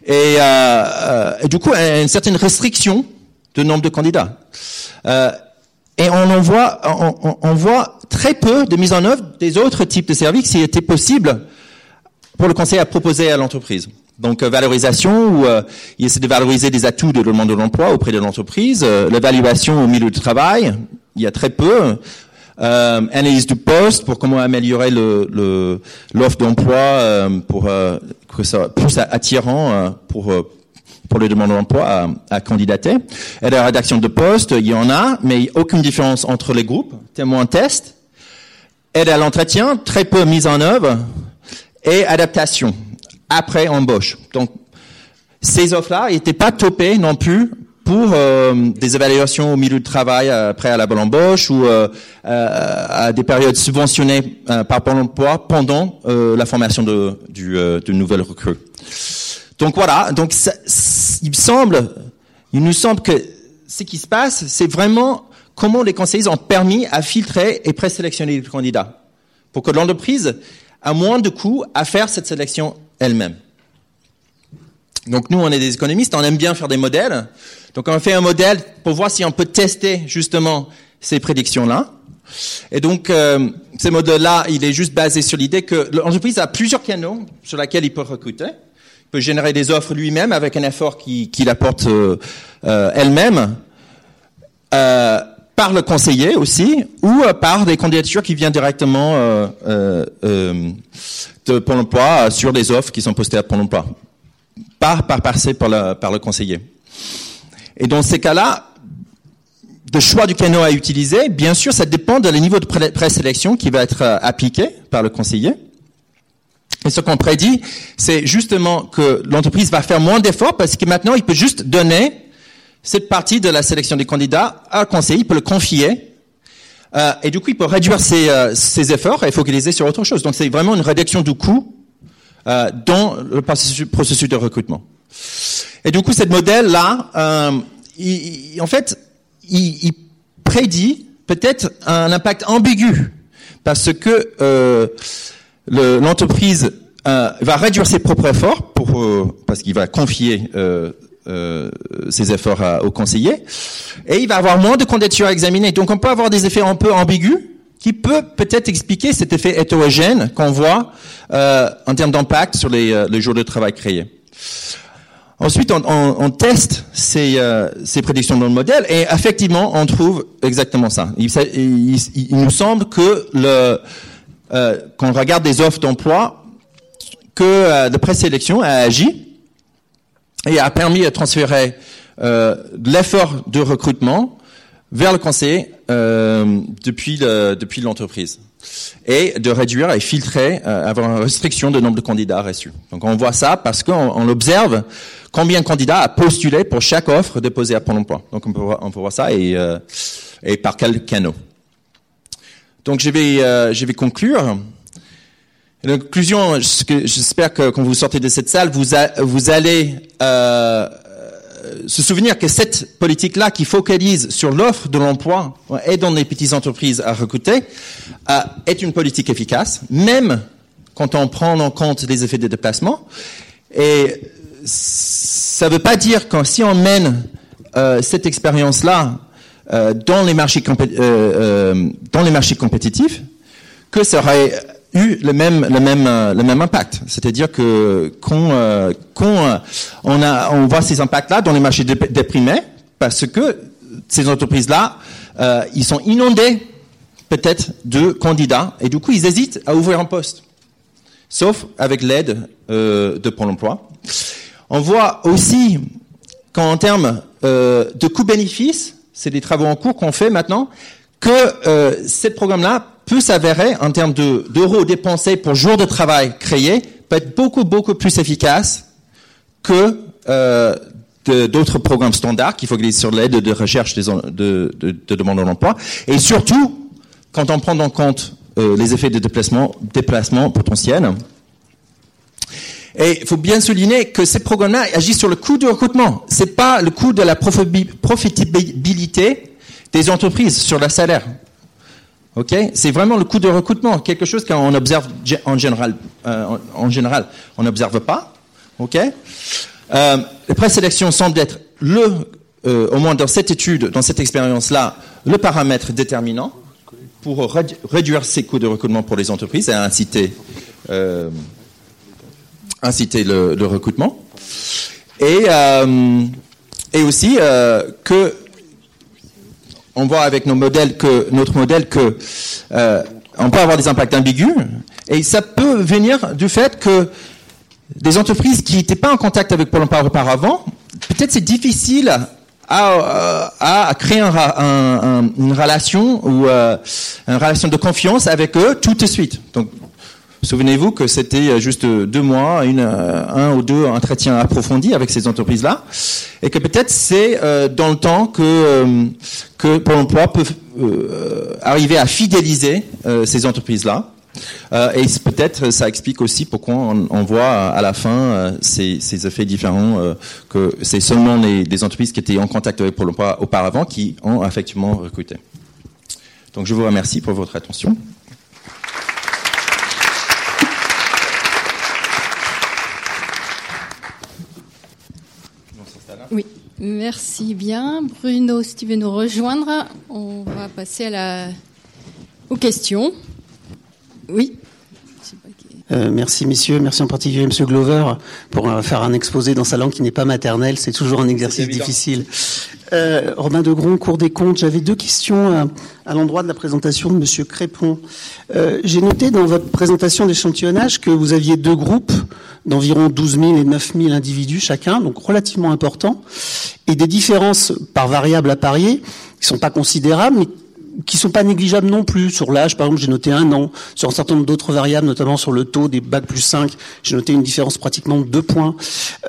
Et, euh, euh, du coup, une certaine restriction de nombre de candidats. Euh, et on en voit, très peu de mise en œuvre des autres types de services qui étaient possibles pour le conseil à proposer à l'entreprise. Donc valorisation, où euh, il essaie de valoriser des atouts de demande de l'emploi auprès de l'entreprise, l'évaluation au milieu du travail, il y a très peu euh, analyse du poste pour comment améliorer l'offre le, d'emploi euh, pour euh, que ça plus attirant euh, pour euh, pour les demandeurs d'emploi à, à, candidater. Et la rédaction de poste, il y en a, mais aucune différence entre les groupes. Témoin test, aide à l'entretien, très peu mise en œuvre, et adaptation après embauche. Donc ces offres-là n'étaient pas topées non plus pour euh, des évaluations au milieu de travail après à la bonne embauche ou euh, à des périodes subventionnées euh, par Pôle emploi pendant euh, la formation de, euh, nouvelles recrues. Donc voilà, donc il semble, il nous semble que ce qui se passe, c'est vraiment comment les conseillers ont permis à filtrer et présélectionner les candidats pour que l'entreprise a moins de coûts à faire cette sélection elle-même. Donc nous, on est des économistes, on aime bien faire des modèles. Donc on fait un modèle pour voir si on peut tester justement ces prédictions-là. Et donc, euh, ce modèle-là, il est juste basé sur l'idée que l'entreprise a plusieurs canaux sur lesquels il peut recruter. Il peut générer des offres lui-même avec un effort qu'il qui apporte euh, euh, elle-même, euh, par le conseiller aussi, ou par des candidatures qui viennent directement de Pôle emploi sur des offres qui sont postées à Pôle emploi. Pas par passé par, la, par le conseiller. Et dans ces cas-là, le choix du canot à utiliser, bien sûr, ça dépend le niveau de présélection qui va être euh, appliqué par le conseiller. Et ce qu'on prédit, c'est justement que l'entreprise va faire moins d'efforts parce que maintenant, il peut juste donner cette partie de la sélection des candidats à un conseiller, il peut le confier. Euh, et du coup, il peut réduire ses, euh, ses, efforts et focaliser sur autre chose. Donc, c'est vraiment une réduction du coût euh, dans le processus, de recrutement. Et du coup, ce modèle-là, euh, il, en fait, il, il prédit peut-être un impact ambigu parce que euh, l'entreprise euh, va réduire ses propres efforts pour euh, parce qu'il va confier euh, ses efforts à, au conseiller et il va avoir moins de candidatures à examiner. Donc, on peut avoir des effets un peu ambigus qui peut peut-être expliquer cet effet hétérogène qu'on voit en termes d'impact sur les, les jours de travail créés. Ensuite, on, on, on teste ces, euh, ces, prédictions dans le modèle et effectivement, on trouve exactement ça. Il, il, il nous semble que le, euh, quand on regarde des offres d'emploi, que euh, la présélection a agi et a permis de transférer euh, l'effort de recrutement vers le conseiller euh, depuis le, depuis l'entreprise et de réduire et filtrer, euh, avoir une restriction de nombre de candidats reçus. Donc on voit ça parce qu'on on observe combien de candidats a postulé pour chaque offre déposée à Pôle Emploi. Donc on peut voir, on peut voir ça et, euh, et par quel canot. Donc je vais, euh, je vais conclure. Conclusion, j'espère que quand vous sortez de cette salle, vous, vous allez euh, se souvenir que cette politique-là qui focalise sur l'offre de l'emploi et dans les petites entreprises à recruter euh, est une politique efficace, même quand on prend en compte les effets de déplacement. Et ça ne veut pas dire que si on mène euh, cette expérience-là euh, dans, les marchés dans les marchés compétitifs, que ça aurait eu le même le même le même impact. C'est-à-dire que quand, euh, quand on a on voit ces impacts-là dans les marchés déprimés, parce que ces entreprises-là, euh, ils sont inondés peut-être de candidats et du coup ils hésitent à ouvrir un poste, sauf avec l'aide euh, de Pôle Emploi. On voit aussi qu'en termes euh, de coût-bénéfice, c'est des travaux en cours qu'on fait maintenant, que euh, ces programmes-là peut s'avérer en termes d'euros dépensés pour jour de travail créé peut être beaucoup beaucoup plus efficace que euh, d'autres programmes standards faut glisser sur l'aide de recherche de, de, de demandeurs d'emploi et surtout quand on prend en compte euh, les effets de déplacement, déplacement potentiels. Et il faut bien souligner que ces programmes-là agissent sur le coût du recrutement. C'est pas le coût de la profitabilité des entreprises sur le salaire. C'est vraiment le coût de recrutement, quelque chose qu'on observe en général, euh, en, général, on n'observe pas. Ok, euh, la présélection semble être le, euh, au moins dans cette étude, dans cette expérience-là, le paramètre déterminant pour réduire ces coûts de recrutement pour les entreprises et inciter, euh, inciter le, le, recrutement. Et, et aussi que on voit avec nos modèles que notre modèle que euh, on peut avoir des impacts ambigus et ça peut venir du fait que des entreprises qui n'étaient pas en contact avec Pôle Emploi auparavant, peut-être c'est difficile à, à, créer un, un, une relation ou euh, une relation de confiance avec eux tout de suite. Souvenez-vous que c'était juste deux mois, euh, un ou deux entretiens approfondis avec ces entreprises-là, et que peut-être c'est euh, dans le temps que euh, que Pôle Emploi peut arriver à fidéliser ces entreprises-là. et peut-être ça explique aussi pourquoi on, voit à la fin ces, effets différents, que c'est seulement les, entreprises qui étaient en contact avec Pôle Emploi auparavant qui ont effectivement recruté. Donc je vous remercie pour votre attention. Oui, merci bien. Bruno, si tu veux nous rejoindre, on va passer à la... aux questions. Oui. Euh, merci messieurs, merci en particulier monsieur Glover pour euh, faire un exposé dans sa langue qui n'est pas maternelle, c'est toujours un exercice difficile. Euh, Robin Degron, Cour des comptes, j'avais deux questions à, à l'endroit de la présentation de monsieur Crépon. Euh, J'ai noté dans votre présentation d'échantillonnage que vous aviez deux groupes d'environ 12 000 et 9 000 individus chacun, donc relativement importants, et des différences par variable à parier qui sont pas considérables, mais qui sont pas négligeables non plus. Sur l'âge, par exemple, j'ai noté un an. Sur un certain nombre d'autres variables, notamment sur le taux des bacs plus 5, j'ai noté une différence pratiquement de 2 points.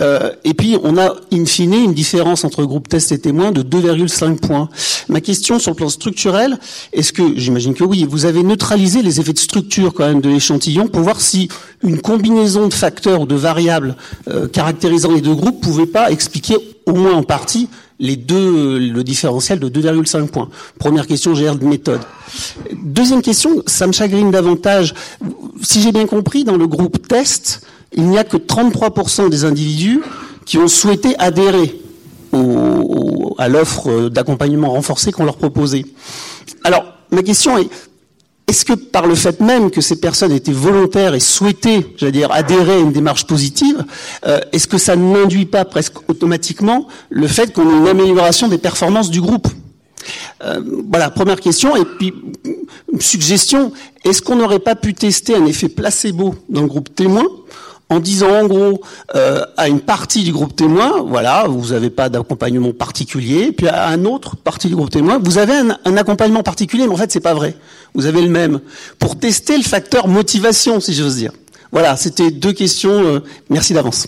Euh, et puis, on a, in fine, une différence entre groupe test et témoin de 2,5 points. Ma question sur le plan structurel, est-ce que, j'imagine que oui, vous avez neutralisé les effets de structure quand même de l'échantillon pour voir si une combinaison de facteurs ou de variables euh, caractérisant les deux groupes pouvait pas expliquer, au moins en partie, le différentiel de 2,5 points. Première question, j'ai de méthode. Deuxième question, ça me chagrine davantage. Si j'ai bien compris, dans le groupe test, il n'y a que 33% des individus qui ont souhaité adhérer à l'offre d'accompagnement renforcé qu'on leur proposait. Alors, ma question est, est-ce que par le fait même que ces personnes étaient volontaires et souhaitaient, j'allais dire, adhérer à une démarche positive, euh, est-ce que ça n'induit pas presque automatiquement le fait qu'on ait une amélioration des performances du groupe? Euh, voilà, première question. Et puis, suggestion, est-ce qu'on n'aurait pas pu tester un effet placebo dans le groupe témoin en disant en gros euh, à une partie du groupe témoin, voilà, vous n'avez pas d'accompagnement particulier, puis à un autre partie du groupe témoin, vous avez un, accompagnement particulier, mais en fait c'est pas vrai. Vous avez le même pour tester le facteur motivation, si j'ose dire. Voilà, c'était deux questions. Euh, merci d'avance.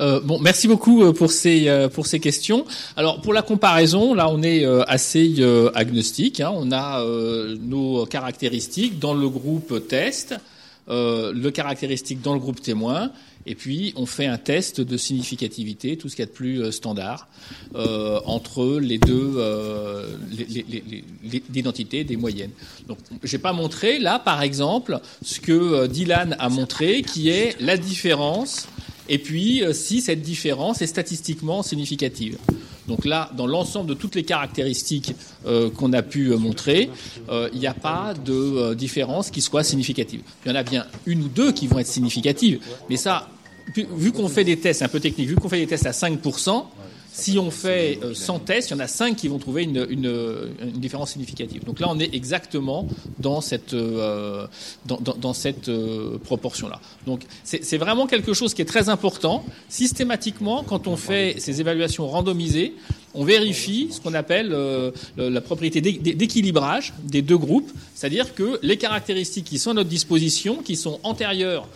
Euh, bon, merci beaucoup pour ces pour ces questions. Alors pour la comparaison, là on est assez agnostique. Hein. On a nos caractéristiques dans le groupe test. Euh, le caractéristique dans le groupe témoin, et puis on fait un test de significativité, tout ce qu'il y a de plus euh, standard, euh, entre les deux, euh, l'identité des moyennes. Donc, j'ai pas montré là, par exemple, ce que Dylan a montré, qui est la différence, et puis si cette différence est statistiquement significative. Donc là, dans l'ensemble de toutes les caractéristiques euh, qu'on a pu euh, montrer, euh, il n'y a pas de différence qui soit significative. Il y en a bien une ou deux qui vont être significatives, mais ça, vu qu'on fait des tests un peu techniques, vu qu'on fait des tests à 5%, si on fait 100 tests, il y en a 5 qui vont trouver une, différence significative. Donc là, on est exactement dans cette, dans, cette proportion-là. Donc c'est vraiment quelque chose qui est très important. Systématiquement, quand on fait ces évaluations randomisées, on vérifie ce qu'on appelle euh, la propriété d'équilibrage des deux groupes, c'est-à-dire que les caractéristiques qui sont à notre disposition, qui sont antérieures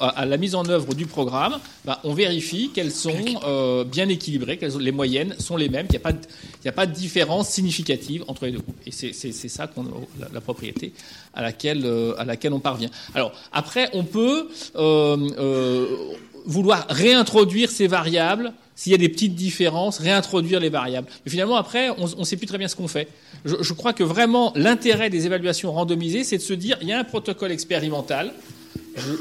à, la mise en œuvre du programme, bah, on vérifie qu'elles sont euh, bien équilibrées, que les moyennes sont les mêmes, qu'il n'y a, pas de différence significative entre les deux groupes. Et c'est ça qu'on la, la, propriété à laquelle, euh, à laquelle on parvient. Alors après, on peut vouloir réintroduire ces variables s'il y a des petites différences, réintroduire les variables. Mais finalement, après, on ne sait plus très bien ce qu'on fait. Je, je, crois que vraiment, l'intérêt des évaluations randomisées, c'est de se dire, il y a un protocole expérimental,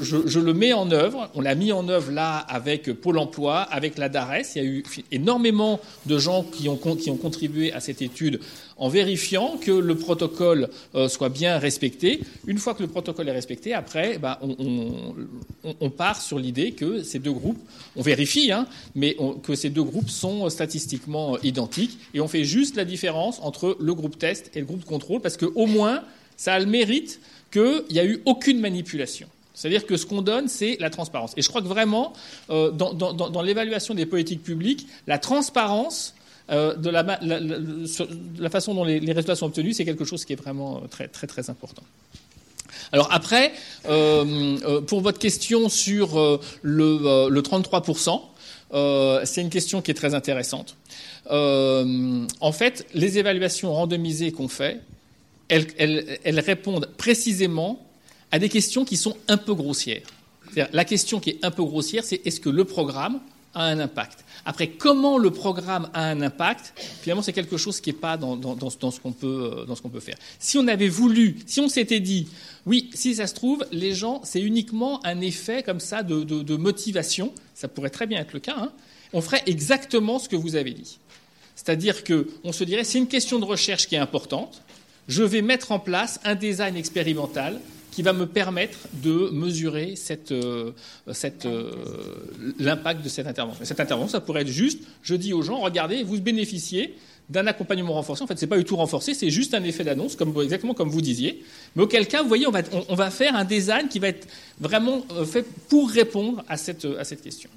je, le mets en œuvre. On l'a mis en œuvre là avec Pôle emploi, avec la DARES. Il y a eu énormément de gens qui ont, contribué à cette étude en vérifiant que le protocole euh, soit bien respecté. Une fois que le protocole est respecté, après, bah, on, part sur l'idée que ces deux groupes, on vérifie, hein, mais que ces deux groupes sont statistiquement identiques, et on fait juste la différence entre le groupe test et le groupe contrôle, parce qu'au moins, ça a le mérite qu'il n'y a eu aucune manipulation. C'est-à-dire que ce qu'on donne, c'est la transparence. Et je crois que vraiment, euh, dans, l'évaluation des politiques publiques, la transparence euh, de, la, façon dont les, résultats sont obtenus, c'est quelque chose qui est vraiment euh, très, très, très important. Alors après, pour votre question sur le, 33%, c'est une question qui est très intéressante. en fait, les évaluations randomisées qu'on fait, elles répondent précisément à des questions qui sont un peu grossières. La question qui est un peu grossière, c'est est-ce que le programme a un impact? Après, comment le programme a un impact? Finalement, c'est quelque chose qui n'est pas euh, dans ce qu'on peut faire. Si on avait voulu, si on s'était dit, oui, si ça se trouve, les gens, c'est uniquement un effet comme ça de, motivation, ça pourrait très bien être le cas, hein, on ferait exactement ce que vous avez dit. C'est-à-dire qu'on se dirait, c'est une question de recherche qui est importante, je vais mettre en place un design expérimental qui va me permettre de mesurer euh, euh, l'impact de cette intervention. cette intervention, ça pourrait être juste, je dis aux gens, regardez, vous bénéficiez d'un accompagnement renforcé. En fait, c'est pas du tout renforcé, c'est juste un effet d'annonce, exactement comme vous disiez. Mais auquel cas, vous voyez, on va, on, va faire un design qui va être vraiment euh, fait pour répondre à cette, à cette question.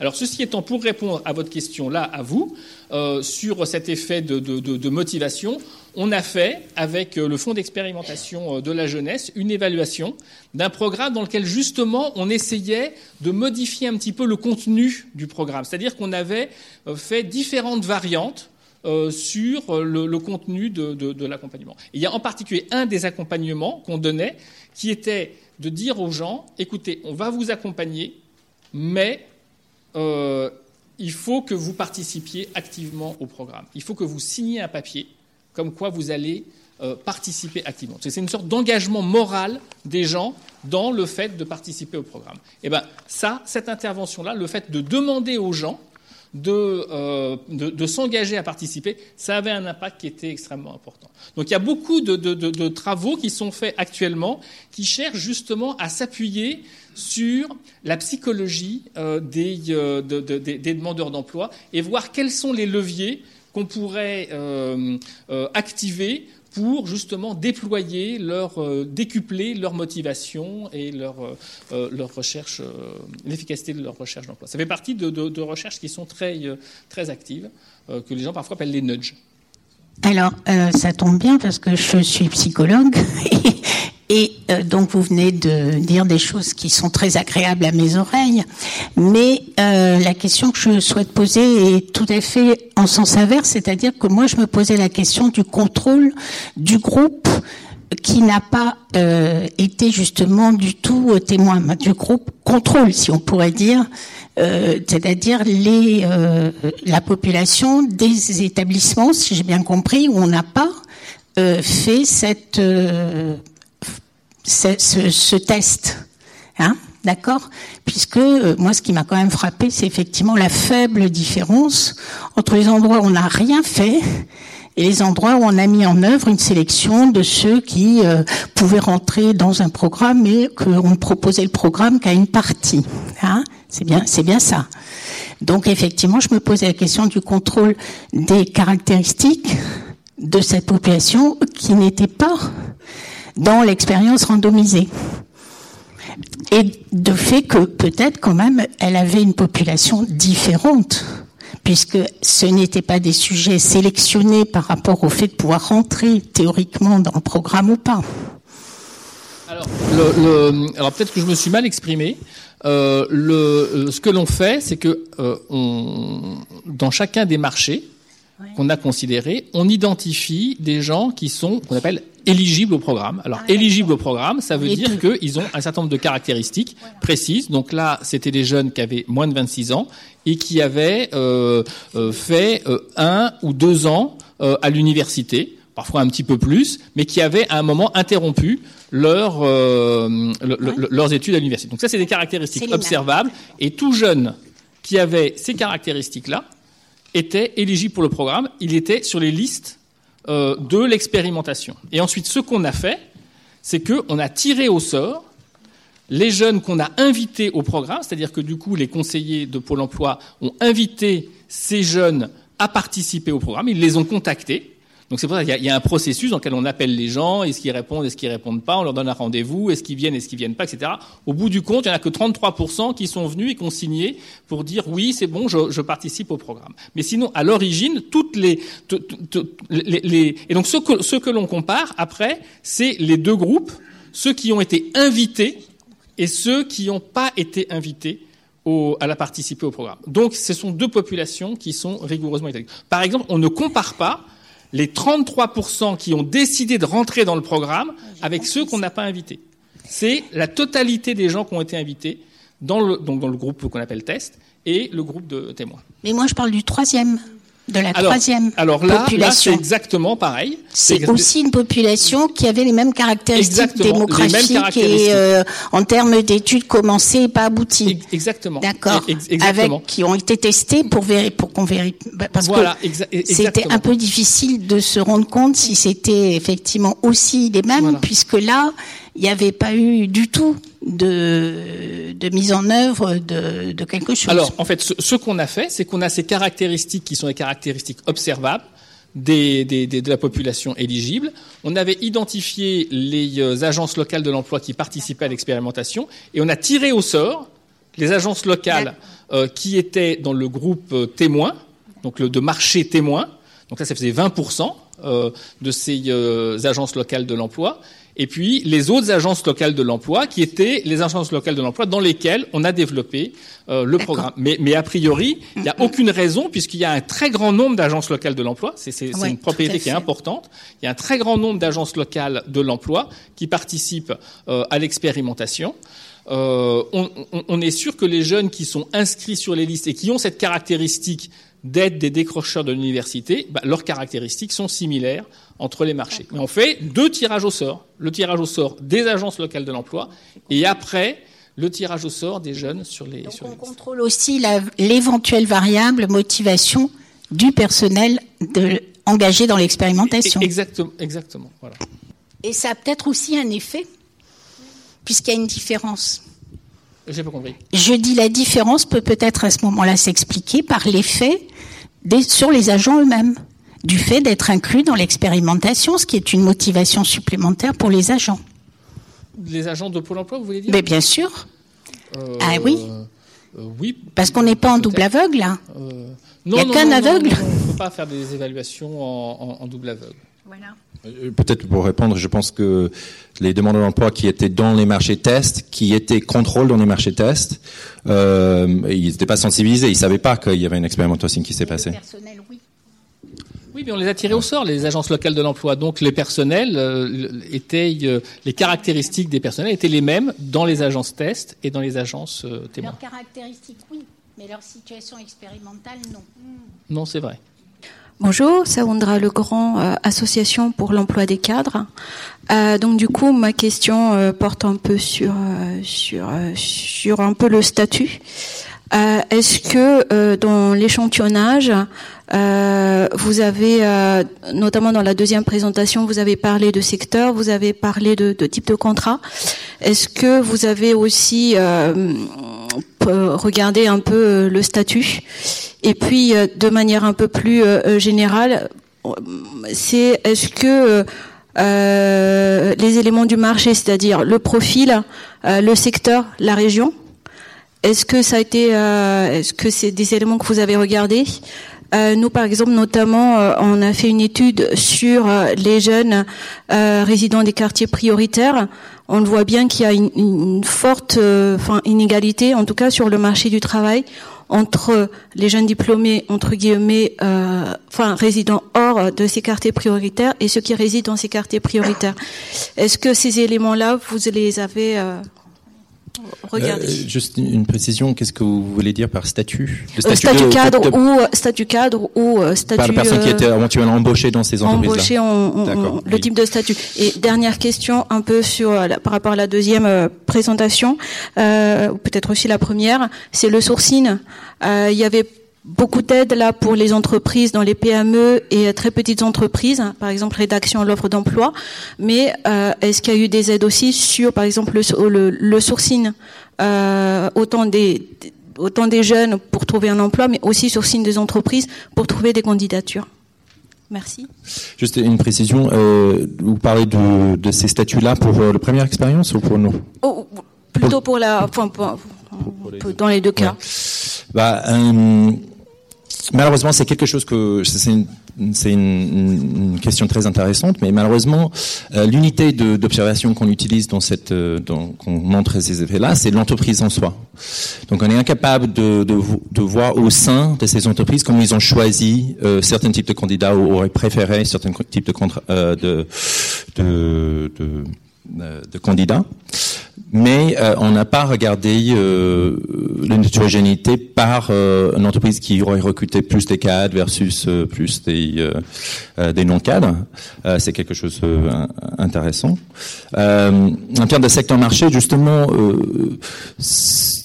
Alors, ceci étant, pour répondre à votre question là, à vous, euh, sur cet effet de, motivation, on a fait, avec euh, le Fonds d'expérimentation euh, de la jeunesse, une évaluation d'un programme dans lequel, justement, on essayait de modifier un petit peu le contenu du programme. C'est-à-dire qu'on avait fait différentes variantes sur le, contenu de, de l'accompagnement. Il y a en particulier un des accompagnements qu'on donnait qui était de dire aux gens, écoutez, on va vous accompagner, mais euh, il faut que vous participiez activement au programme. Il faut que vous signiez un papier comme quoi vous allez euh, participer activement. C'est une sorte d'engagement moral des gens dans le fait de participer au programme. Et eh bien, ça, cette intervention-là, le fait de demander aux gens de, de, s'engager à participer, ça avait un impact qui était extrêmement important. Donc il y a beaucoup de, travaux qui sont faits actuellement qui cherchent justement à s'appuyer sur la psychologie des, des, demandeurs d'emploi et voir quels sont les leviers qu'on pourrait activer pour justement déployer leur, euh, décupler leur motivation et leur, euh, euh, leur recherche, l'efficacité de leur recherche d'emploi. Ça fait partie de, de, de, recherches qui sont très, très actives, que les gens parfois appellent les nudges. Alors, ça tombe bien parce que je suis psychologue Et euh, donc vous venez de dire des choses qui sont très agréables à mes oreilles, mais euh, la question que je souhaite poser est tout à fait en sens inverse, c'est-à-dire que moi je me posais la question du contrôle du groupe qui n'a pas euh, été justement du tout témoin du groupe contrôle, si on pourrait dire, c'est-à-dire les la population des établissements, si j'ai bien compris, où on n'a pas fait cette ce, ce, test. Hein D'accord? Puisque euh, moi, ce qui m'a quand même frappé, c'est effectivement la faible différence entre les endroits où on n'a rien fait et les endroits où on a mis en œuvre une sélection de ceux qui euh, pouvaient rentrer dans un programme et qu'on ne proposait le programme qu'à une partie. Hein? C'est bien, c'est bien ça. Donc effectivement, je me posais la question du contrôle des caractéristiques de cette population qui n'était pas dans l'expérience randomisée. Et de fait que peut-être quand même elle avait une population différente, puisque ce n'étaient pas des sujets sélectionnés par rapport au fait de pouvoir rentrer théoriquement dans le programme ou pas. Alors, peut-être que je me suis mal exprimé. Euh, euh, ce que l'on fait, c'est que euh, dans chacun des marchés qu'on a considérés, on identifie des gens qui sont qu'on appelle éligibles au programme. Alors, ah, éligibles au programme, ça veut dire qu'ils ont un certain nombre de caractéristiques précises. Donc là, c'était des jeunes qui avaient moins de 26 ans et qui avaient euh, euh, fait euh, un ou deux ans à l'université, parfois un petit peu plus, mais qui avaient à un moment interrompu leur, leurs études à l'université. Donc ça, c'est des caractéristiques observables. Et tout jeune qui avait ces caractéristiques-là était éligible pour le programme. Il était sur les listes euh, de l'expérimentation. Et ensuite, ce qu'on a fait, c'est qu'on a tiré au sort les jeunes qu'on a invités au programme, c'est-à-dire que du coup, les conseillers de Pôle emploi ont invité ces jeunes à participer au programme, ils les ont contactés, donc c'est pour ça qu'il y, a un processus dans lequel on appelle les gens, est-ce qu'ils répondent, est-ce qu'ils répondent pas, on leur donne un rendez-vous, est-ce qu'ils viennent, est-ce qu'ils viennent pas, etc. Au bout du compte, il n'y en a que 33% qui sont venus et qui ont signé pour dire oui, c'est bon, je, participe au programme. Mais sinon, à l'origine, toutes les, et donc ce que, l'on compare après, c'est les deux groupes, ceux qui ont été invités et ceux qui n'ont pas été invités à participer au programme. Donc, ce sont deux populations qui sont rigoureusement identiques. Par exemple, on ne compare pas les 33% qui ont décidé de rentrer dans le programme avec ceux qu'on n'a pas invités. C'est la totalité des gens qui ont été invités dans le, donc dans le groupe qu'on appelle test et le groupe de témoins. Mais moi, je parle du troisième de la troisième alors là, population. c'est exactement pareil. C'est aussi une population qui avait les mêmes caractéristiques démographiques et euh, en termes d'études commencées et pas abouties. Exactement. D'accord. Avec qui ont été testés pour vérifier, pour qu'on vérifie, bah, parce que c'était un peu difficile de se rendre compte si c'était effectivement aussi les mêmes, puisque là, il n'y avait pas eu du tout de, de mise en œuvre de, de quelque chose. Alors, en fait, ce, ce qu'on a fait, c'est qu'on a ces caractéristiques qui sont les caractéristiques observables des, des, des, de la population éligible. On avait identifié les euh, agences locales de l'emploi qui participaient à l'expérimentation et on a tiré au sort les agences locales euh, qui étaient dans le groupe euh, témoin, donc le, de marché témoin. Donc là, ça faisait 20% euh, de ces euh, agences locales de l'emploi et puis les autres agences locales de l'emploi, qui étaient les agences locales de l'emploi dans lesquelles on a développé euh, le programme. Mais, mais, a priori, il n'y a aucune raison, puisqu'il y a un très grand nombre d'agences locales de l'emploi, c'est une propriété qui est importante, il y a un très grand nombre d'agences locales de l'emploi qui participent euh, à l'expérimentation. Euh, on, on, on, est sûr que les jeunes qui sont inscrits sur les listes et qui ont cette caractéristique d'être des décrocheurs de l'université, bah, leurs caractéristiques sont similaires entre les marchés. Mais on fait deux tirages au sort. Le tirage au sort des agences locales de l'emploi et après le tirage au sort des jeunes sur les. Donc sur on les contrôle aussi l'éventuelle variable motivation du personnel de, engagé dans l'expérimentation. Exactement, exactement. Voilà. Et ça a peut-être aussi un effet, puisqu'il y a une différence. J'ai pas compris. Je dis la différence peut peut-être à ce moment-là s'expliquer par l'effet des- sur les agents eux-mêmes, du fait d'être inclus dans l'expérimentation, ce qui est une motivation supplémentaire pour les agents. Les agents de Pôle Emploi, vous voulez dire? Mais bien sûr, Euh, Ah oui. euh, Oui. parce qu'on n'est pas en double aveugle. Là. Euh, Il y a non, qu'un non, non, aveugle. non, non, On ne peut pas faire des évaluations en, en- en double aveugle. Euh, Peut-être pour répondre, je pense que les demandeurs d'emploi qui étaient dans les marchés tests, qui étaient contrôle dans les marchés tests, euh, ils n'étaient pas sensibilisés, ils savaient pas qu'il y avait une expérimentation qui s'est passée. personnel, oui. Oui, mais on les a tirés au sort, les agences locales de l'emploi. Donc les personnels euh, étaient, euh, les caractéristiques des personnels étaient les mêmes dans les agences tests et dans les agences euh, témoins. Leurs caractéristiques, oui, mais leur situation expérimentale, non. Non, c'est vrai. Bonjour, Sawandra Legrand, euh, Association pour l'emploi des cadres. Euh, donc du coup, ma question euh, porte un peu sur euh, sur un peu le statut. Est-ce que dans l'échantillonnage, vous avez, notamment dans la deuxième présentation, vous avez parlé de secteur, vous avez parlé de, type de contrat. Est-ce que vous avez aussi regardé un peu le statut Et puis, euh, de manière un peu plus euh, euh, générale, c'est est-ce que euh, les éléments du marché, c'est-à-dire le profil, euh, le secteur, la région, est-ce que ça a été, euh, est-ce que c'est des éléments que vous avez regardés Nous, par exemple, notamment, on a fait une étude sur les jeunes résidents des quartiers prioritaires. On le voit bien qu'il y a une, une forte, enfin, inégalité, en tout cas sur le marché du travail, entre les jeunes diplômés, entre guillemets, euh, enfin, résidents hors de ces quartiers prioritaires et ceux qui résident dans ces quartiers prioritaires. Est-ce que ces éléments-là, vous les avez euh, Euh, juste une précision, qu'est-ce que vous voulez dire par statut Le Euh, statut de- cadre de- de- ou euh, statut cadre ou euh, statut par les personnes qui euh, étaient éventuellement embauchées dans ces entreprises-là. embauché en, le oui. type de statut. Et dernière question, un peu sur euh, la- par rapport à la deuxième euh, présentation, euh, ou peut-être aussi la première, c'est le sourcing. Euh, il y avait beaucoup d'aides là pour les entreprises dans les PME et euh, très petites entreprises, hein, par exemple rédaction à l'offre d'emploi. Mais euh, est-ce qu'il y a eu des aides aussi sur, par exemple, le, le, le sourcing, euh, autant des autant des jeunes pour trouver un emploi, mais aussi sourcing des entreprises pour trouver des candidatures? Merci. Juste une précision, euh, vous parlez de, de ces statuts-là pour euh, la première expérience ou pour nous? Oh, plutôt pour la, enfin, pour- dans les deux cas. Bah, malheureusement, c'est quelque chose que c'est une, une, une question très intéressante, mais malheureusement, euh, l'unité d'observation qu'on utilise dans cette, euh, qu'on montre ces effets-là, c'est l'entreprise en soi. Donc, on est incapable de, de, de voir au sein de ces entreprises comment ils ont choisi euh, certains types de candidats ou auraient préféré certains types de, euh, de, de, de, euh, de candidats mais euh, on n'a pas regardé euh, par euh, une entreprise qui aurait recruté plus des cadres versus euh, plus des, non-cadres. C'est quelque chose in- intéressant. Euh, en termes de secteur marché, justement,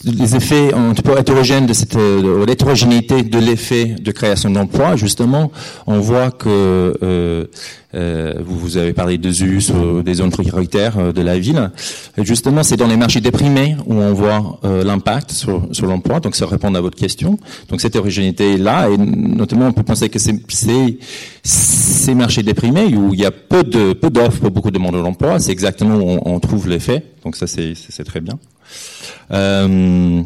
les effets hétérogènes de l'hétérogénéité de l'effet de création d'emplois, justement, on voit que euh, euh, vous, vous avez parlé de ZUS, ou des zones prioritaires euh, de la ville. Justement, c'est dans les marchés déprimés où on voit euh, l'impact sur, sur l'emploi. Donc, ça répond à votre question. Donc, cette hétérogénéité est là, et notamment, on peut penser que c'est ces marchés déprimés où il y a peu de peu d'offres pour beaucoup de demandeurs d'emploi, c'est exactement où on, trouve l'effet. Donc, ça, c'est très bien. Euh,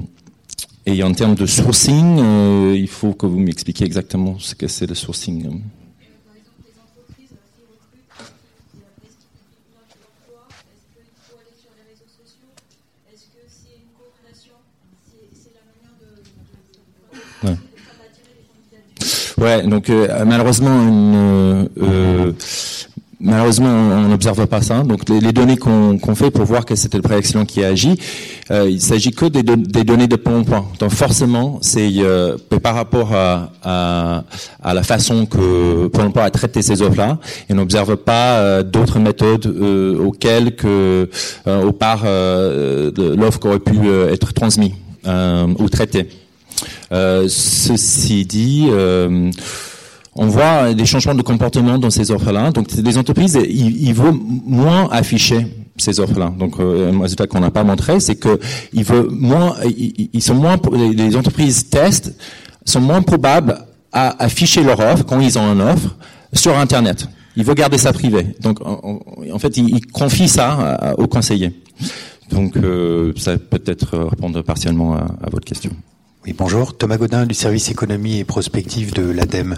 et en termes de sourcing, euh, il faut que vous m'expliquiez exactement ce que c'est le sourcing. Ouais. Ouais, donc euh, malheureusement, une, euh, malheureusement, on n'observe pas ça. Donc, les, données qu'on fait pour voir que c'était le prêt excellent qui a agi, euh, il s'agit que des, données de Pôle emploi. Donc, forcément, c'est euh, par rapport à, la façon que Pôle emploi a traité ces offres-là, et on n'observe pas euh, d'autres méthodes euh, auxquelles que au par l'offre aurait pu être transmise ou traitée. Ceci dit on voit des changements de comportement dans ces offres-là. Donc, les entreprises, il, il vaut moins afficher ces offres-là. Donc, euh, un résultat qu'on n'a pas montré, c'est que veut moins, ils, sont moins, les entreprises testent sont moins probables à afficher leur offre quand ils ont une offre sur Internet. Il veut garder ça privé. Donc, en, fait, il, confie ça aux conseillers. Donc, euh, ça peut-être répondre partiellement à votre question. Oui, bonjour. Thomas Godin du service économie et prospective de l'ADEME.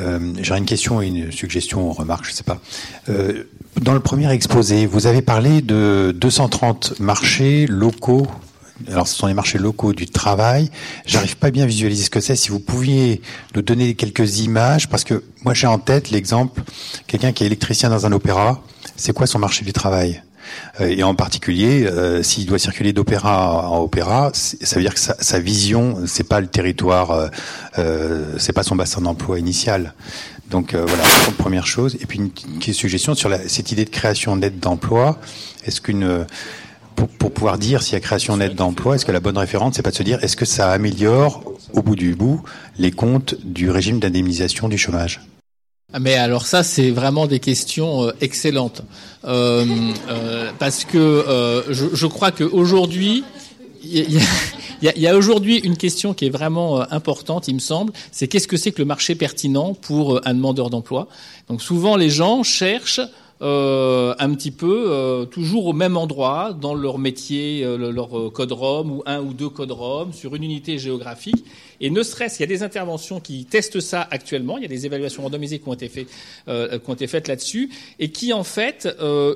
Euh, J'aurais une question et une suggestion ou remarque, je ne sais pas. Euh, dans le premier exposé, vous avez parlé de 230 marchés locaux. Alors, ce sont les marchés locaux du travail. J'arrive pas bien à visualiser ce que c'est. Si vous pouviez nous donner quelques images, parce que moi j'ai en tête l'exemple, quelqu'un qui est électricien dans un opéra, c'est quoi son marché du travail? Et en particulier, euh, s'il doit circuler d'opéra en opéra, ça veut dire que sa, sa vision, c'est pas le territoire, euh, euh c'est pas son bassin d'emploi initial. Donc voilà, première chose. Et puis une, une suggestion sur la, cette idée de création nette d'emploi. Est-ce qu'une pour, pour, pouvoir dire s'il y a création nette d'emploi, est-ce que la bonne référence, c'est pas de se dire est-ce que ça améliore au bout du bout les comptes du régime d'indemnisation du chômage? Mais alors ça, c'est vraiment des questions euh, excellentes. Euh, euh, parce que euh, je, je, crois qu'aujourd'hui, il y a, y a aujourd'hui une question qui est vraiment euh, importante, il me semble, c'est qu'est-ce que c'est que le marché pertinent pour un demandeur d'emploi? Donc souvent, les gens cherchent euh, un petit peu euh, toujours au même endroit dans leur métier, euh, leur code ROM ou un ou deux codes ROM sur une unité géographique. Et ne serait-ce, il y a des interventions qui testent ça actuellement, il y a des évaluations randomisées qui ont été, qui ont été faites là-dessus, et qui en fait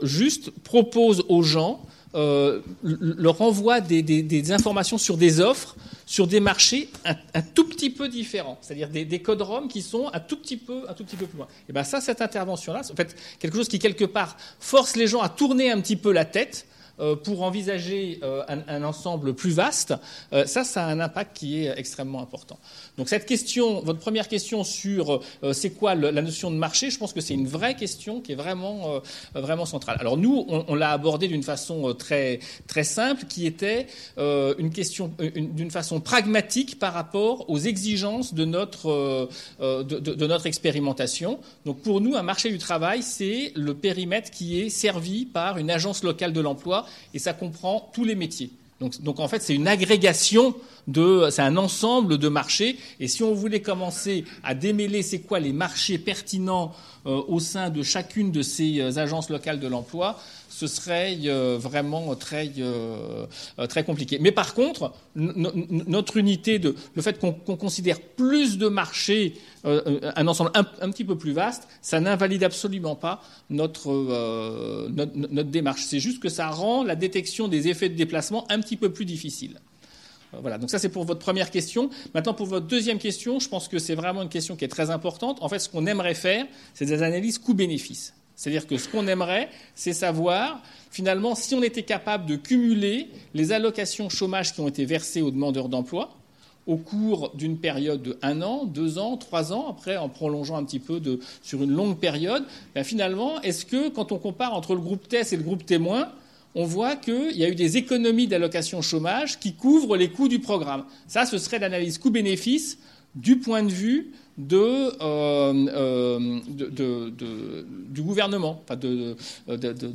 juste proposent aux gens euh, leur envoie des, informations sur des offres, sur des marchés un, tout petit peu différents, c'est-à-dire des, des, codes ROM qui sont un tout petit peu, un tout petit peu plus loin. Et ben ça, cette intervention-là, c'est en fait quelque chose qui quelque part force les gens à tourner un petit peu la tête euh, pour envisager euh, un, un, ensemble plus vaste, ça, ça a un impact qui est extrêmement important. Donc cette question, votre première question sur c'est quoi la notion de marché, je pense que c'est une vraie question qui est vraiment, vraiment centrale. Alors nous, on, l'a abordé d'une façon très, très simple, qui était une question d'une façon pragmatique par rapport aux exigences de notre, de notre expérimentation. Donc pour nous, un marché du travail, c'est le périmètre qui est servi par une agence locale de l'emploi et ça comprend tous les métiers. Donc, en fait, c'est une agrégation de, c'est un ensemble de marchés. Et si on voulait commencer à démêler c'est quoi les marchés pertinents euh, au sein de chacune de ces euh, agences locales de l'emploi, ce serait euh, vraiment très, euh, euh, très compliqué. Mais par contre, notre unité, de, le fait qu'on qu considère plus de marchés, un ensemble un, un, petit peu plus vaste, ça n'invalide absolument pas notre, notre, notre démarche. C'est juste que ça rend la détection des effets de déplacement un petit peu plus difficile. Voilà, donc ça c'est pour votre première question. Maintenant pour votre deuxième question, je pense que c'est vraiment une question qui est très importante. En fait, ce qu'on aimerait faire, c'est des analyses coût-bénéfice. C'est-à-dire que ce qu'on aimerait, c'est savoir, finalement, si on était capable de cumuler les allocations chômage qui ont été versées aux demandeurs d'emploi au cours d'une période de un an, deux ans, trois ans, après en prolongeant un petit peu sur une longue période, ben finalement, est-ce que quand on compare entre le groupe TES et le groupe témoin, on voit qu'il y a eu des économies d'allocation chômage qui couvrent les coûts du programme? Ça, ce serait l'analyse coût-bénéfice du point de vue euh, euh, du gouvernement, de,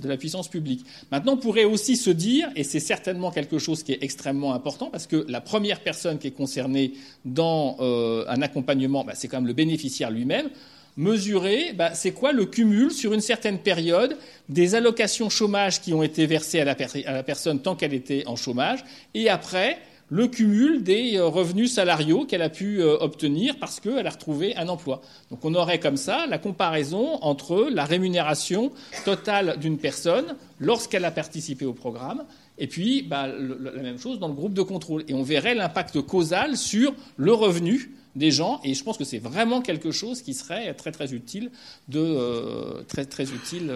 la puissance publique. Maintenant, on pourrait aussi se dire, et c'est certainement quelque chose qui est extrêmement important, parce que la première personne qui est concernée dans euh, un accompagnement, bah, c'est quand même le bénéficiaire lui-même, mesurer bah, c'est quoi le cumul sur une certaine période des allocations chômage qui ont été versées à la personne tant qu'elle était en chômage, et après, le cumul des euh, revenus salariaux qu'elle a pu euh, obtenir parce qu'elle a retrouvé un emploi. Donc on aurait comme ça la comparaison entre la rémunération totale d'une personne lorsqu'elle a participé au programme et puis bah, la même chose dans le groupe de contrôle. Et on verrait l'impact causal sur le revenu des gens, et je pense que c'est vraiment quelque chose qui serait très très utile de euh, très très utile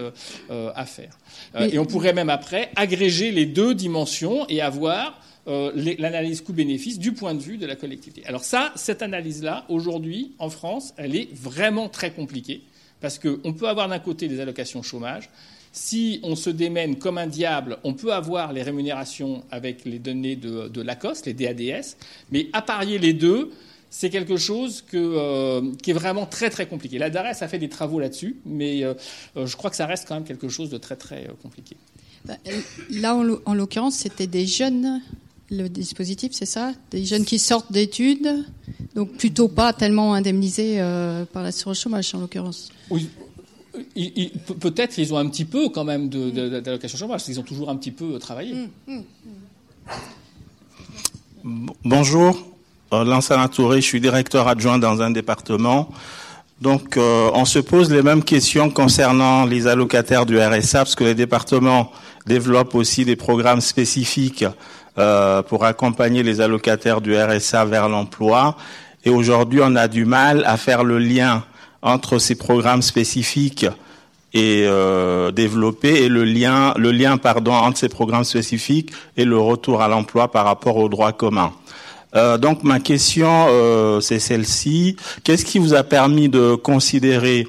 euh, à faire. Euh, et on pourrait même après agréger les deux dimensions et avoir l'analyse coût-bénéfice du point de vue de la collectivité. Alors ça, cette analyse-là, aujourd'hui, en France, elle est vraiment très compliquée, parce qu'on peut avoir d'un côté des allocations chômage, si on se démène comme un diable, on peut avoir les rémunérations avec les données de, de l'ACOS, les DADS, mais apparier les deux, c'est quelque chose euh, qui est vraiment très très compliqué. La DARES a fait des travaux là-dessus, mais euh, euh, je crois que ça reste quand même quelque chose de très très compliqué. Bah, là, en l'occurrence, c'était des jeunes, le dispositif, c'est ça? Des jeunes qui sortent d'études, donc plutôt pas tellement indemnisés par l'assurance chômage en l'occurrence. Oui. Peut-être ils ont un petit peu quand même d'allocation chômage, parce qu'ils ont toujours un petit peu travaillé. Mmh, mmh. Bonjour, euh, Lansana Touré, je suis directeur adjoint dans un département. Donc, euh, on se pose les mêmes questions concernant les allocataires du RSA, parce que les départements développent aussi des programmes spécifiques euh, pour accompagner les allocataires du RSA vers l'emploi. Et aujourd'hui, on a du mal à faire le lien entre ces programmes spécifiques et développés et le lien, le lien pardon, entre ces programmes spécifiques et le retour à l'emploi par rapport aux droits communs. Euh, donc ma question, euh, c'est celle-ci. Qu'est-ce qui vous a permis de considérer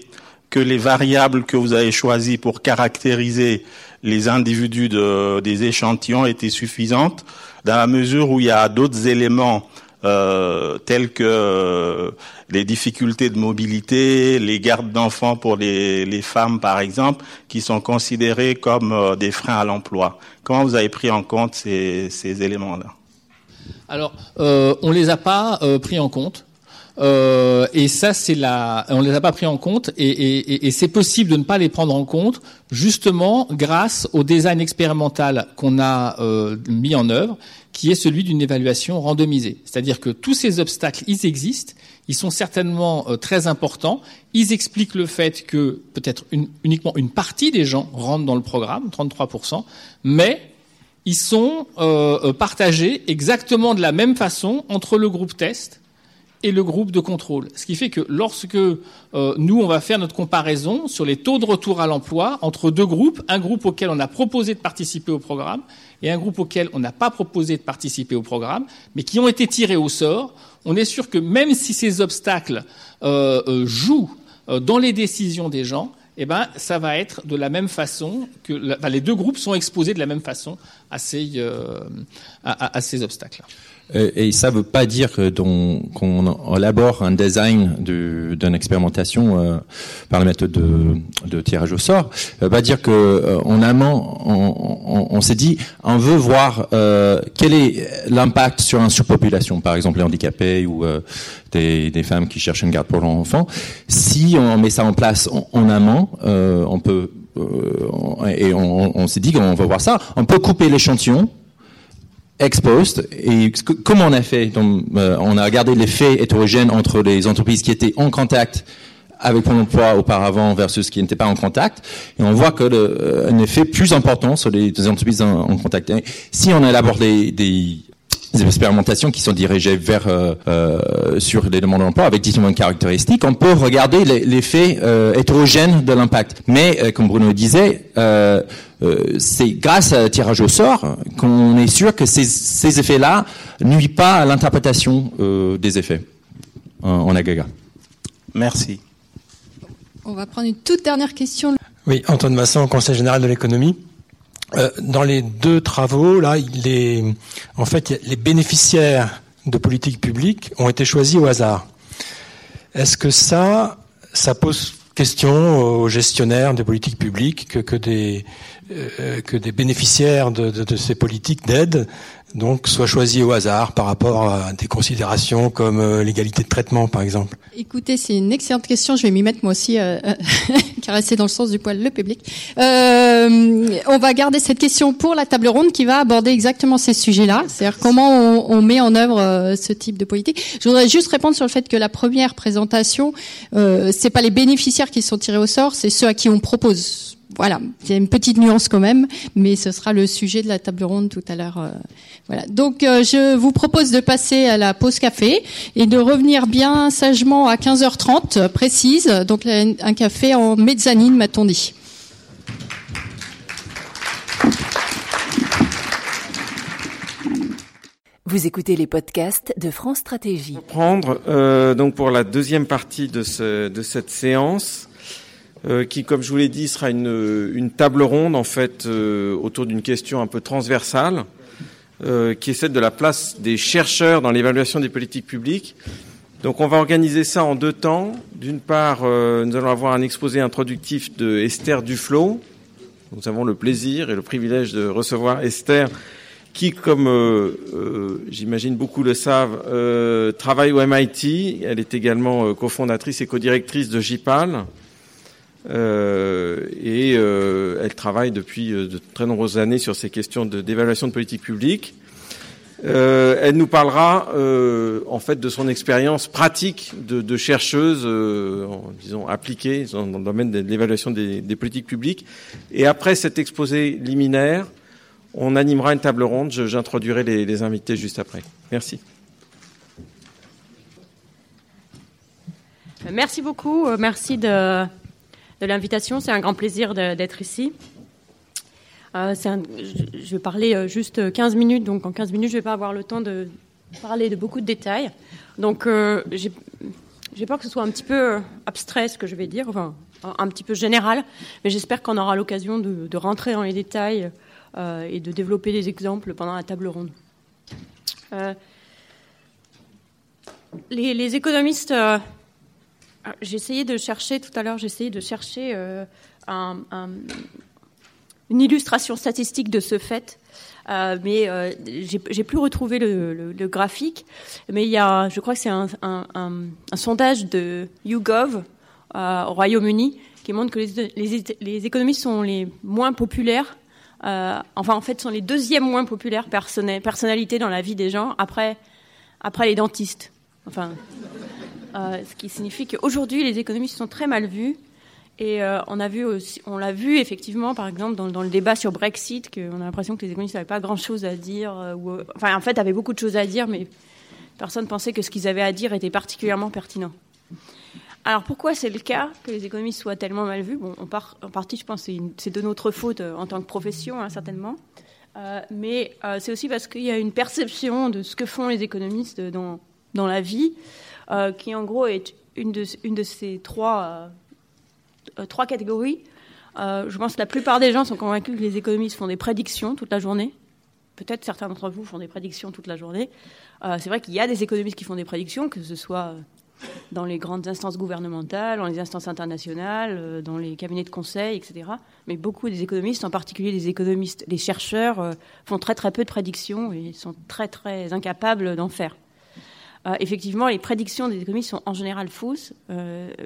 que les variables que vous avez choisies pour caractériser les individus des échantillons étaient suffisantes, dans la mesure où il y a d'autres éléments euh, tels que les difficultés de mobilité, les gardes d'enfants pour les, femmes, par exemple, qui sont considérés comme des freins à l'emploi. Comment vous avez pris en compte ces éléments-là? Alors, euh, on les a pas euh, pris en compte. Euh, et ça, c'est la, on les a pas pris en compte, et, et, et c'est possible de ne pas les prendre en compte, justement grâce au design expérimental qu'on a euh, mis en œuvre, qui est celui d'une évaluation randomisée. C'est-à-dire que tous ces obstacles, ils existent, ils sont certainement euh, très importants, ils expliquent le fait que peut-être uniquement une partie des gens rentrent dans le programme, 33%, mais ils sont euh, euh, partagés exactement de la même façon entre le groupe test et le groupe de contrôle. Ce qui fait que lorsque euh, nous, on va faire notre comparaison sur les taux de retour à l'emploi entre deux groupes, un groupe auquel on a proposé de participer au programme et un groupe auquel on n'a pas proposé de participer au programme, mais qui ont été tirés au sort, on est sûr que même si ces obstacles jouent dans les décisions des gens, eh ben, ça va être de la même façon que les deux groupes sont exposés de la même façon euh, à, ces obstacles. Et ça ne veut pas dire qu'on élabore un design d'une expérimentation euh, par la méthode de, tirage au sort. Ça veut pas dire que euh, amont, on, s'est dit, on veut voir euh, quel est l'impact sur une surpopulation, par exemple les handicapés ou des, femmes qui cherchent une garde pour l'enfant. Si on met ça en place en, en amont, on peut et on, on s'est dit qu'on va voir ça. On peut couper l'échantillon ex post. Et comment on a fait? Donc, euh, On a regardé les faits hétérogènes entre les entreprises qui étaient en contact avec Pôle emploi auparavant versus qui n'étaient pas en contact. Et on voit que le, euh, un effet plus important sur les, entreprises en, contact. si on élabore des, des des expérimentations qui sont dirigées vers euh, euh, sur les demandes d'emploi avec différentes caractéristiques, on peut regarder l'effet euh, hétérogène de l'impact. Mais euh, comme Bruno disait, euh, c'est grâce à tirage au sort qu'on est sûr que ces, ces effets-là nuisent pas à l'interprétation des effets en, en agrégat. Merci. On va prendre une toute dernière question. Oui, Antoine Masson, Conseil général de l'économie. Euh, dans les deux travaux, là, les, en fait, les bénéficiaires de politiques publiques ont été choisis au hasard. Est-ce que ça, ça pose question aux gestionnaires des politiques publiques que, que des que des bénéficiaires de, de, de ces politiques d'aide donc soit choisi au hasard par rapport à des considérations comme euh, l'égalité de traitement, par exemple Écoutez, c'est une excellente question. Je vais m'y mettre moi aussi, euh, caresser dans le sens du poil le public. Euh, on va garder cette question pour la table ronde qui va aborder exactement ces sujets-là, c'est-à-dire comment on, on, met en œuvre euh, ce type de politique. Je voudrais juste répondre sur le fait que la première présentation, euh, c'est pas les bénéficiaires qui sont tirés au sort, c'est ceux à qui on propose voilà, il y a une petite nuance quand même, mais ce sera le sujet de la table ronde tout à l'heure. Euh, voilà. Donc je vous propose de passer à la pause café et de revenir bien sagement à 15h30 précise. Donc un café en mezzanine, m'a-t-on dit. Vous écoutez les podcasts de France Stratégie. Prendre euh, donc pour la deuxième partie de, ce, de cette séance, euh, qui, comme je vous l'ai dit, sera une, table ronde en fait euh, autour d'une question un peu transversale, euh, qui est celle de la place des chercheurs dans l'évaluation des politiques publiques. Donc, on va organiser ça en deux temps. D'une part, nous allons avoir un exposé introductif de Esther Duflo. Nous avons le plaisir et le privilège de recevoir Esther qui, comme j'imagine beaucoup le savent, travaille au MIT. Elle est également cofondatrice et codirectrice de JPAL. Et elle travaille depuis de très nombreuses années sur ces questions d'évaluation de, politique publique. elle nous parlera en fait de son expérience pratique de, chercheuse, disons appliquée dans, le domaine de l'évaluation des, politiques publiques. Et après cet exposé liminaire, on animera une table ronde. J'introduirai les, invités juste après. Merci. Merci beaucoup. Euh, merci de, l'invitation. C'est un grand plaisir d'être ici. Euh, je vais parler euh, juste 15 minutes, donc en 15 minutes, je ne vais pas avoir le temps de parler de beaucoup de détails. Donc, j'ai peur que ce soit un petit peu abstrait ce que je vais dire, enfin, un petit peu général, mais j'espère qu'on aura l'occasion de, de, rentrer dans les détails euh, et de développer des exemples pendant la table ronde. Euh, les, économistes, euh, j'ai essayé de chercher tout à l'heure, essayé de chercher une illustration statistique de ce fait. mais j'ai plus retrouvé le, graphique. Mais il y a, je crois que c'est un, sondage de YouGov au Royaume-Uni qui montre que les, économistes sont les moins populaires euh, enfin en fait sont les deuxièmes moins populaires personnalités dans la vie des gens après, après les dentistes. Enfin, euh, ce qui signifie qu'aujourd'hui les économistes sont très mal vus. Et euh, on l'a vu effectivement, par exemple, dans, le débat sur Brexit, qu'on a l'impression que les économistes n'avaient pas grand-chose à dire, ou, enfin, en fait, avaient beaucoup de choses à dire, mais personne pensait que ce qu'ils avaient à dire était particulièrement pertinent. Alors pourquoi c'est le cas que les économistes soient tellement mal vus? Bon, en, partie, je pense, que c'est de notre faute euh, en tant que profession, hein, certainement. Euh, mais euh, c'est aussi parce qu'il y a une perception de ce que font les économistes dans la vie, qui en gros est une de, ces trois, trois catégories. je pense que la plupart des gens sont convaincus que les économistes font des prédictions toute la journée. Peut-être certains d'entre vous font des prédictions toute la journée. c'est vrai qu'il y a des économistes qui font des prédictions, que ce soit dans les grandes instances gouvernementales, dans les instances internationales, euh, dans les cabinets de conseil, etc. Mais beaucoup des économistes, en particulier les économistes, les chercheurs, euh, font très très peu de prédictions et sont très très incapables d'en faire. Euh, effectivement, les prédictions des économistes sont en général fausses.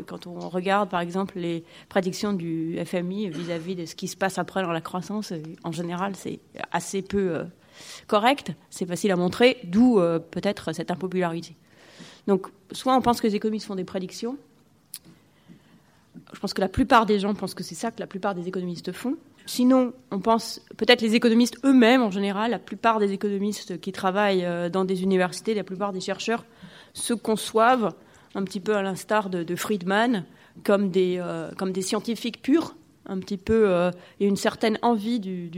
quand on regarde, par exemple, les prédictions du FMI vis-à-vis de ce qui se passe après dans la croissance, en général, c'est assez peu correct. C'est facile à montrer, d'où peut-être cette impopularité. Donc, soit on pense que les économistes font des prédictions. Je pense que la plupart des gens pensent que c'est ça que la plupart des économistes font. Sinon, on pense, peut-être les économistes eux-mêmes en général, la plupart des économistes qui travaillent euh, dans des universités, la plupart des chercheurs se conçoivent, un petit peu à l'instar de, Friedman, comme des, euh, comme des scientifiques purs, un petit peu, euh, et une certaine envie du,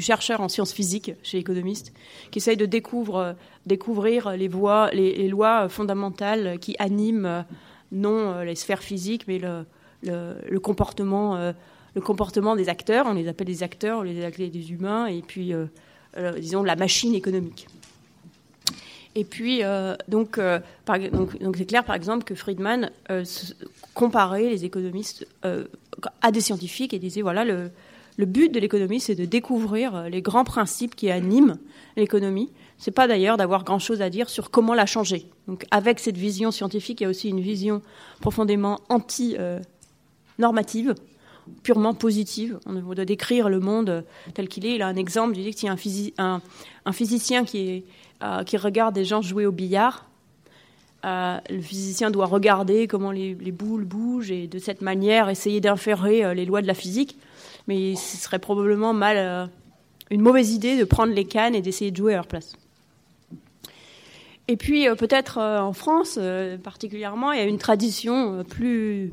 chercheur en sciences physiques chez l'économiste, qui essaye de découvrir les, les, lois fondamentales qui animent non les sphères physiques, mais le, le, comportement, le comportement des acteurs. On les appelle des acteurs, on les appelle des humains, et puis, disons, la machine économique. Et puis, euh, donc, euh, donc, c'est clair, par exemple, que Friedman euh, comparait les économistes à des scientifiques et disait voilà, le, le but de l'économie, c'est de découvrir les grands principes qui animent l'économie. C'est pas d'ailleurs d'avoir grand-chose à dire sur comment la changer. Donc, avec cette vision scientifique, il y a aussi une vision profondément anti-normative, purement positive. On doit décrire le monde tel qu'il est. Il a un exemple, il dit que s'il y a un, physicien euh, qui regarde des gens jouer au billard, le physicien doit regarder comment les, boules bougent et de cette manière essayer d'inférer les lois de la physique. Mais ce serait probablement mal, une mauvaise idée de prendre les cannes et d'essayer de jouer à leur place. Et puis peut-être en France particulièrement, il y a une tradition plus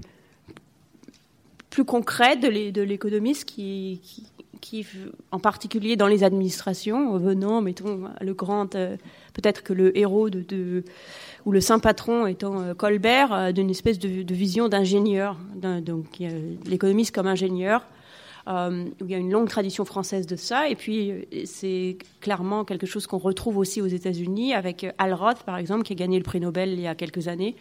plus concrète de l'économiste qui, qui, en particulier dans les administrations, venant, mettons, le grand, euh, peut-être que le héros de, ou le saint patron étant euh, Colbert, euh, d'une espèce de, vision d'ingénieur, donc l'économiste comme ingénieur. il y a une longue tradition française de ça, et puis c'est clairement quelque chose qu'on retrouve aussi aux États-Unis avec Al Roth, par exemple, qui a gagné le prix Nobel il y a quelques années,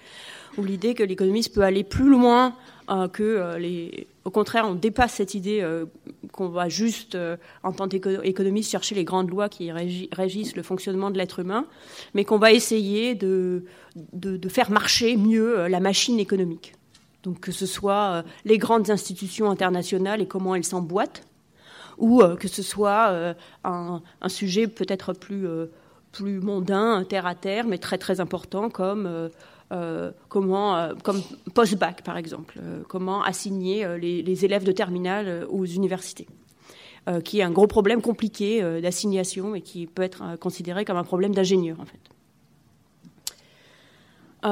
où l'idée que l'économiste peut aller plus loin euh, que euh. Au contraire, on dépasse cette idée euh, qu'on va juste, en tant qu'économiste, chercher les grandes lois qui régissent le fonctionnement de l'être humain, mais qu'on va essayer de, faire marcher mieux la machine économique. Donc que ce soit les grandes institutions internationales et comment elles s'emboîtent, ou que ce soit un, sujet peut-être plus mondain, terre à terre, mais très très important, comme euh, comment, euh, comme post-bac par exemple, euh, comment assigner les, élèves de terminale aux universités, qui est un gros problème compliqué d'assignation et qui peut être considéré comme un problème d'ingénieur en fait.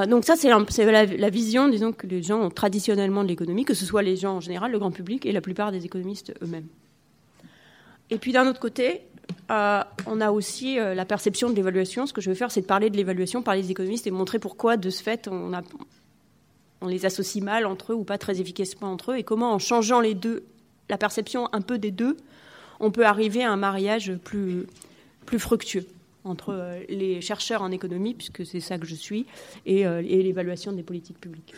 donc ça, c'est la, la, vision, disons, que les gens ont traditionnellement de l'économie, que ce soit les gens en général, le grand public et la plupart des économistes eux-mêmes. Et puis d'un autre côté, euh, on a aussi euh, la perception de l'évaluation. Ce que je veux faire, c'est de parler de l'évaluation par les économistes et montrer pourquoi, de ce fait, on, les associe mal entre eux ou pas très efficacement entre eux, et comment, en changeant les deux, la perception un peu des deux, on peut arriver à un mariage plus, fructueux entre euh, les chercheurs en économie, puisque c'est ça que je suis, et l'évaluation des politiques publiques.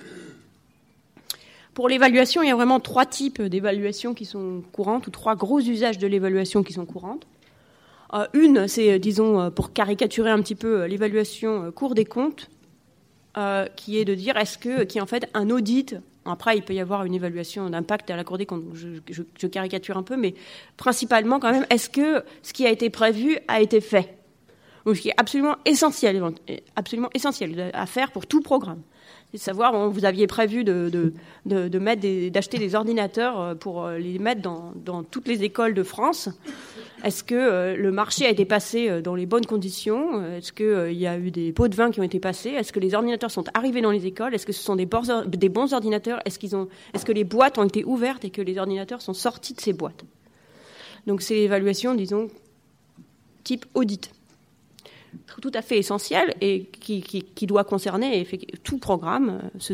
Pour l'évaluation, il y a vraiment trois types d'évaluation qui sont courantes, ou trois gros usages de l'évaluation qui sont courantes. Euh, une, c'est, euh, disons, euh, pour caricaturer un petit peu l'évaluation cours des comptes, qui est de dire est-ce que, qui est en fait un audit. Après, il peut y avoir une évaluation d'impact à la Cour des comptes. Je, caricature un peu, mais principalement quand même, est-ce que ce qui a été prévu a été fait? Ce qui est absolument essentiel, absolument essentiel à faire pour tout programme c'est de savoir, vous aviez prévu de, mettre d'acheter des ordinateurs pour les mettre dans, toutes les écoles de France. Est-ce que euh, le marché a été passé euh, dans les bonnes conditions? Est-ce qu'il euh, y a eu des pots de vin qui ont été passés? Est-ce que les ordinateurs sont arrivés dans les écoles? Est-ce que ce sont des, bons ordinateurs? Est-ce est que les boîtes ont été ouvertes et que les ordinateurs sont sortis de ces boîtes? Donc c'est l'évaluation, disons, type audit. Tout à fait essentiel et qui, doit concerner tout programme se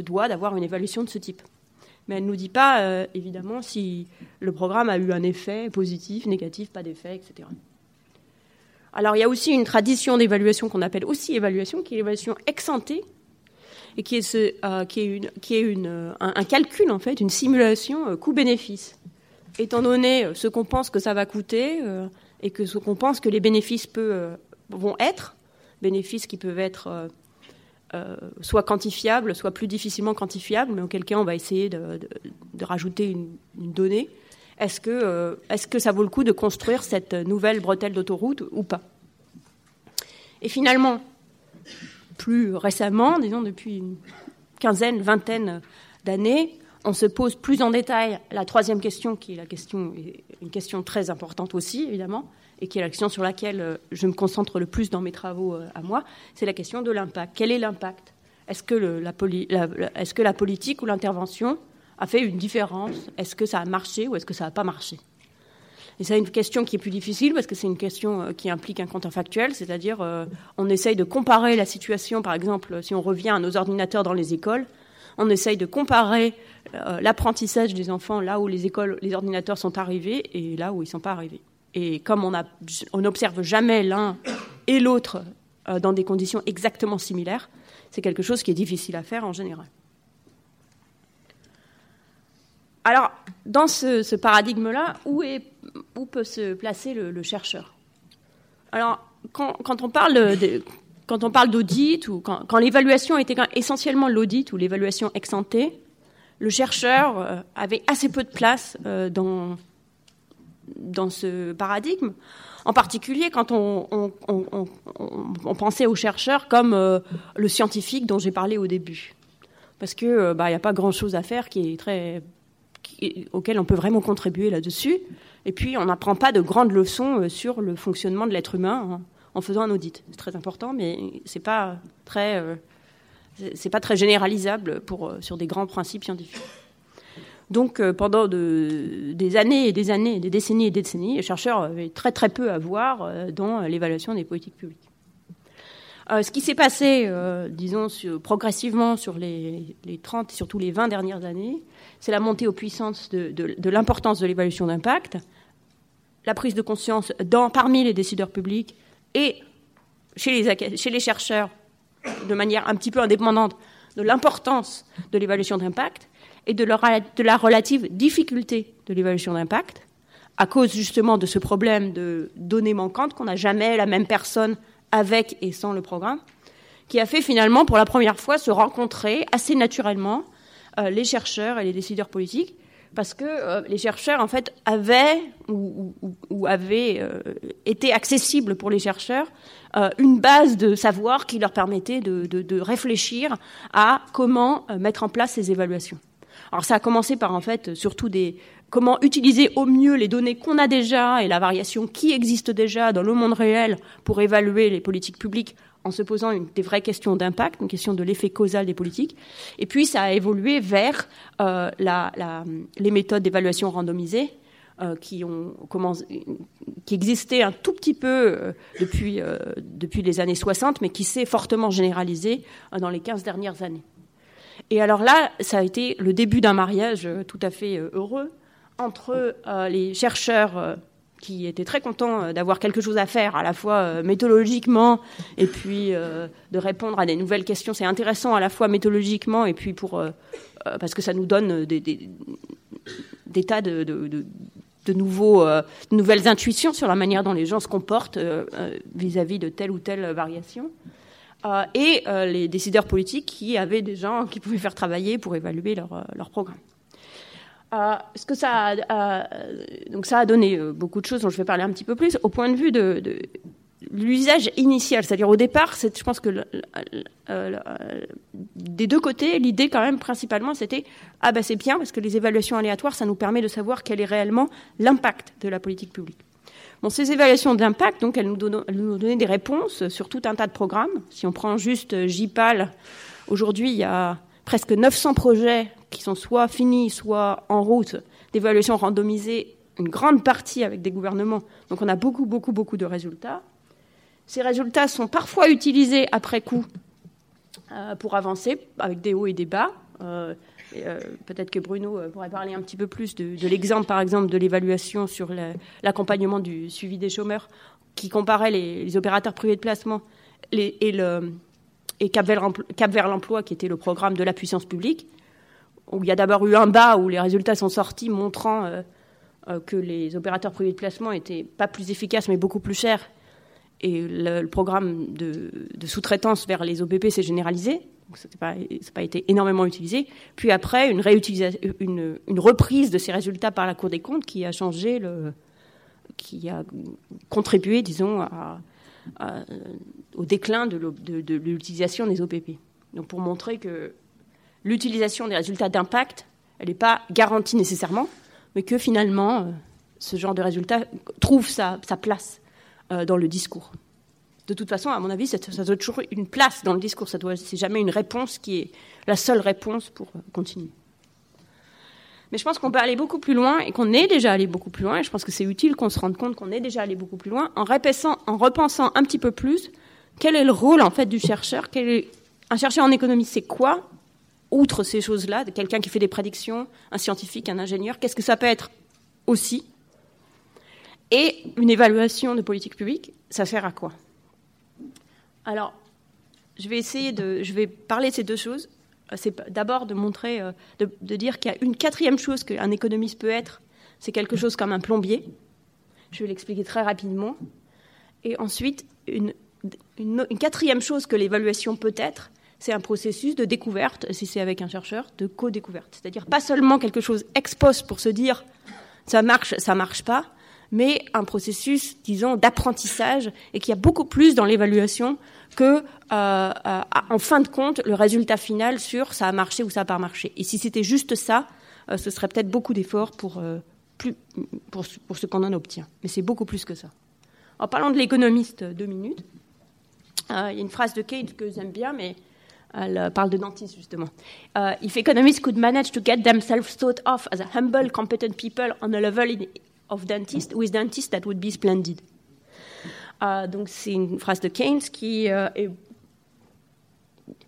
doit d'avoir une évaluation de ce type mais elle ne nous dit pas, euh, évidemment, si le programme a eu un effet positif, négatif, pas d'effet, etc. Alors, il y a aussi une tradition d'évaluation qu'on appelle aussi évaluation, qui est l'évaluation ex ante, et qui est, ce, euh, qui est, une, qui est euh, un, calcul, en fait, une simulation coût-bénéfice. Étant donné ce qu'on pense que ça va coûter et que ce qu'on pense que les bénéfices vont être, bénéfices qui peuvent être euh, soit quantifiable, soit plus difficilement quantifiable, mais auquel cas on va essayer de, rajouter une, donnée. Est-ce que, euh, que ça vaut le coup de construire cette nouvelle bretelle d'autoroute ou pas? Et finalement, plus récemment, disons depuis une quinzaine, vingtaine d'années, on se pose plus en détail la troisième question, qui est la question, une question très importante aussi, évidemment, et qui est la question sur laquelle euh, je me concentre le plus dans mes travaux euh, à moi, c'est la question de l'impact. Quel est l'impact? Est-ce que, la, politique ou l'intervention a fait une différence? Est-ce que ça a marché ou est-ce que ça n'a pas marché? Et c'est une question qui est plus difficile parce que c'est une question euh, qui implique un contrefactuel, c'est-à-dire on essaye de comparer la situation, par exemple, si on revient à nos ordinateurs dans les écoles, on essaye de comparer l'apprentissage des enfants là où les écoles, les ordinateurs sont arrivés et là où ils ne sont pas arrivés. Et comme on n'observe jamais l'un et l'autre euh, dans des conditions exactement similaires, c'est quelque chose qui est difficile à faire en général. Alors, dans ce, paradigme-là, où, peut se placer le, chercheur? Alors, quand, on parle quand on parle d'audit ou quand, l'évaluation était essentiellement l'audit ou l'évaluation ex ante, le chercheur euh, avait assez peu de place euh, dans, dans ce paradigme. En particulier quand on, pensait aux chercheurs comme euh, le scientifique dont j'ai parlé au début. Parce que euh, bah, n'y a pas grand-chose à faire qui est très, auquel on peut vraiment contribuer là-dessus. Et puis on n'apprend pas de grandes leçons euh, sur le fonctionnement de l'être humain hein, en faisant un audit. C'est très important, mais c'est pas très, c'est pas très généralisable pour, sur des grands principes scientifiques. Donc euh, pendant de, des années et des années, des décennies et des décennies, les chercheurs avaient très très peu à voir euh, dans l'évaluation des politiques publiques. Euh, ce qui s'est passé, disons, progressivement sur les, les, 30 et surtout les 20 dernières années, c'est la montée aux puissances de, l'importance de l'évaluation d'impact, la prise de conscience parmi les décideurs publics et chez les chercheurs, de manière un petit peu indépendante, de l'importance de l'évaluation d'impact, et de, la relative difficulté de l'évaluation d'impact, à cause justement de ce problème de données manquantes qu'on n'a jamais la même personne avec et sans le programme, qui a fait finalement pour la première fois se rencontrer assez naturellement euh, les chercheurs et les décideurs politiques, parce que euh, les chercheurs en fait avaient ou, avaient euh, été accessibles pour les chercheurs une base de savoir qui leur permettait de, de réfléchir à comment mettre en place ces évaluations. Alors ça a commencé par en fait surtout des comment utiliser au mieux les données qu'on a déjà et la variation qui existe déjà dans le monde réel pour évaluer les politiques publiques en se posant une, des vraies questions d'impact, une question de l'effet causal des politiques. Et puis ça a évolué vers euh, les méthodes d'évaluation randomisée euh, qui, ont commencé, qui existaient un tout petit peu euh, depuis, depuis les années 60, mais qui s'est fortement généralisé euh, dans les 15 dernières années. Et alors là, ça a été le début d'un mariage euh, tout à fait euh, heureux entre euh, les chercheurs qui étaient très contents d'avoir quelque chose à faire, à la fois méthodologiquement et puis de répondre à des nouvelles questions. C'est intéressant à la fois méthodologiquement et puis pour parce que ça nous donne des, tas de, nouveaux, nouvelles intuitions sur la manière dont les gens se comportent vis-à-vis -vis de telle ou telle variation. Euh, et euh, les décideurs politiques qui avaient des gens qui pouvaient faire travailler pour évaluer leur, euh, programme. ce que ça a, donc ça a donné beaucoup de choses dont je vais parler un petit peu plus au point de vue de, l'usage initial, c'est-à-dire au départ, je pense que des deux côtés, l'idée quand même principalement, c'était ah ben c'est bien parce que les évaluations aléatoires, ça nous permet de savoir quel est réellement l'impact de la politique publique. Ces évaluations d'impact, donc, elles nous, donnent, donnaient des réponses sur tout un tas de programmes. Si on prend juste JPAL, aujourd'hui, il y a presque 900 projets qui sont soit finis, soit en route d'évaluation randomisée, une grande partie avec des gouvernements. Donc, on a beaucoup, beaucoup, beaucoup de résultats. Ces résultats sont parfois utilisés après coup euh, pour avancer, avec des hauts et des bas. Euh, euh, peut-être que Bruno euh, pourrait parler un petit peu plus de, l'exemple, par exemple, de l'évaluation sur l'accompagnement du suivi des chômeurs, qui comparait les, opérateurs privés de placement et, Cap vers l'emploi, qui était le programme de la puissance publique, où il y a d'abord eu un bas où les résultats sont sortis montrant euh, que les opérateurs privés de placement étaient pas plus efficaces mais beaucoup plus chers. Et le, programme de, de sous-traitance vers les OPP s'est généralisé ça n'a pas, été énormément utilisé. Puis après, une, une, reprise de ces résultats par la Cour des comptes qui a changé le, qui a contribué, disons, au déclin de, l'utilisation des OPP. Donc pour montrer que l'utilisation des résultats d'impact, elle n'est pas garantie nécessairement, mais que finalement, euh, ce genre de résultat trouve sa, sa place euh, dans le discours de toute façon, à mon avis, ça, doit toujours une place dans le discours. Ça doit, c'est jamais une réponse qui est la seule réponse pour euh, continuer. Mais je pense qu'on peut aller beaucoup plus loin et qu'on est déjà allé beaucoup plus loin. Et je pense que c'est utile qu'on se rende compte qu'on est déjà allé beaucoup plus loin en, en repensant un petit peu plus quel est le rôle en fait du chercheur. Un chercheur en économie, c'est quoi Outre ces choses-là, quelqu'un qui fait des prédictions, un scientifique, un ingénieur, qu'est-ce que ça peut être aussi? Et une évaluation de politique publique, ça sert à quoi? Alors, je vais essayer de, je vais parler de ces deux choses. C'est d'abord de montrer, euh, de, dire qu'il y a une quatrième chose qu'un économiste peut être, c'est quelque chose comme un plombier. Je vais l'expliquer très rapidement. Et ensuite, une, une, quatrième chose que l'évaluation peut être, c'est un processus de découverte, si c'est avec un chercheur, de co-découverte. C'est-à-dire pas seulement quelque chose ex post pour se dire ça marche, ça marche pas, mais un processus, disons, d'apprentissage et qui a beaucoup plus dans l'évaluation que, euh, euh, en fin de compte, le résultat final sur ça a marché ou ça n'a pas marché. Et si c'était juste ça, euh, ce serait peut-être beaucoup d'efforts pour, plus, pour, ce qu'on en obtient. Mais c'est beaucoup plus que ça. En parlant de l'économiste, deux minutes. il y a une phrase de Kate que j'aime bien, mais elle parle de dentiste justement. if economists could manage to get themselves thought of as humble, competent people on a level in, of dentist, with dentist, that would be splendid. Euh, donc c'est une phrase de Keynes qui euh, est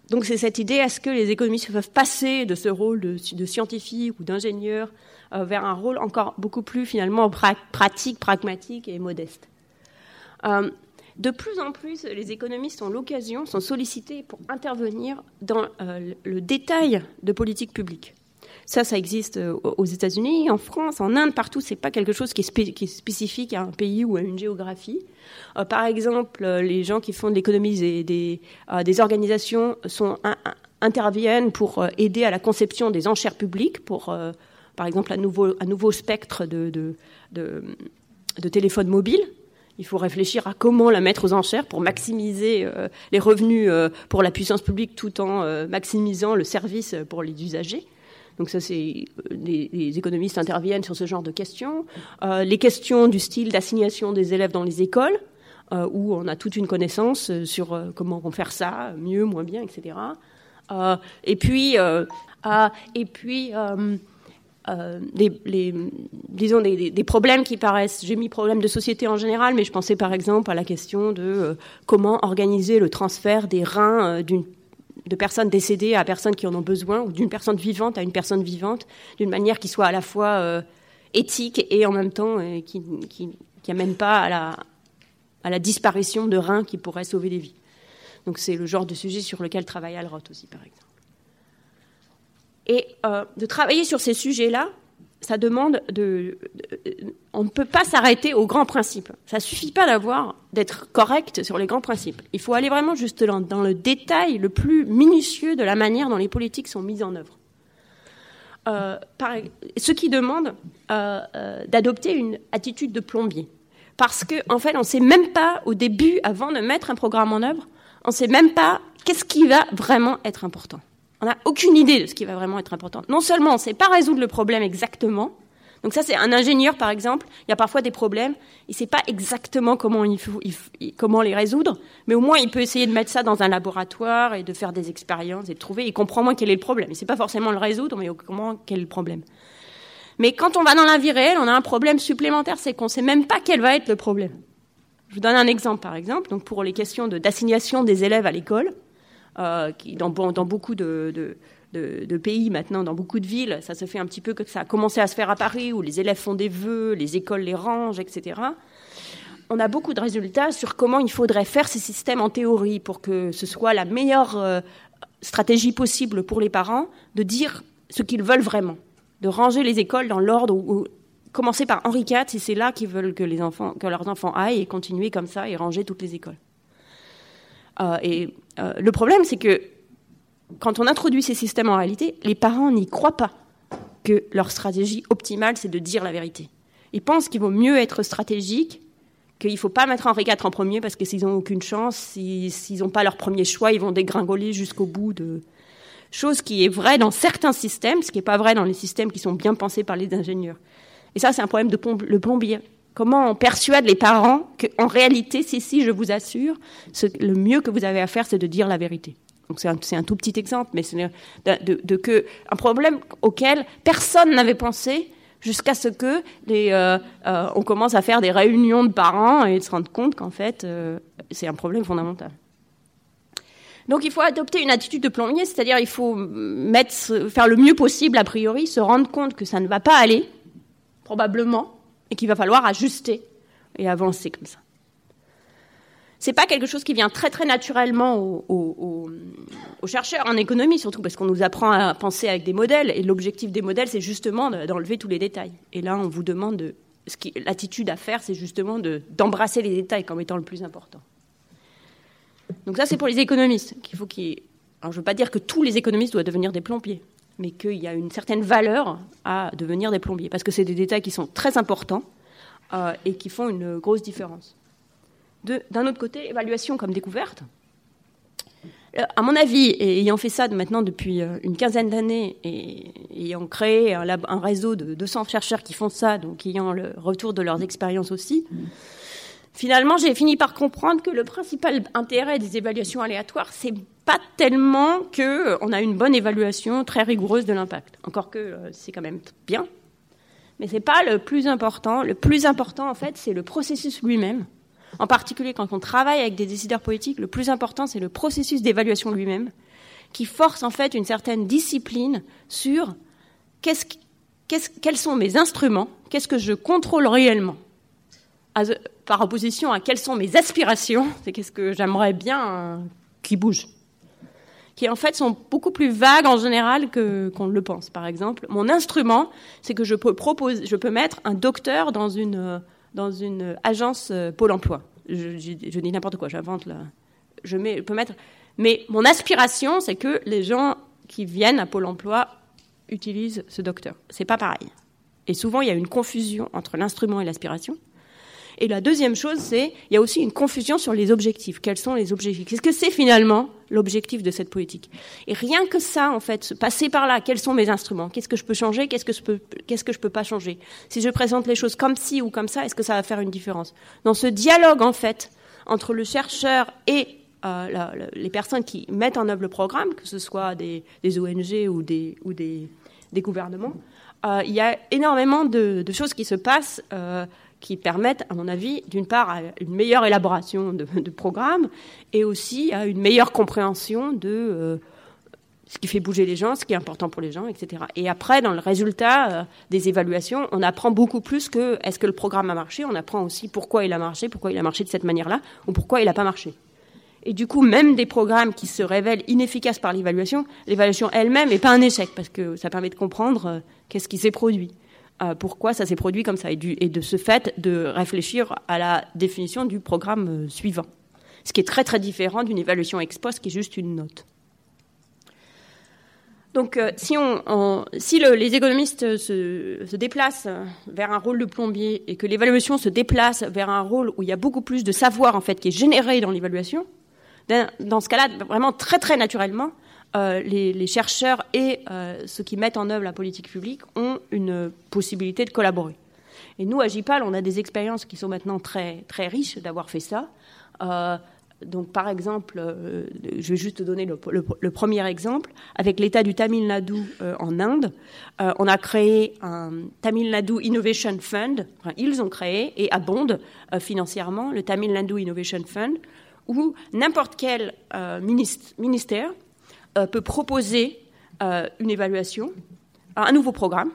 donc c'est cette idée est-ce que les économistes peuvent passer de ce rôle de, scientifique ou d'ingénieur euh, vers un rôle encore beaucoup plus finalement pratique, pragmatique et modeste? de plus en plus, les économistes ont l'occasion, sont sollicités pour intervenir dans le détail de politique publique. Ça, ça existe euh, aux États-Unis, en France, en Inde, partout. C'est pas quelque chose qui est, spécifique à un pays ou à une géographie. Euh, par exemple, euh, les gens qui font de l'économie des, des, organisations sont, interviennent pour aider à la conception des enchères publiques, pour, par exemple, un nouveau, un nouveau spectre de, de, de, téléphones mobiles. Il faut réfléchir à comment la mettre aux enchères pour maximiser les revenus pour la puissance publique tout en maximisant le service pour les usagers. Donc ça, c'est euh, les, économistes interviennent sur ce genre de questions. Euh, les questions du style d'assignation des élèves dans les écoles, euh, où on a toute une connaissance sur comment faire ça, mieux, moins bien, etc. et puis, et puis. les, disons des, problèmes qui paraissent, j'ai mis problèmes de société en général, mais je pensais par exemple à la question de comment organiser le transfert des reins d'une de personnes décédées à personnes qui en ont besoin, ou d'une personne vivante à une personne vivante, d'une manière qui soit à la fois euh, éthique et en même temps euh, qui, n'amène pas à la, à la disparition de reins qui pourraient sauver des vies. Donc c'est le genre de sujet sur lequel travaille Alrot aussi, par exemple. Et euh, de travailler sur ces sujets-là, ça demande de, on ne peut pas s'arrêter aux grands principes. Ça suffit pas d'avoir d'être correct sur les grands principes. Il faut aller vraiment juste dans, le détail le plus minutieux de la manière dont les politiques sont mises en œuvre. Euh, ce qui demande euh, euh, d'adopter une attitude de plombier, parce qu'en en fait, on ne sait même pas au début, avant de mettre un programme en œuvre, on ne sait même pas qu'est-ce qui va vraiment être important. On n'a aucune idée de ce qui va vraiment être important. Non seulement on ne sait pas résoudre le problème exactement, donc ça c'est un ingénieur par exemple, il y a parfois des problèmes, il ne sait pas exactement comment, il les résoudre, mais au moins il peut essayer de mettre ça dans un laboratoire et de faire des expériences et de trouver, il comprend moins quel est le problème. Il ne sait pas forcément le résoudre, mais comment quel est le problème. Mais quand on va dans la vie réelle, on a un problème supplémentaire, c'est qu'on ne sait même pas quel va être le problème. Je vous donne un exemple par exemple, donc pour les questions d'assignation des élèves à l'école, qui, dans, beaucoup de, pays maintenant, dans beaucoup de villes, ça se fait un petit peu que ça a commencé à se faire à Paris, où les élèves font des vœux, les écoles les rangent, etc. On a beaucoup de résultats sur comment il faudrait faire ces systèmes en théorie pour que ce soit la meilleure euh, stratégie possible pour les parents de dire ce qu'ils veulent vraiment, de ranger les écoles dans l'ordre où, commencer par Henri IV si c'est là qu'ils veulent que leurs enfants aillent et continuer comme ça et ranger toutes les écoles. Euh, et euh, le problème, c'est que quand on introduit ces systèmes en réalité, les parents n'y croient pas que leur stratégie optimale, c'est de dire la vérité. Ils pensent qu'il vaut mieux être stratégique, qu'il ne faut pas mettre Henri IV en premier parce que s'ils n'ont aucune chance, s'ils n'ont pas leur premier choix, ils vont dégringoler jusqu'au bout de... Chose qui est vraie dans certains systèmes, ce qui n'est pas vrai dans les systèmes qui sont bien pensés par les ingénieurs. Et ça, c'est un problème de plombier. Comment on persuade les parents qu'en réalité, si, si, je vous assure, le mieux que vous avez à faire, c'est de dire la vérité. Donc c'est un, tout petit exemple, mais c'est de, que un problème auquel personne n'avait pensé jusqu'à ce que euh, euh, on commence à faire des réunions de parents et se rendre compte qu'en fait euh, c'est un problème fondamental. Donc il faut adopter une attitude de plombier, c'est-à-dire il faut faire le mieux possible a priori, se rendre compte que ça ne va pas aller, probablement, et qu'il va falloir ajuster et avancer comme ça. C'est pas quelque chose qui vient très très naturellement aux, chercheurs en économie, surtout parce qu'on nous apprend à penser avec des modèles, et l'objectif des modèles, c'est justement d'enlever tous les détails. Et là, on vous demande de, l'attitude à faire, c'est justement d'embrasser les détails comme étant le plus important. Donc ça, c'est pour les économistes qu'il faut. Alors, je veux pas dire que tous les économistes doivent devenir des plombiers, mais qu'il y a une certaine valeur à devenir des plombiers, parce que c'est des détails qui sont très importants et qui font une grosse différence. D'un autre côté, évaluation comme découverte. À mon avis, ayant fait ça maintenant depuis une quinzaine d'années et ayant créé un, un, réseau de 200 chercheurs qui font ça, donc ayant le retour de leurs expériences aussi, finalement, j'ai fini par comprendre que le principal intérêt des évaluations aléatoires, c'est pas tellement que on a une bonne évaluation très rigoureuse de l'impact. Encore que euh, c'est quand même bien, mais c'est pas le plus important. Le plus important, en fait, c'est le processus lui-même. En particulier, quand on travaille avec des décideurs politiques, le plus important, c'est le processus d'évaluation lui-même, qui force en fait une certaine discipline sur quels sont mes instruments, qu'est-ce que je contrôle réellement par opposition à quelles sont mes aspirations, c'est qu'est-ce que j'aimerais bien euh, qui bouge, qui en fait sont beaucoup plus vagues en général que qu'on le pense. Par exemple, mon instrument, c'est que je peux proposer, je peux mettre un docteur dans une euh, dans une agence euh, Pôle Emploi. Je, dis n'importe quoi, j'invente là. Je, je peux mettre. Mais mon aspiration, c'est que les gens qui viennent à Pôle Emploi utilisent ce docteur. C'est pas pareil. Et souvent, il y a une confusion entre l'instrument et l'aspiration. Et la deuxième chose, c'est il y a aussi une confusion sur les objectifs. Quels sont les objectifs? Qu'est-ce que c'est finalement l'objectif de cette politique? Et rien que ça, en fait, passer par là, quels sont mes instruments? Qu'est-ce que je peux changer? Qu'est-ce que je peux Qu'est-ce que je peux pas changer? Si je présente les choses comme ci ou comme ça, est-ce que ça va faire une différence? Dans ce dialogue, en fait, entre le chercheur et euh, les personnes qui mettent en œuvre le programme, que ce soit des, ONG ou des, ou des, gouvernements, euh, il y a énormément de, choses qui se passent. Euh, qui permettent, à mon avis, d'une part, à une meilleure élaboration de, programmes et aussi à une meilleure compréhension de euh, ce qui fait bouger les gens, ce qui est important pour les gens, etc. Et après, dans le résultat euh, des évaluations, on apprend beaucoup plus que est-ce que le programme a marché, on apprend aussi pourquoi il a marché, pourquoi il a marché de cette manière-là, ou pourquoi il n'a pas marché. Et du coup, même des programmes qui se révèlent inefficaces par l'évaluation, l'évaluation elle-même n'est pas un échec, parce que ça permet de comprendre euh, qu'est-ce qui s'est produit. Euh, pourquoi ça s'est produit comme ça et, de ce fait de réfléchir à la définition du programme euh, suivant. Ce qui est très très différent d'une évaluation ex post qui est juste une note. Donc, euh, si, les économistes se, déplacent vers un rôle de plombier et que l'évaluation se déplace vers un rôle où il y a beaucoup plus de savoir en fait qui est généré dans l'évaluation, dans ce cas-là, vraiment très très naturellement, euh, les, chercheurs et euh, ceux qui mettent en œuvre la politique publique ont une possibilité de collaborer. Et nous, à JPAL, on a des expériences qui sont maintenant très, très riches d'avoir fait ça. Euh, donc, par exemple, je vais juste donner le, premier exemple. Avec l'État du Tamil Nadu en Inde, on a créé un Tamil Nadu Innovation Fund. Ils ont créé et abondent financièrement le Tamil Nadu Innovation Fund, où n'importe quel ministère peut proposer euh, une évaluation, un nouveau programme,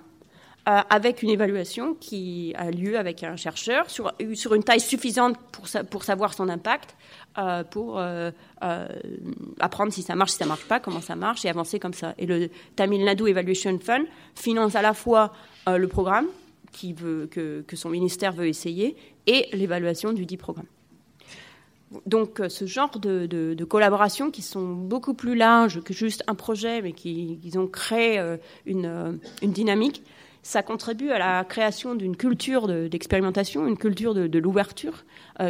euh, avec une évaluation qui a lieu avec un chercheur sur, une taille suffisante pour, savoir son impact, pour apprendre si ça marche, si ça marche pas, comment ça marche et avancer comme ça. Et le Tamil Nadu Evaluation Fund finance à la fois le programme que, son ministère veut essayer et l'évaluation du dit programme. Donc euh, ce genre de, de, collaborations qui sont beaucoup plus larges que juste un projet, mais qui, ont créé euh, une, euh, une, dynamique, ça contribue à la création d'une culture d'expérimentation, une culture de, l'ouverture,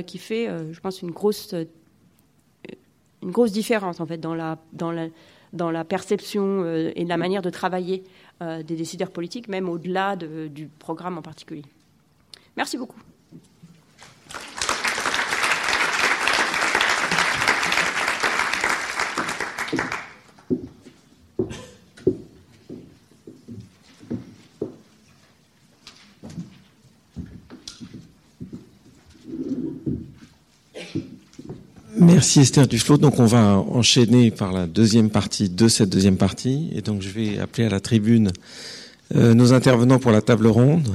qui fait, je pense, une grosse, une grosse différence en fait dans la, dans la, dans la perception et la manière de travailler des décideurs politiques, même au-delà du programme en particulier. Merci beaucoup. Merci Esther Duflot. Donc on va enchaîner par la deuxième partie de cette deuxième partie. Et donc je vais appeler à la tribune euh, nos intervenants pour la table ronde.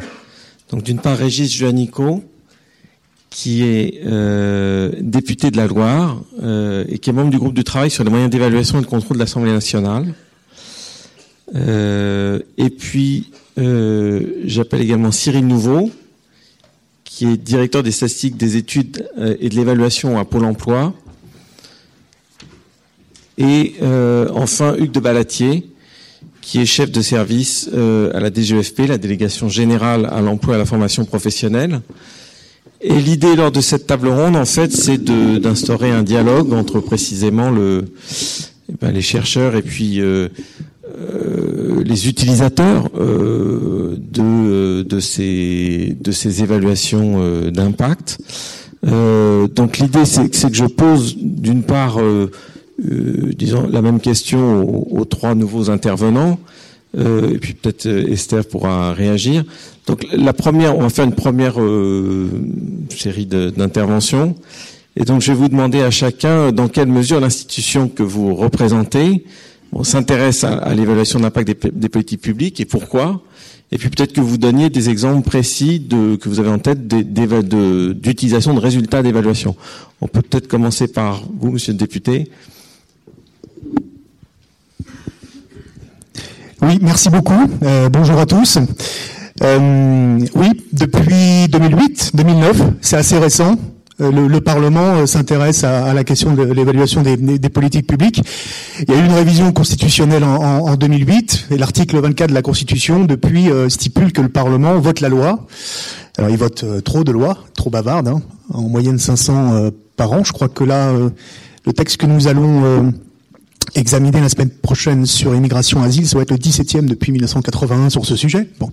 Donc d'une part Régis Juanico, qui est euh, député de la Loire euh, et qui est membre du groupe de travail sur les moyens d'évaluation et de contrôle de l'Assemblée nationale. et puis j'appelle également Cyril Nouveau, qui est directeur des statistiques, des études euh, et de l'évaluation à Pôle Emploi. Et euh, enfin Hugues de Balatier, qui est chef de service à la DGFP, la délégation générale à l'emploi et à la formation professionnelle. Et l'idée lors de cette table ronde, en fait, c'est d'instaurer un dialogue entre précisément eh ben, les chercheurs et puis euh, euh, les utilisateurs euh, de, ces, évaluations d'impact. Donc l'idée, c'est que je pose d'une part, disons, la même question aux trois nouveaux intervenants. Euh, et puis peut-être Esther pourra réagir. Donc la première, on va faire une première euh, série d'interventions. Et donc je vais vous demander à chacun dans quelle mesure l'institution que vous représentez s'intéresse à, l'évaluation d'impact des, des, politiques publiques et pourquoi. Et puis peut-être que vous donniez des exemples précis de, que vous avez en tête d'utilisation de, de résultats d'évaluation. On peut peut-être commencer par vous, Monsieur le député. Oui, merci beaucoup. Euh, bonjour à tous. Euh, oui, depuis 2008, 2009, c'est assez récent. Euh, le, le, Parlement euh, s'intéresse à, à, la question de l'évaluation des, des, politiques publiques. Il y a eu une révision constitutionnelle en, en, en 2008 et l'article 24 de la Constitution depuis euh, stipule que le Parlement vote la loi. Alors il vote trop de lois, trop bavardes, hein, en moyenne 500 par an. Je crois que là, le texte que nous allons examiner la semaine prochaine sur immigration asile, ça va être le 17e depuis 1981 sur ce sujet. Bon.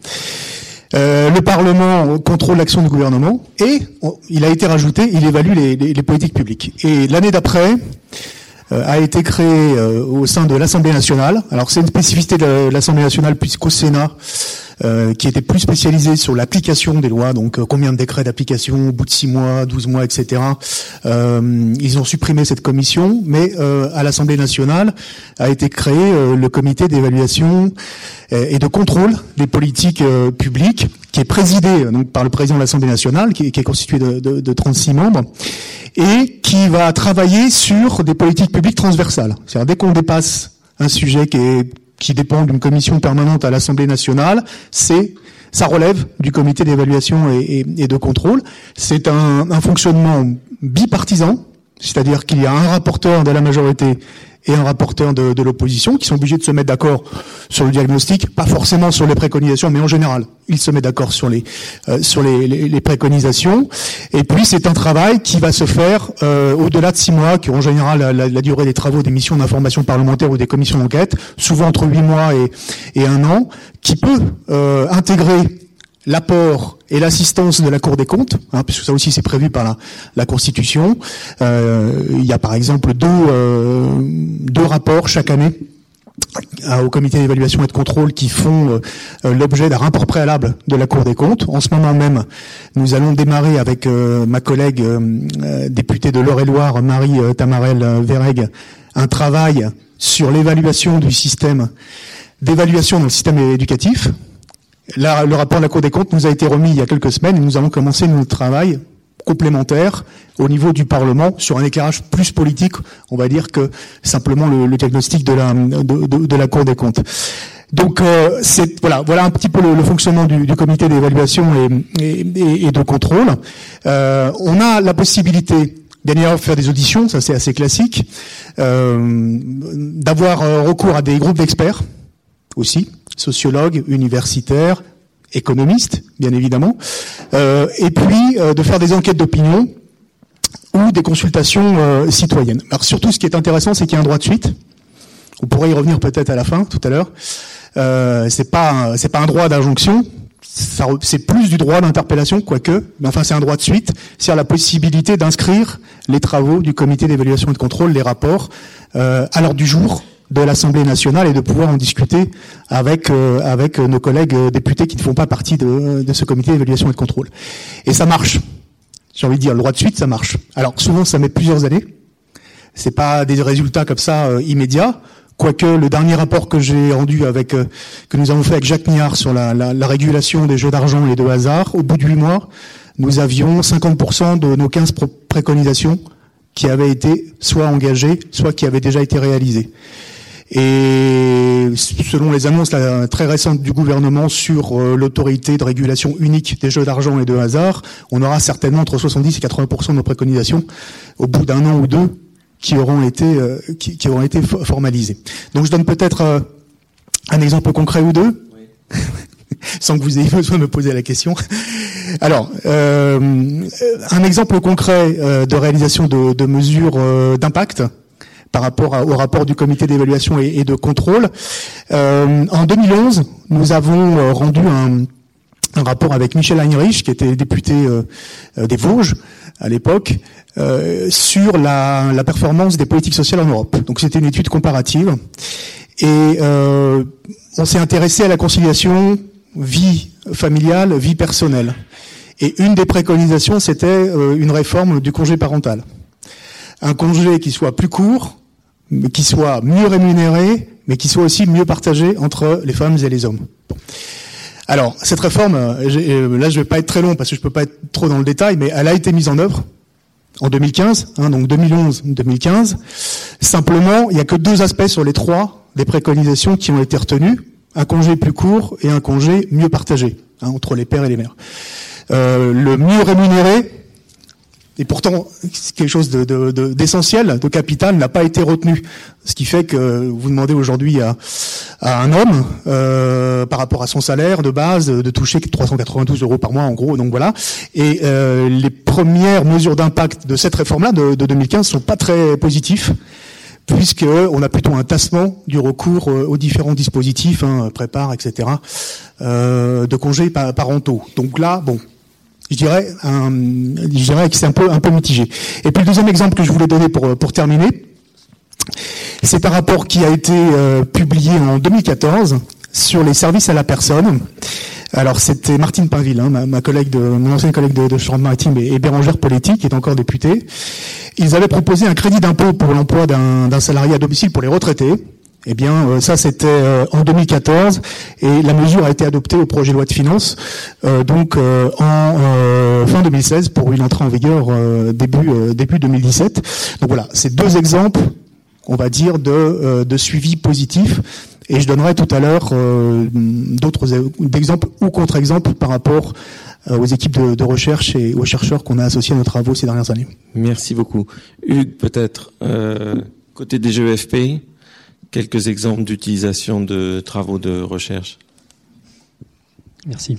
Euh, le Parlement contrôle l'action du gouvernement et il a été rajouté, il évalue les, les, les politiques publiques. Et l'année d'après euh, a été créé euh, au sein de l'Assemblée nationale. Alors c'est une spécificité de l'Assemblée nationale puisqu'au Sénat, euh, qui était plus spécialisé sur l'application des lois, donc euh, combien de décrets d'application au bout de 6 mois, 12 mois, etc. Euh, ils ont supprimé cette commission, mais à l'Assemblée nationale a été créé le comité d'évaluation et de contrôle des politiques publiques, qui est présidé donc par le président de l'Assemblée nationale, qui, qui, est constitué de, de, de 36 membres, et qui va travailler sur des politiques publiques transversales. C'est-à-dire dès qu'on dépasse un sujet qui est qui dépend d'une commission permanente à l'Assemblée nationale, c'est ça relève du comité d'évaluation et, de contrôle. C'est un, un, fonctionnement bipartisan, c'est-à-dire qu'il y a un rapporteur de la majorité et un rapporteur de, de l'opposition qui sont obligés de se mettre d'accord sur le diagnostic, pas forcément sur les préconisations, mais en général, ils se mettent d'accord sur les euh, sur les, les, les, préconisations. Et puis c'est un travail qui va se faire euh, au-delà de six mois, qui est en général la, la, la durée des travaux des missions d'information parlementaire ou des commissions d'enquête, souvent entre huit mois et, et un an, qui peut euh, intégrer l'apport et l'assistance de la Cour des comptes, hein, puisque ça aussi c'est prévu par la, Constitution. Euh, il y a par exemple deux, euh, deux rapports chaque année euh, au comité d'évaluation et de contrôle qui font l'objet d'un rapport préalable de la Cour des comptes. En ce moment même, nous allons démarrer avec ma collègue députée de l'Eure-et-Loire, Marie Tamarel Verreg, un travail sur l'évaluation du système d'évaluation dans le système éducatif, Le rapport de la Cour des comptes nous a été remis il y a quelques semaines et nous allons commencer notre travail complémentaire au niveau du Parlement sur un éclairage plus politique, on va dire, que simplement le, diagnostic de la, Cour des comptes. Donc euh, voilà, voilà un petit peu le, fonctionnement du, comité d'évaluation et, de contrôle. Euh, on a la possibilité Bien faire des auditions, ça c'est assez classique, euh, d'avoir euh, recours à des groupes d'experts aussi, sociologues, universitaires, économistes, bien évidemment, euh, et puis euh, de faire des enquêtes d'opinion ou des consultations euh, citoyennes. Alors surtout, ce qui est intéressant, c'est qu'il y a un droit de suite. On pourrait y revenir peut-être à la fin, tout à l'heure. Euh, c'est pas c'est pas un droit d'injonction. C'est plus du droit d'interpellation, quoique, mais enfin c'est un droit de suite, c'est la possibilité d'inscrire les travaux du comité d'évaluation et de contrôle, les rapports, euh, à l'ordre du jour de l'Assemblée nationale et de pouvoir en discuter avec euh, avec nos collègues députés qui ne font pas partie de, de ce comité d'évaluation et de contrôle. Et ça marche. J'ai envie de dire, le droit de suite, ça marche. Alors souvent, ça met plusieurs années. C'est pas des résultats comme ça euh, immédiats. Quoique le dernier rapport que j'ai rendu avec euh, que nous avons fait avec Jacques Niard sur la, la, la régulation des jeux d'argent et de hasard, au bout de huit mois, nous avions 50% de nos 15 préconisations qui avaient été soit engagées, soit qui avaient déjà été réalisées. Et selon les annonces là, très récentes du gouvernement sur euh, l'autorité de régulation unique des jeux d'argent et de hasard, on aura certainement entre 70 et 80% de nos préconisations au bout d'un an ou deux qui auront été euh, qui, auront été formalisées. Donc je donne peut-être euh, Un exemple concret ou deux Sans que vous ayez besoin de me poser la question. Alors, euh, un exemple concret de réalisation de, de mesures d'impact par rapport au rapport du comité d'évaluation et, de contrôle. en 2011, nous avons rendu un, un, rapport avec Michel Heinrich, qui était député des Vosges à l'époque, sur la, la, performance des politiques sociales en Europe. Donc c'était une étude comparative. Et on s'est intéressé à la conciliation vie familiale, vie personnelle. Et une des préconisations, c'était euh, une réforme du congé parental. Un congé qui soit plus court, qui soit mieux rémunéré, mais qui soit aussi mieux partagé entre les femmes et les hommes. Alors, cette réforme, euh, euh, là je vais pas être très long parce que je peux pas être trop dans le détail, mais elle a été mise en œuvre en 2015, hein, donc 2011-2015. Simplement, il n'y a que deux aspects sur les trois des préconisations qui ont été retenues un congé plus court et un congé mieux partagé hein, entre les pères et les mères. Euh, le mieux rémunéré, et pourtant quelque chose d'essentiel, de, de, de, capital, n'a pas été retenu. Ce qui fait que vous demandez aujourd'hui à, à, un homme, euh, par rapport à son salaire de base, de toucher 392 euros par mois en gros. Donc voilà. Et euh, les premières mesures d'impact de cette réforme-là de, de 2015 sont pas très positifs puisqu'on a plutôt un tassement du recours euh, aux différents dispositifs, hein, prépare, etc., euh, de congés parentaux. Donc là, bon, je dirais, un, je dirais que c'est un peu, un peu mitigé. Et puis le deuxième exemple que je voulais donner pour, pour terminer, c'est un rapport qui a été euh, publié en 2014 sur les services à la personne. Alors c'était Martine Pinville, hein, ma, collègue de, mon ancienne collègue de, de Charente-Maritime et, et Bérangère Politique, qui est encore députée. Ils avaient proposé un crédit d'impôt pour l'emploi d'un salarié à domicile pour les retraités. Eh bien, euh, ça c'était euh, en 2014 et la mesure a été adoptée au projet de loi de finances, euh, donc en fin 2016 pour une entrée en vigueur début début 2017. Donc voilà, c'est deux exemples, on va dire, de, de suivi positif. Et je donnerai tout à l'heure d'autres exemples ou contre-exemples par rapport euh, aux équipes de, recherche et aux chercheurs qu'on a associés à nos travaux ces dernières années. Merci beaucoup. Hugues, peut-être, euh, côté des GEFP, quelques exemples d'utilisation de travaux de recherche Merci.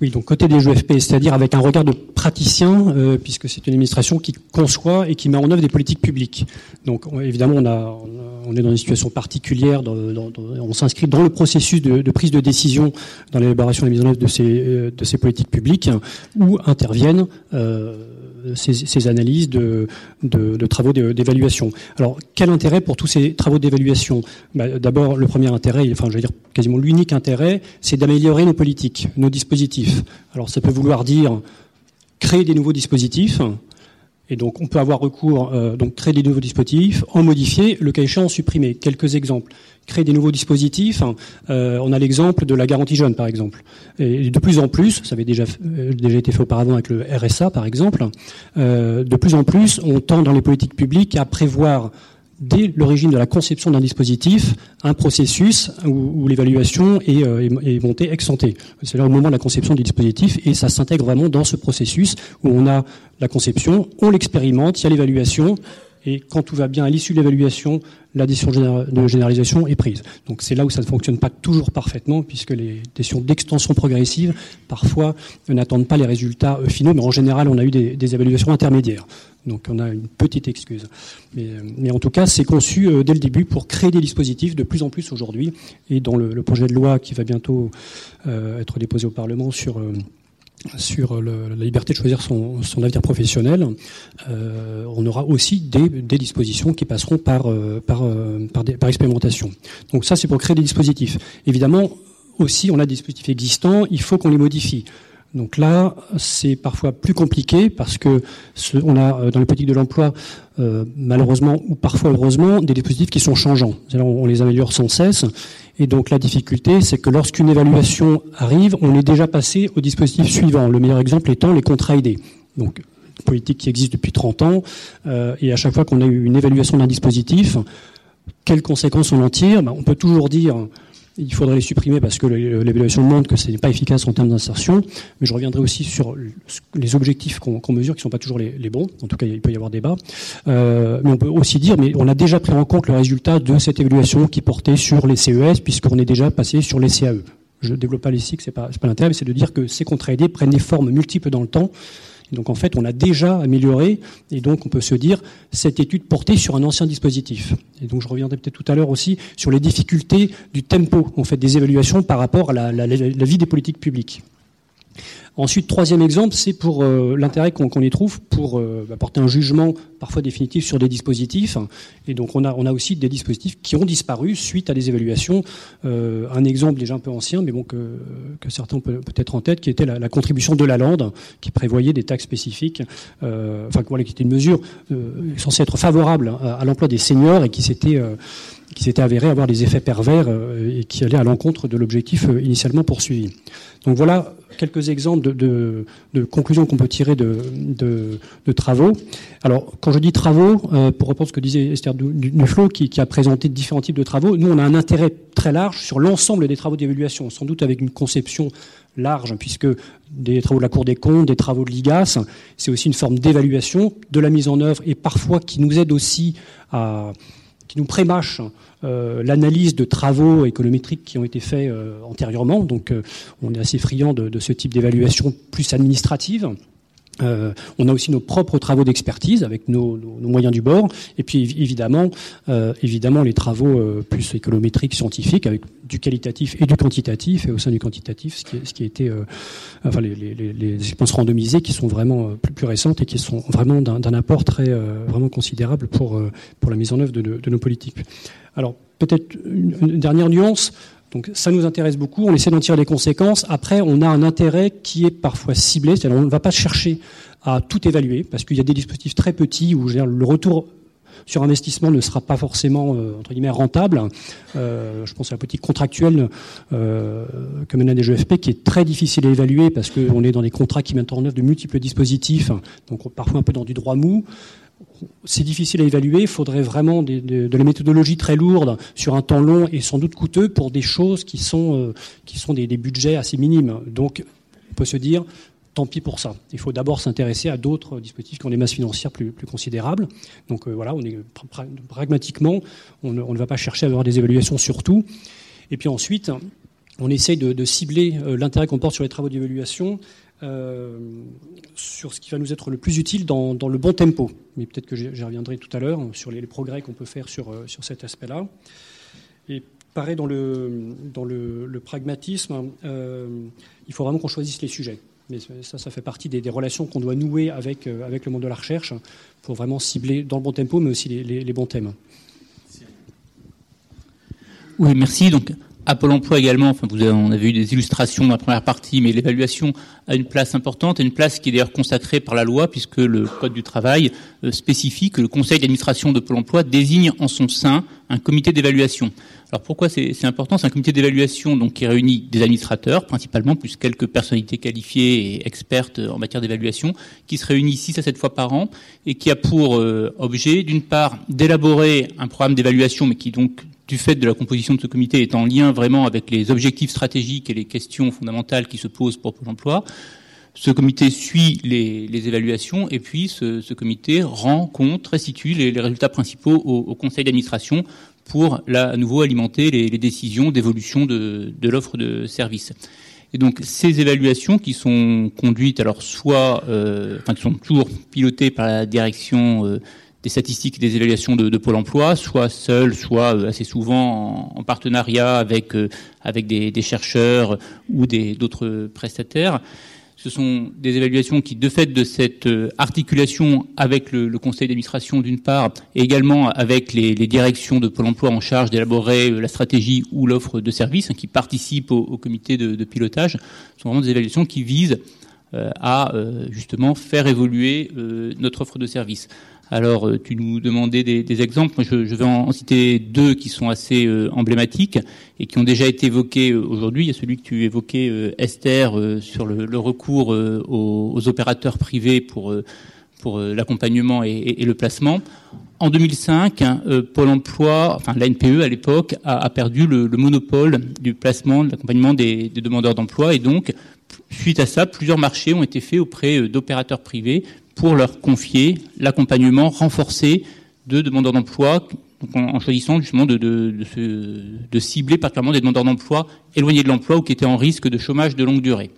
Oui, donc côté des GFP, c'est-à-dire avec un regard de praticien, euh, puisque c'est une administration qui conçoit et qui met en œuvre des politiques publiques. Donc évidemment, on, est dans une situation particulière, on s'inscrit dans le processus de, prise de décision dans l'élaboration et la mise en œuvre de ces, euh, politiques publiques, où interviennent euh, ces, ces, analyses de travaux d'évaluation. Alors, quel intérêt pour tous ces travaux d'évaluation? Bah, D'abord, le premier intérêt, enfin, je vais dire quasiment l'unique intérêt, c'est d'améliorer nos politiques, nos dispositifs. Alors ça peut vouloir dire créer des nouveaux dispositifs, et donc on peut avoir recours, euh, donc créer des nouveaux dispositifs, en modifier, le cas échéant supprimer. Quelques exemples. Créer des nouveaux dispositifs, euh, on a l'exemple de la garantie jeune par exemple. Et de plus en plus, ça avait déjà, euh, déjà été fait auparavant avec le RSA par exemple, de plus en plus on tend dans les politiques publiques à prévoir dès l'origine de la conception d'un dispositif, un processus où, l'évaluation euh, est, montée ex ante. C'est là au moment de la conception du dispositif et ça s'intègre vraiment dans ce processus où on a la conception, on l'expérimente, il y a l'évaluation et quand tout va bien à l'issue de l'évaluation, la décision de généralisation est prise. Donc c'est là où ça ne fonctionne pas toujours parfaitement, puisque les décisions d'extension progressive, parfois, n'attendent pas les résultats euh, finaux, mais en général, on a eu des, évaluations intermédiaires. Donc on a une petite excuse. Mais, euh, en tout cas, c'est conçu euh, dès le début pour créer des dispositifs de plus en plus aujourd'hui. Et dans le, projet de loi qui va bientôt être déposé au Parlement sur sur la liberté de choisir son, avenir professionnel, euh, on aura aussi des, dispositions qui passeront par, euh, euh, par, expérimentation. Donc ça, c'est pour créer des dispositifs. Évidemment, aussi, on a des dispositifs existants, il faut qu'on les modifie. Donc là, c'est parfois plus compliqué parce que on a dans les politiques de l'emploi, malheureusement ou parfois heureusement, des dispositifs qui sont changeants. On les améliore sans cesse. Et donc la difficulté, c'est que lorsqu'une évaluation arrive, on est déjà passé au dispositif suivant. Le meilleur exemple étant les contrats aidés. Donc politique qui existe depuis 30 ans. Euh, et à chaque fois qu'on a eu une évaluation d'un dispositif, quelles conséquences on en tire? Ben, On peut toujours dire il faudrait les supprimer parce que l'évaluation montre que ce n'est pas efficace en termes d'insertion. Mais je reviendrai aussi sur les objectifs qu'on mesure qui ne sont pas toujours les, bons. En tout cas, il peut y avoir débat. Euh, mais on peut aussi dire, mais on a déjà pris en compte le résultat de cette évaluation qui portait sur les CES puisqu'on est déjà passé sur les CAE. Je ne développe pas les cycles, c'est pas, pas l'intérêt, mais c'est de dire que ces contrats aidés prennent des formes multiples dans le temps donc en fait, on a déjà amélioré, et donc on peut se dire cette étude portée sur un ancien dispositif. Et donc je reviendrai peut-être tout à l'heure aussi sur les difficultés du tempo en fait des évaluations par rapport à la vie des politiques publiques. Ensuite, troisième exemple, c'est pour euh, l'intérêt qu'on y trouve pour euh, apporter un jugement parfois définitif sur des dispositifs. Et donc, on a, aussi des dispositifs qui ont disparu suite à des évaluations. Euh, un exemple déjà un peu ancien, mais bon que, que certains peut-être en tête, qui était la, contribution de la lande, qui prévoyait des taxes spécifiques, enfin voilà, qui était une mesure censée être favorable à l'emploi des seniors et qui s'était qui s'était avéré avoir des effets pervers et qui allait à l'encontre de l'objectif initialement poursuivi. Donc voilà quelques exemples de, conclusions qu'on peut tirer de, travaux. Alors, quand je dis travaux, euh, pour répondre à ce que disait Esther Duflo, qui, qui, a présenté différents types de travaux, nous, on a un intérêt très large sur l'ensemble des travaux d'évaluation, sans doute avec une conception large, puisque des travaux de la Cour des comptes, des travaux de l'IGAS, c'est aussi une forme d'évaluation de la mise en œuvre et parfois qui nous aide aussi à qui nous prémâche euh, l'analyse de travaux économétriques qui ont été faits euh, antérieurement. Donc euh, on est assez friand de, de ce type d'évaluation plus administrative. Euh, on a aussi nos propres travaux d'expertise avec nos, moyens du bord, et puis évidemment, euh, évidemment les travaux euh, plus économétriques, scientifiques, avec du qualitatif et du quantitatif, et au sein du quantitatif, ce qui, ce qui a été, enfin les, les, les, expériences randomisées qui sont vraiment plus, plus récentes et qui sont vraiment d'un apport très vraiment considérable pour pour la mise en œuvre de, nos politiques. Alors peut-être une dernière nuance. Donc ça nous intéresse beaucoup, on essaie d'en tirer les conséquences. Après, on a un intérêt qui est parfois ciblé, c'est-à-dire on ne va pas chercher à tout évaluer, parce qu'il y a des dispositifs très petits où le retour sur investissement ne sera pas forcément euh, rentable. Euh, je pense à la politique contractuelle euh, que mène la DGFP qui est très difficile à évaluer parce qu'on est dans des contrats qui mettent en œuvre de multiples dispositifs, donc parfois un peu dans du droit mou c'est difficile à évaluer. Il faudrait vraiment de, la méthodologie très lourde sur un temps long et sans doute coûteux pour des choses qui sont, euh, qui sont des, budgets assez minimes. Donc, on peut se dire, tant pis pour ça. Il faut d'abord s'intéresser à d'autres dispositifs qui ont des masses financières plus, plus considérables. Donc euh, voilà, on est pragmatiquement, on ne, va pas chercher à avoir des évaluations sur tout. Et puis ensuite, on essaye de, cibler euh, l'intérêt qu'on porte sur les travaux d'évaluation sur ce qui va nous être le plus utile dans, le bon tempo. Mais peut-être que j'y reviendrai tout à l'heure sur les, progrès qu'on peut faire sur, euh, sur cet aspect-là. Et pareil, dans le, pragmatisme, euh, il faut vraiment qu'on choisisse les sujets. Mais ça, ça fait partie des, relations qu'on doit nouer avec, avec le monde de la recherche pour vraiment cibler dans le bon tempo, mais aussi les, les bons thèmes. Oui, merci. Donc, à Pôle emploi également, enfin, vous avez, on avait eu des illustrations dans la première partie, mais l'évaluation a une place importante, une place qui est d'ailleurs consacrée par la loi, puisque le Code du travail euh, spécifie que le Conseil d'administration de Pôle emploi désigne en son sein un comité d'évaluation. Alors pourquoi c'est important? C'est un comité d'évaluation donc qui réunit des administrateurs principalement, plus quelques personnalités qualifiées et expertes en matière d'évaluation, qui se réunit six à sept fois par an et qui a pour euh, objet, d'une part, d'élaborer un programme d'évaluation, mais qui donc du fait de la composition de ce comité est en lien vraiment avec les objectifs stratégiques et les questions fondamentales qui se posent pour Pôle emploi. Ce comité suit les, évaluations et puis ce, comité rend compte, restitue les, résultats principaux au, conseil d'administration pour là, à nouveau alimenter les, décisions d'évolution de, l'offre de services. Et donc ces évaluations qui sont conduites, alors soit, euh, enfin qui sont toujours pilotées par la direction euh, des statistiques et des évaluations de, Pôle Emploi, soit seules, soit euh, assez souvent en, partenariat avec avec des, chercheurs ou d'autres prestataires. Ce sont des évaluations qui, de fait de cette euh, articulation avec le, conseil d'administration d'une part, et également avec les, directions de Pôle Emploi en charge d'élaborer euh, la stratégie ou l'offre de services, hein, qui participent au, comité de, pilotage, sont vraiment des évaluations qui visent euh, à justement faire évoluer notre offre de services. Alors, euh, tu nous demandais des, exemples. Moi, je, vais en, citer deux qui sont assez euh, emblématiques et qui ont déjà été évoqués euh, aujourd'hui. Il y a celui que tu évoquais, Esther, sur le, recours aux, opérateurs privés pour l'accompagnement et, le placement. En 2005, Pôle Emploi, enfin l'ANPE à l'époque, a, perdu le, monopole du placement, de l'accompagnement des, des demandeurs d'emploi, et donc suite à ça, plusieurs marchés ont été faits auprès d'opérateurs privés pour leur confier l'accompagnement renforcé de demandeurs d'emploi en, choisissant justement de, de, cibler particulièrement des demandeurs d'emploi éloignés de l'emploi ou qui étaient en risque de chômage de longue durée.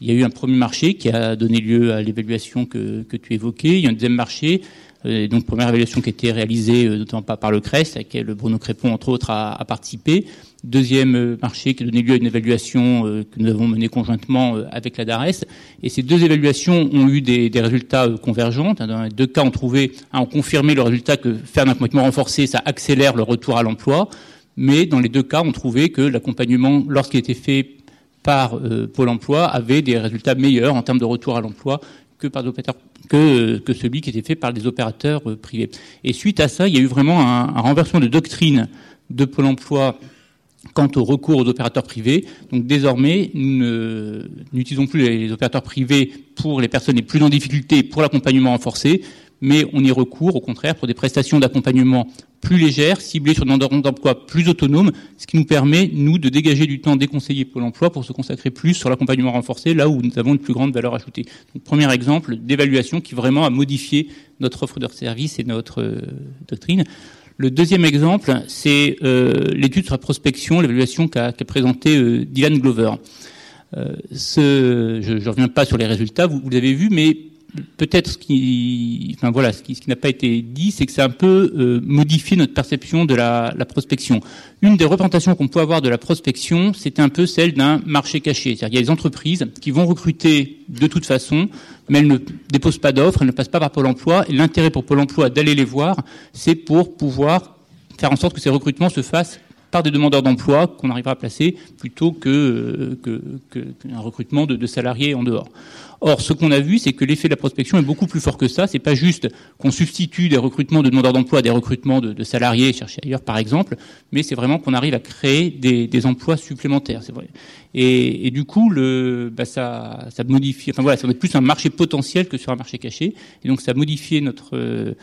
Il y a eu un premier marché qui a donné lieu à l'évaluation que, tu évoquais. Il y a un deuxième marché euh, donc première évaluation qui a été réalisée euh, notamment par le CRES, à laquelle Bruno Crépon entre autres a, participé. Deuxième euh, marché qui a donné lieu à une évaluation que nous avons menée conjointement avec la DARES. Et ces deux évaluations ont eu des, résultats convergents. Dans les deux cas, on trouvé, ont confirmé le résultat que faire un accompagnement renforcé, ça accélère le retour à l'emploi. Mais dans les deux cas, on trouvait que l'accompagnement, lorsqu'il était fait par Pôle Emploi, avait des résultats meilleurs en termes de retour à l'emploi que par que, celui qui était fait par des opérateurs euh, privés. Et suite à ça, il y a eu vraiment un renversement de doctrine de Pôle emploi quant au recours aux opérateurs privés. Donc désormais, nous n'utilisons plus les opérateurs privés pour les personnes les plus en difficulté pour l'accompagnement renforcé, mais on y recourt au contraire pour des prestations d'accompagnement plus légères, ciblées sur des demandeurs d'emploi plus autonomes, ce qui nous permet, nous, de dégager du temps des conseillers Pôle emploi pour se consacrer plus sur l'accompagnement renforcé, là où nous avons une plus grande valeur ajoutée. Donc, premier exemple d'évaluation qui vraiment a modifié notre offre de service et notre euh, doctrine. Le deuxième exemple, c'est euh, l'étude sur la prospection, l'évaluation qu'a qu présentée euh, Dylan Glover. ce, je ne reviens pas sur les résultats, vous, vous l'avez vu, mais peut-être ce qui, enfin voilà, ce qui, n'a pas été dit, c'est que c'est un peu euh, modifié notre perception de la, prospection. Une des représentations qu'on peut avoir de la prospection, c'était un peu celle d'un marché caché. C'est-à-dire qu'il y a des entreprises qui vont recruter de toute façon, mais elles ne déposent pas d'offres, elles ne passent pas par Pôle Emploi. Et l'intérêt pour Pôle Emploi d'aller les voir, c'est pour pouvoir faire en sorte que ces recrutements se fassent par des demandeurs d'emploi qu'on arrivera à placer plutôt que qu'un recrutement de, de salariés en dehors. Or, ce qu'on a vu, c'est que l'effet de la prospection est beaucoup plus fort que ça. C'est pas juste qu'on substitue des recrutements de demandeurs d'emploi à des recrutements de, salariés cherchés ailleurs, par exemple, mais c'est vraiment qu'on arrive à créer des, emplois supplémentaires. C'est vrai. Et, du coup, le, bah, ça, ça modifie. Enfin voilà, ça va être plus un marché potentiel que sur un marché caché. Et donc, ça a modifié notre euh,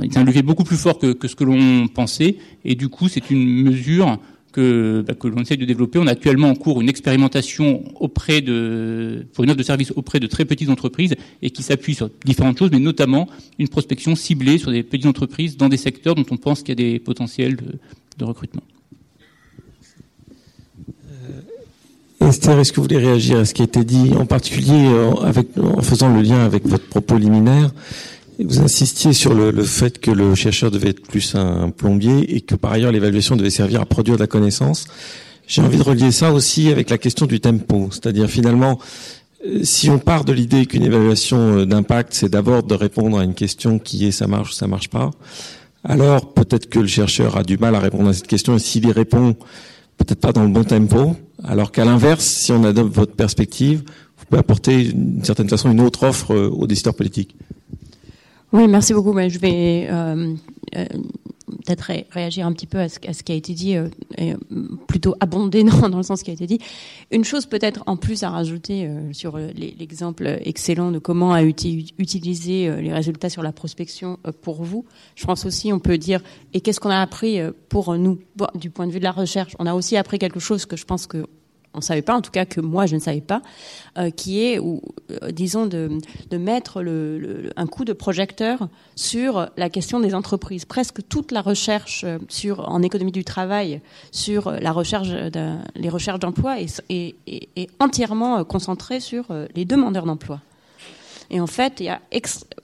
c'est un levier beaucoup plus fort que, ce que l'on pensait, et du coup, c'est une mesure que, bah, que l'on essaie de développer. On a actuellement en cours une expérimentation auprès de, pour une offre de service auprès de très petites entreprises et qui s'appuie sur différentes choses, mais notamment une prospection ciblée sur des petites entreprises dans des secteurs dont on pense qu'il y a des potentiels de, recrutement. Euh, Esther, est-ce que vous voulez réagir à ce qui a été dit, en particulier en faisant le lien avec votre propos liminaire? Vous insistiez sur le, fait que le chercheur devait être plus un, plombier et que par ailleurs l'évaluation devait servir à produire de la connaissance. J'ai envie de relier ça aussi avec la question du tempo, c'est-à-dire finalement, euh, si on part de l'idée qu'une évaluation euh, d'impact, c'est d'abord de répondre à une question qui est ça marche ou ça marche pas, alors peut-être que le chercheur a du mal à répondre à cette question et s'il y répond peut-être pas dans le bon tempo, alors qu'à l'inverse, si on adopte votre perspective, vous pouvez apporter d'une certaine façon une autre offre euh, aux décideurs politiques. Oui, merci beaucoup. je vais euh, euh, peut-être réagir un petit peu à ce, qui a été dit, euh, plutôt abonder dans, dans, le sens qui a été dit. Une chose peut-être en plus à rajouter sur l'exemple excellent de comment utilisé les résultats sur la prospection pour vous. Je pense aussi, on peut dire, et qu'est-ce qu'on a appris pour nous? Du point de vue de la recherche On a aussi appris quelque chose que je pense que on ne savait pas, en tout cas que moi je ne savais pas, euh, qui est, ou, euh, disons, de, mettre un coup de projecteur sur la question des entreprises. Presque toute la recherche euh, en économie du travail sur la recherche les recherches d'emploi est, entièrement concentrée sur les demandeurs d'emploi. Et en fait, il y a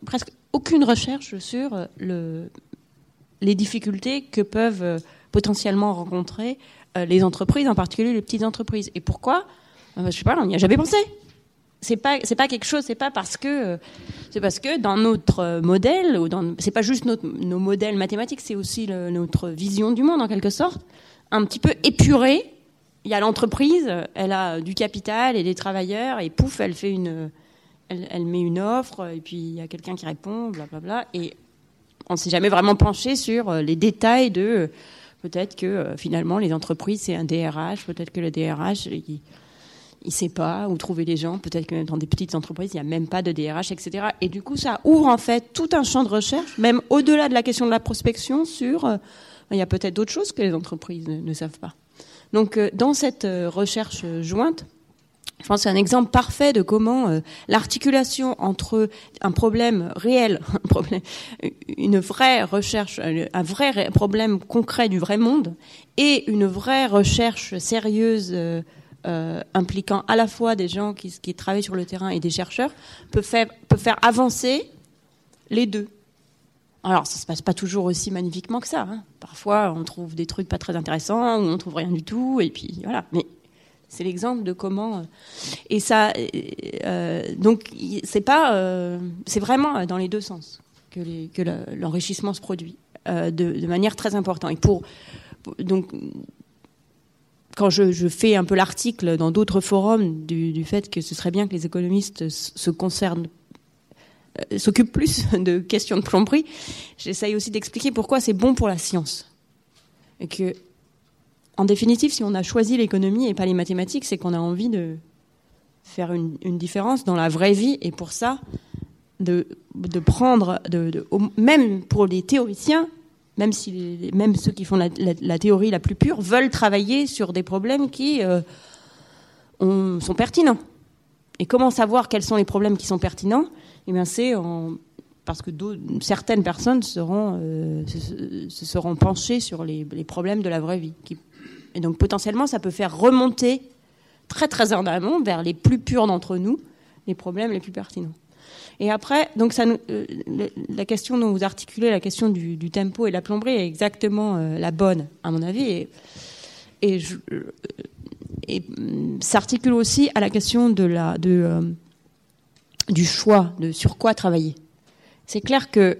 presque aucune recherche sur le, les difficultés que peuvent potentiellement rencontrer les entreprises, en particulier les petites entreprises. Et pourquoi? Euh, Je sais pas, on n'y a jamais pensé. C'est pas, c'est pas quelque chose. C'est pas parce que, euh, c'est parce que dans notre modèle ou dans, c'est pas juste notre, nos modèles mathématiques, c'est aussi notre vision du monde en quelque sorte, un petit peu épurée. Il y a l'entreprise, elle a du capital et des travailleurs, et pouf, elle fait une, elle, met une offre, et puis il y a quelqu'un qui répond, blablabla, et on s'est jamais vraiment penché sur les détails de Peut-être que euh, finalement les entreprises c'est un DRH, peut-être que le DRH il sait pas où trouver les gens. Peut-être que dans des petites entreprises, il n'y a même pas de DRH, etc. Et du coup, ça ouvre en fait tout un champ de recherche, même au-delà de la question de la prospection, sur euh, il y a peut-être d'autres choses que les entreprises ne, savent pas. Donc, euh, dans cette recherche jointe, je pense c'est un exemple parfait de comment l'articulation entre un problème réel, un une vraie recherche, un vrai problème concret du vrai monde, et une vraie recherche sérieuse euh, impliquant à la fois des gens qui, travaillent sur le terrain et des chercheurs, peut faire, avancer les deux. Alors, ça se passe pas toujours aussi magnifiquement que ça. Hein. Parfois, on trouve des trucs pas très intéressants, ou on trouve rien du tout, et puis voilà. Mais c'est l'exemple de comment. Euh, et ça, euh, donc, c'est pas, c'est vraiment dans les deux sens que, l'enrichissement se produit de, manière très importante. Et pour donc quand je, fais un peu l'article dans d'autres forums du, fait que ce serait bien que les économistes se concernent euh, s'occupent plus de questions de plomberie, j'essaye aussi d'expliquer pourquoi c'est bon pour la science. Et que, en définitive, si on a choisi l'économie et pas les mathématiques, c'est qu'on a envie de faire une, différence dans la vraie vie. Et pour ça, de, prendre, même pour les théoriciens, même si même ceux qui font la, théorie la plus pure veulent travailler sur des problèmes qui euh, sont pertinents. Et comment savoir quels sont les problèmes qui sont pertinents? Eh bien, c'est parce que certaines personnes seront, euh, se, seront penchées sur les, problèmes de la vraie vie. Et donc, potentiellement, ça peut faire remonter très très en amont vers les plus purs d'entre nous les problèmes les plus pertinents. Et après, donc euh, la question dont vous articulez, la question du, tempo et la plomberie est exactement euh, la bonne, à mon avis. Et, et, euh, et mm, s'articule aussi à la question de la, du choix, de sur quoi travailler. C'est clair que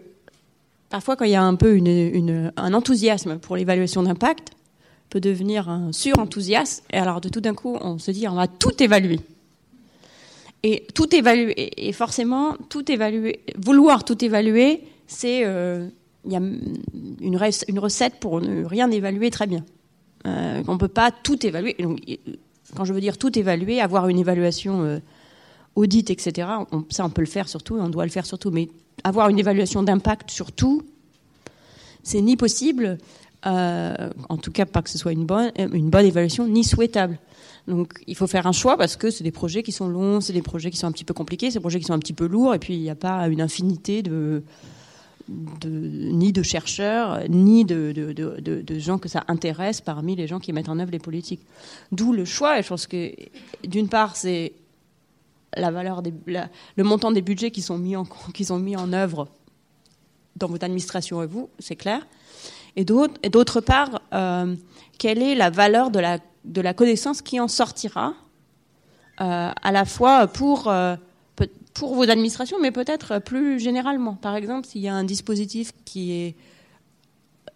parfois, quand il y a un peu un enthousiasme pour l'évaluation d'impact, peut devenir un sur-enthousiasme. Et alors, de tout d'un coup, on se dit, on va tout évaluer. Et tout évaluer, et forcément, tout évaluer, vouloir tout évaluer, c'est euh, il y a une, recette pour ne rien évaluer très bien. Euh, on ne peut pas tout évaluer. quand je veux dire tout évaluer, avoir une évaluation euh, audite, etc., ça on peut le faire surtout, on doit le faire surtout, mais avoir une évaluation d'impact sur tout, c'est ni possible, en tout cas pas que ce soit une bonne, une bonne évaluation, ni souhaitable. Donc il faut faire un choix parce que c'est des projets qui sont longs, c'est des projets qui sont un petit peu compliqués, c'est des projets qui sont un petit peu lourds, et puis il n'y a pas une infinité de, ni de chercheurs, ni de, de, gens que ça intéresse parmi les gens qui mettent en œuvre les politiques. D'où le choix, et je pense que d'une part c'est la valeur des, le montant des budgets qui sont mis en, qui sont mis en œuvre dans votre administration et vous, c'est clair. Et d'autre part, euh, quelle est la valeur de la connaissance qui en sortira, euh, à la fois pour, euh, pour vos administrations, mais peut-être plus généralement? Par exemple, s'il y a un dispositif qui est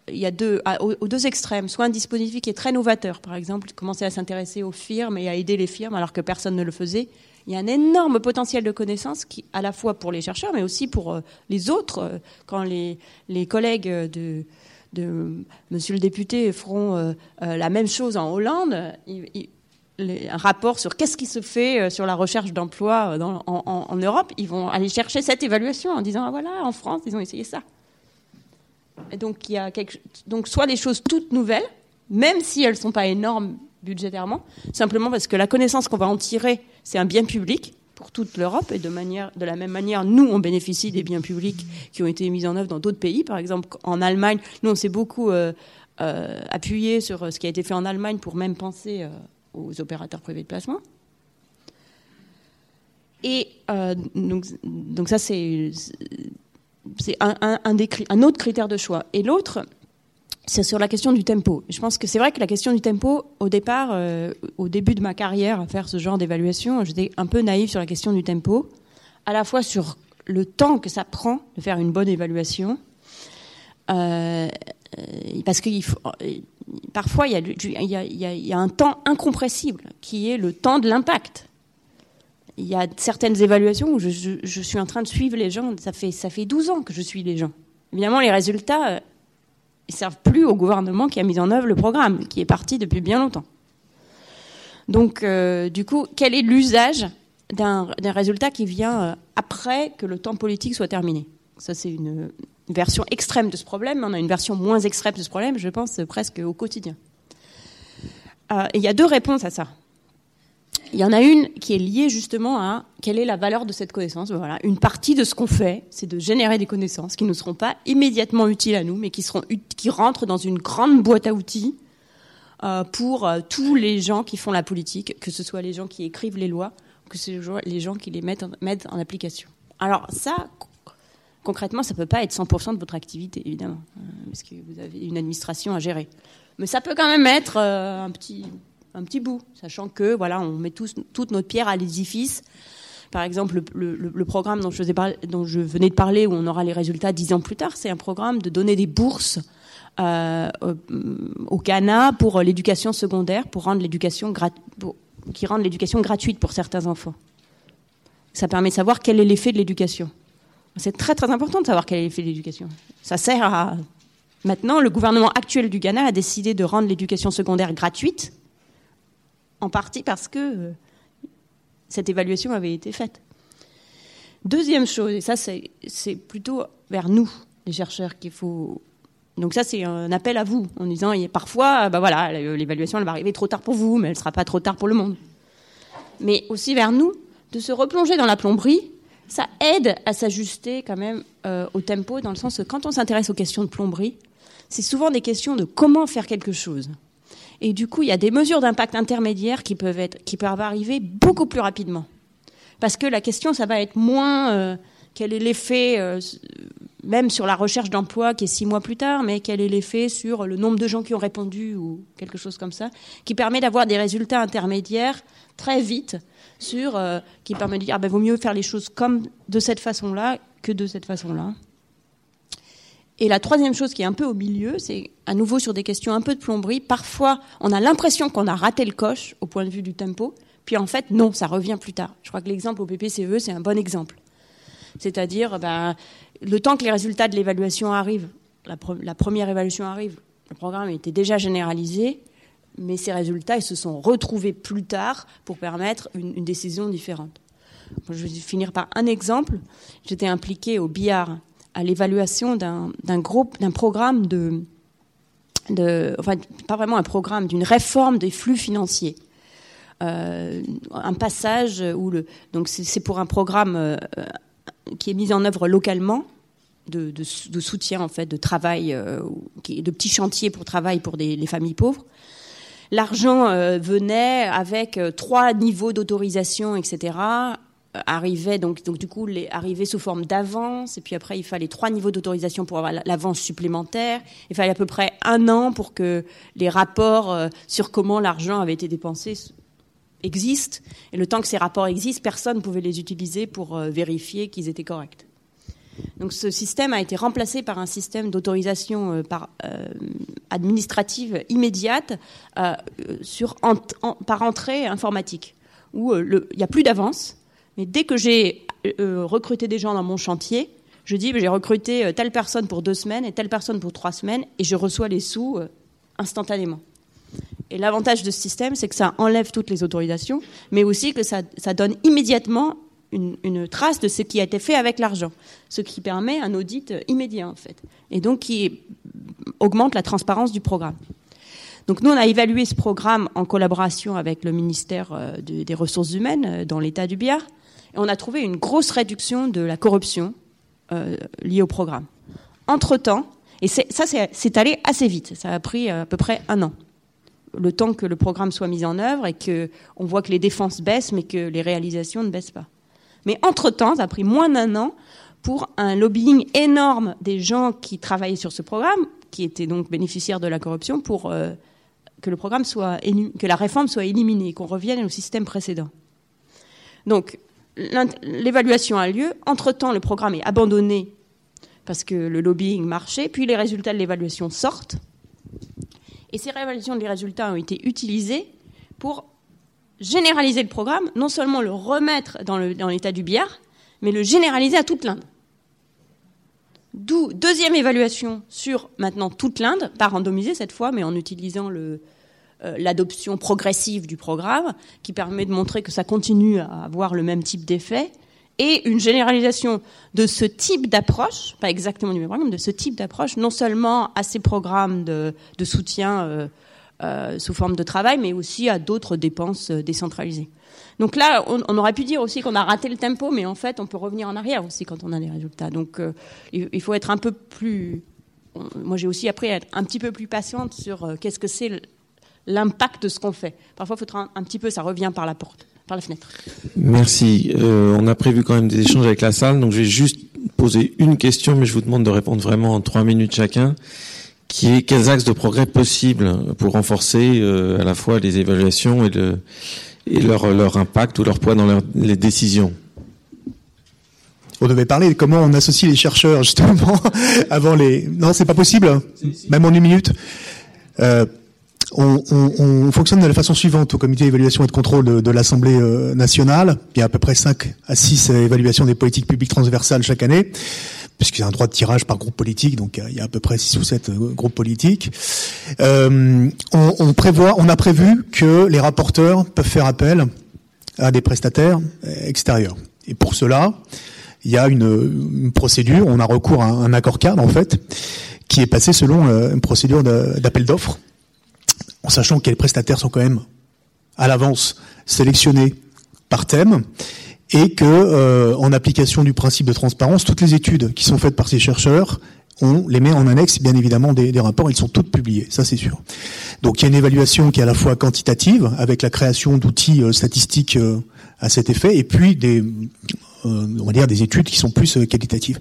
il y a deux, aux, deux extrêmes, soit un dispositif qui est très novateur, par exemple, commencer à s'intéresser aux firmes et à aider les firmes alors que personne ne le faisait. Il y a un énorme potentiel de connaissances qui, à la fois pour les chercheurs, mais aussi pour les autres. Quand les collègues de, Monsieur le député feront euh, euh, la même chose en Hollande. un rapport sur qu'est-ce qui se fait euh, sur la recherche d'emploi en, Europe, ils vont aller chercher cette évaluation en disant ah, voilà en France ils ont essayé ça. Donc il y a quelque, donc soit des choses toutes nouvelles, même si elles ne sont pas énormes budgétairement, simplement parce que la connaissance qu'on va en tirer, c'est un bien public pour toute l'Europe et de, manière, de la même manière, nous, on bénéficie des biens publics qui ont été mis en œuvre dans d'autres pays. Par exemple, en Allemagne, nous, on s'est beaucoup euh, euh, appuyé sur ce qui a été fait en Allemagne pour même penser euh, aux opérateurs privés de placement. Et donc, donc, ça, c'est un, un autre critère de choix. Et l'autre, c'est sur la question du tempo. Je pense que c'est vrai que la question du tempo, au départ, euh, au début de ma carrière à faire ce genre d'évaluation, j'étais un peu naïve sur la question du tempo, à la fois sur le temps que ça prend de faire une bonne évaluation, euh, parce que parfois il y, a, un temps incompressible qui est le temps de l'impact. Il y a certaines évaluations où je, suis en train de suivre les gens, ça fait, ça fait 12 ans que je suis les gens. Évidemment, les résultats ils servent plus au gouvernement qui a mis en œuvre le programme, qui est parti depuis bien longtemps. Donc, euh, du coup, quel est l'usage d'un résultat qui vient euh, après que le temps politique soit terminé? Ça, c'est une, version extrême de ce problème. On a une version moins extrême de ce problème, je pense, presque au quotidien. Euh, il y a deux réponses à ça. Il y en a une qui est liée justement à quelle est la valeur de cette connaissance. Voilà, une partie de ce qu'on fait, c'est de générer des connaissances qui ne seront pas immédiatement utiles à nous, mais qui seront qui rentrent dans une grande boîte à outils euh, pour euh, tous les gens qui font la politique, que ce soit les gens qui écrivent les lois, que ce soit les gens qui les mettent en, application. Alors ça, concrètement, ça peut pas être 100% de votre activité, évidemment, euh, parce que vous avez une administration à gérer. Mais ça peut quand même être un petit un petit bout, sachant que voilà, on met tous, toute notre pierre à l'édifice. Par exemple, le, programme dont je, venais de parler, où on aura les résultats dix ans plus tard, c'est un programme de donner des bourses euh, au Ghana pour l'éducation secondaire, pour rendre l'éducation qui rende l'éducation gratuite pour certains enfants. Ça permet de savoir quel est l'effet de l'éducation. C'est très très important de savoir quel est l'effet de l'éducation. Ça sert à maintenant le gouvernement actuel du Ghana a décidé de rendre l'éducation secondaire gratuite en partie parce que euh, cette évaluation avait été faite. Deuxième chose, et ça c'est plutôt vers nous, les chercheurs, qu'il faut... Donc ça c'est un appel à vous, en disant, parfois, bah voilà, l'évaluation elle va arriver trop tard pour vous, mais elle ne sera pas trop tard pour le monde. Mais aussi vers nous, de se replonger dans la plomberie, ça aide à s'ajuster quand même euh, au tempo, dans le sens que quand on s'intéresse aux questions de plomberie, c'est souvent des questions de comment faire quelque chose. Et du coup, il y a des mesures d'impact intermédiaires qui peuvent, être, qui peuvent arriver beaucoup plus rapidement. Parce que la question, ça va être moins euh, quel est l'effet, euh, même sur la recherche d'emploi qui est six mois plus tard, mais quel est l'effet sur le nombre de gens qui ont répondu ou quelque chose comme ça, qui permet d'avoir des résultats intermédiaires très vite sur, euh, qui permet de dire, ah ben, vaut mieux faire les choses comme de cette façon-là que de cette façon-là. Et la troisième chose qui est un peu au milieu, c'est à nouveau sur des questions un peu de plomberie. Parfois, on a l'impression qu'on a raté le coche au point de vue du tempo, puis en fait, non, ça revient plus tard. Je crois que l'exemple au PPCE, c'est un bon exemple. C'est-à-dire, ben, le temps que les résultats de l'évaluation arrivent, la, première évaluation arrive, le programme était déjà généralisé, mais ces résultats ils se sont retrouvés plus tard pour permettre une, décision différente. Je vais finir par un exemple. J'étais impliqué au billard à l'évaluation d'un groupe, d'un programme de, enfin pas vraiment un programme, d'une réforme des flux financiers. Euh, un passage où le, donc c'est pour un programme euh, qui est mis en œuvre localement de, soutien en fait, de travail, euh, de petits chantiers pour travail pour les familles pauvres. L'argent venait avec trois niveaux d'autorisation, etc arrivait donc, donc du coup les, arrivait sous forme d'avance et puis après il fallait trois niveaux d'autorisation pour avoir l'avance supplémentaire. Il fallait à peu près un an pour que les rapports euh, sur comment l'argent avait été dépensé existent. Et le temps que ces rapports existent personne ne pouvait les utiliser pour euh, vérifier qu'ils étaient corrects. Donc ce système a été remplacé par un système d'autorisation euh, par, administrative immédiate sur par entrée informatique où il n'y a plus d'avance mais dès que j'ai euh, recruté des gens dans mon chantier, je dis j'ai recruté euh, telle personne pour deux semaines et telle personne pour trois semaines et je reçois les sous euh, instantanément. Et l'avantage de ce système, c'est que ça enlève toutes les autorisations, mais aussi que ça, donne immédiatement une, une, trace de ce qui a été fait avec l'argent, ce qui permet un audit immédiat en fait, et donc qui augmente la transparence du programme. Donc nous, on a évalué ce programme en collaboration avec le ministère des Ressources humaines dans l'État du Biard. On a trouvé une grosse réduction de la corruption euh, liée au programme. Entre-temps, et ça c'est allé assez vite, ça a pris euh, à peu près un an, le temps que le programme soit mis en œuvre et qu'on voit que les défenses baissent mais que les réalisations ne baissent pas. Mais entre-temps, ça a pris moins d'un an pour un lobbying énorme des gens qui travaillaient sur ce programme, qui étaient donc bénéficiaires de la corruption, pour euh, que le programme soit que la réforme soit éliminée, qu'on revienne au système précédent. Donc, l'évaluation a lieu. Entre-temps, le programme est abandonné parce que le lobbying marchait, puis les résultats de l'évaluation sortent. Et ces révélations des résultats ont été utilisées pour généraliser le programme, non seulement le remettre dans l'état du billard, mais le généraliser à toute l'Inde. D'où deuxième évaluation sur maintenant toute l'Inde, pas randomisée cette fois, mais en utilisant le, l'adoption progressive du programme, qui permet de montrer que ça continue à avoir le même type d'effet, et une généralisation de ce type d'approche, pas exactement du même programme, de ce type d'approche, non seulement à ces programmes de, de soutien euh, euh, sous forme de travail, mais aussi à d'autres dépenses euh, décentralisées. Donc là, on, aurait pu dire aussi qu'on a raté le tempo, mais en fait, on peut revenir en arrière aussi quand on a des résultats. Donc euh, il, il, faut être un peu plus... Moi, j'ai aussi appris à être un petit peu plus patiente sur euh, qu'est-ce que c'est l'impact de ce qu'on fait. Parfois, il faut être un, un petit peu, ça revient par la porte par la fenêtre. Merci. Euh, on a prévu quand même des échanges avec la salle, donc je vais juste poser une question, mais je vous demande de répondre vraiment en trois minutes chacun, qui est quels axes de progrès possibles pour renforcer euh, à la fois les évaluations et, le, et leur, leur impact ou leur poids dans leur, les décisions? On devait parler de comment on associe les chercheurs justement avant les. Non, c'est pas possible, même en une minute. Euh, on, on, on, fonctionne de la façon suivante au comité d'évaluation et de contrôle de, l'Assemblée euh, nationale. Il y a à peu près 5 à 6 évaluations des politiques publiques transversales chaque année, puisqu'il y a un droit de tirage par groupe politique, donc il y a à peu près 6 ou 7 euh, groupes politiques. Euh, on, prévoit, on a prévu que les rapporteurs peuvent faire appel à des prestataires extérieurs. Et pour cela, il y a une procédure, on a recours à un accord cadre en fait, qui est passé selon une procédure d'appel d'offres en sachant que les prestataires sont quand même à l'avance sélectionnés par thème et que, euh, en application du principe de transparence, toutes les études qui sont faites par ces chercheurs, on les met en annexe, bien évidemment, des, rapports, ils sont toutes publiés, ça c'est sûr. Donc il y a une évaluation qui est à la fois quantitative, avec la création d'outils euh, statistiques euh, à cet effet, et puis des on va dire des études qui sont plus euh, qualitatives.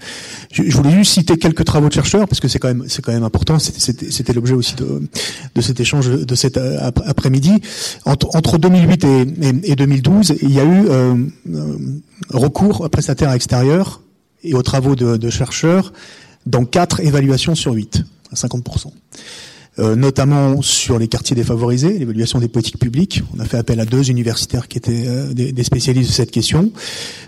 Je, je, voulais juste citer quelques travaux de chercheurs parce que c'est quand même c'est quand même important. C'était l'objet aussi de, de cet échange de cet euh, après-midi. Entre, entre 2008 et, et, et, 2012, il y a eu euh, recours à prestataires extérieurs et aux travaux de, de chercheurs dans quatre évaluations sur 8, à 50 euh, notamment sur les quartiers défavorisés, l'évaluation des politiques publiques. On a fait appel à deux universitaires qui étaient euh, des, des, spécialistes de cette question.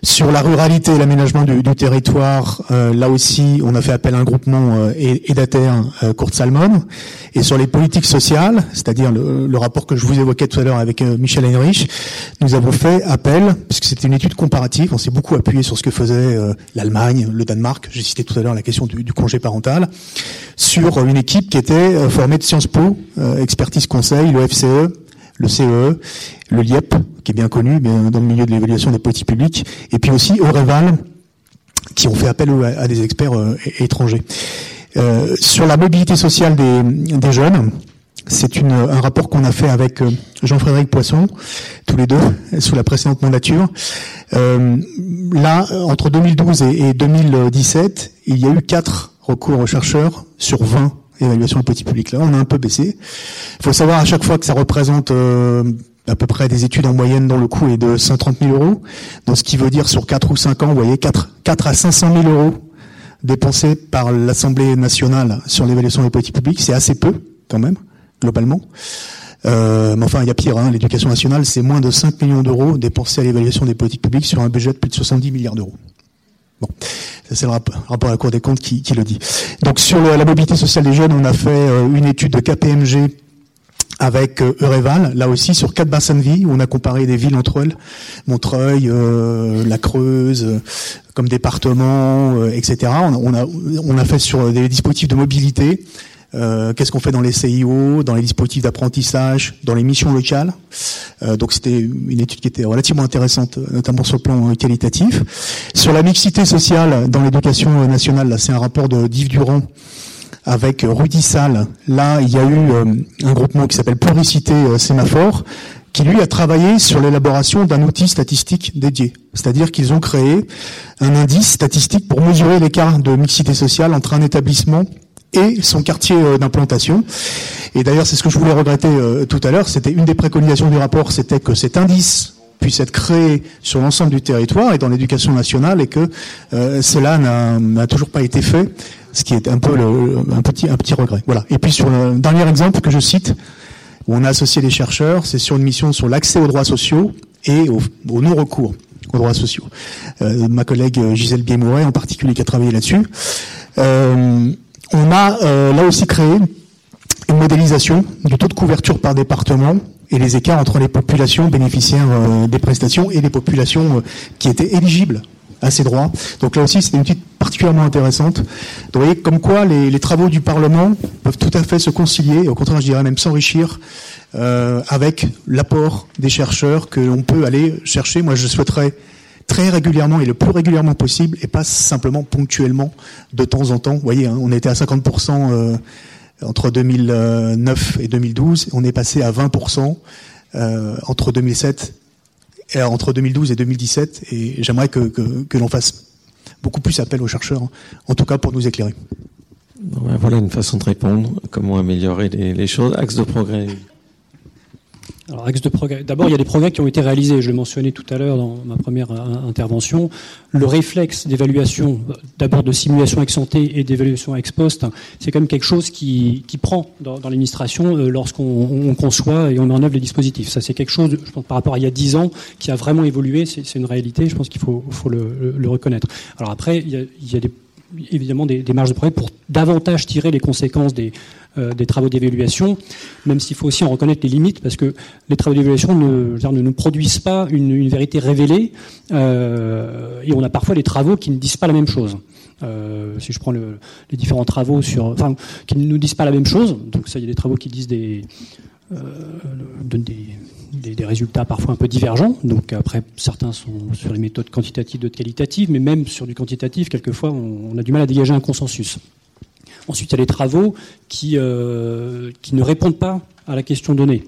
Sur la ruralité et l'aménagement du, du, territoire, euh, là aussi, on a fait appel à un groupement euh, édataire, Courte Salmon. Et sur les politiques sociales, c'est-à-dire le, le, rapport que je vous évoquais tout à l'heure avec Michel Heinrich, nous avons fait appel, puisque c'était une étude comparative, on s'est beaucoup appuyé sur ce que faisait l'Allemagne, le Danemark, j'ai cité tout à l'heure la question du, du, congé parental, sur une équipe qui était formée de Sciences Po, euh, expertise conseil, le FCE, le CE, le LIEP, qui est bien connu dans le milieu de l'évaluation des politiques publiques, et puis aussi Aureval, qui ont fait appel à, des experts euh, étrangers. Euh, sur la mobilité sociale des, jeunes, c'est un rapport qu'on a fait avec Jean-Frédéric Poisson, tous les deux, sous la précédente mandature. Là, entre 2012 et, et 2017, il y a eu quatre recours aux chercheurs sur 20 évaluation politique publique. Là, on a un peu baissé. Il faut savoir à chaque fois que ça représente euh, à peu près des études en moyenne dont le coût est de 130 000 euros. Donc, ce qui veut dire sur 4 ou 5 ans, vous voyez, 4, 4 à 500 000 euros dépensés par l'Assemblée nationale sur l'évaluation des politiques publiques, c'est assez peu quand même, globalement. Euh, mais enfin, il y a pire. Hein, L'éducation nationale, c'est moins de 5 millions d'euros dépensés à l'évaluation des politiques publiques sur un budget de plus de 70 milliards d'euros. Bon, c'est le rapport, à la Cour des comptes qui, qui le dit. Donc sur la mobilité sociale des jeunes, on a fait euh, une étude de KPMG avec euh, Eureval, là aussi sur quatre bassins de vie, où on a comparé des villes entre elles, Montreuil, euh, la Creuse, euh, comme département, euh, etc. On, on, a, on a fait sur des dispositifs de mobilité, euh, qu'est-ce qu'on fait dans les CIO, dans les dispositifs d'apprentissage, dans les missions locales. Euh, donc c'était une étude qui était relativement intéressante, notamment sur le plan qualitatif. Sur la mixité sociale dans l'éducation nationale, là c'est un rapport de Yves Durand avec Rudy Salle. Là, il y a eu euh, un groupement qui s'appelle Pluricité euh, Sémaphore, qui lui a travaillé sur l'élaboration d'un outil statistique dédié. C'est-à-dire qu'ils ont créé un indice statistique pour mesurer l'écart de mixité sociale entre un établissement et son quartier euh, d'implantation. Et d'ailleurs, c'est ce que je voulais regretter euh, tout à l'heure, c'était une des préconisations du rapport, c'était que cet indice puisse être créé sur l'ensemble du territoire et dans l'éducation nationale et que euh, cela n'a toujours pas été fait, ce qui est un peu le, un petit un petit regret. Voilà. Et puis sur le dernier exemple que je cite, où on a associé les chercheurs, c'est sur une mission sur l'accès aux droits sociaux et au, au non-recours aux droits sociaux. Euh, ma collègue Gisèle Biemouret en particulier qui a travaillé là-dessus. Euh, on a euh, là aussi créé une modélisation du taux de couverture par département et les écarts entre les populations bénéficiaires euh, des prestations et les populations euh, qui étaient éligibles à ces droits. Donc là aussi, c'était une étude particulièrement intéressante. Vous voyez comme quoi les, travaux du Parlement peuvent tout à fait se concilier, et au contraire, je dirais même s'enrichir avec l'apport des chercheurs que l'on peut aller chercher. Moi, je souhaiterais très régulièrement et le plus régulièrement possible, et pas simplement ponctuellement de temps en temps. Vous voyez, hein, on était à 50% euh, entre 2009 et 2012, on est passé à 20% euh, entre 2007 et entre 2012 et 2017, et j'aimerais que, l'on fasse beaucoup plus appel aux chercheurs, en tout cas pour nous éclairer. Ben voilà une façon de répondre. Comment améliorer les, les choses Axe de progrès. D'abord, il y a des progrès qui ont été réalisés. Je l'ai mentionné tout à l'heure dans ma première euh, intervention. Le réflexe d'évaluation, d'abord de simulation ex ante et d'évaluation ex post, c'est quand même quelque chose qui, prend dans, l'administration euh, lorsqu'on conçoit et on met en œuvre les dispositifs. Ça, c'est quelque chose, je pense, par rapport à il y a dix ans, qui a vraiment évolué. C'est une réalité. Je pense qu'il faut, le, le, reconnaître. Alors après, il y a, évidemment des, des marges de progrès pour davantage tirer les conséquences des euh, des travaux d'évaluation, même s'il faut aussi en reconnaître les limites, parce que les travaux d'évaluation ne, ne, nous produisent pas une, vérité révélée, euh, et on a parfois des travaux qui ne disent pas la même chose. Euh, si je prends le, les différents travaux sur, enfin, qui ne nous disent pas la même chose, donc ça, il y a des travaux qui disent des, résultats parfois un peu divergents. Donc après, certains sont sur les méthodes quantitatives, d'autres qualitatives, mais même sur du quantitatif, quelquefois, on, a du mal à dégager un consensus. Ensuite, il y a les travaux qui, euh, qui ne répondent pas à la question donnée.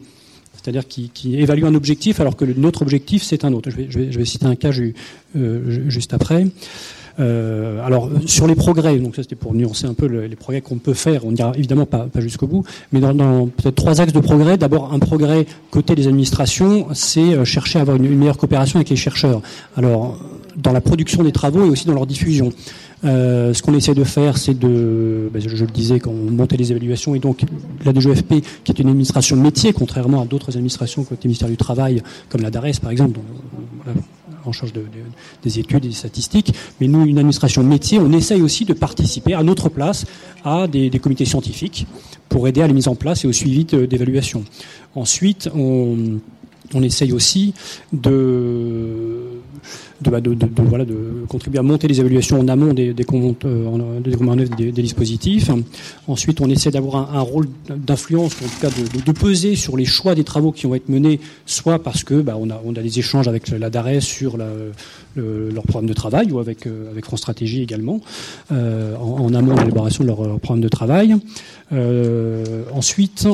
C'est-à-dire qui, évaluent un objectif alors que notre objectif, c'est un autre. Je vais, citer un cas euh, juste après. Euh, alors sur les progrès, donc ça c'était pour nuancer un peu les progrès qu'on peut faire, on n'ira évidemment pas, jusqu'au bout, mais dans, peut-être trois axes de progrès. D'abord un progrès côté des administrations, c'est chercher à avoir une, une, meilleure coopération avec les chercheurs. Alors dans la production des travaux et aussi dans leur diffusion. Euh, ce qu'on essaie de faire, c'est de, ben, je, le disais, quand on montait les évaluations, et donc la DGFP, qui est une administration métier, contrairement à d'autres administrations côté ministère du Travail, comme la DARES par exemple, en charge de, des études et des statistiques, mais nous, une administration métier, on essaye aussi de participer à notre place à des, comités scientifiques pour aider à la mise en place et au suivi d'évaluation. Ensuite, on, on essaye aussi de de, de, de, voilà, de contribuer à monter les évaluations en amont des, des, comptes, euh, des, dispositifs. Ensuite, on essaie d'avoir un, rôle d'influence, en tout cas de, peser sur les choix des travaux qui vont être menés, soit parce que bah, on, a, on a des échanges avec la DARES sur leur programme de travail, ou avec, euh, avec France Stratégie également, euh, en, amont de l'élaboration de leur, programme de travail. Ensuite,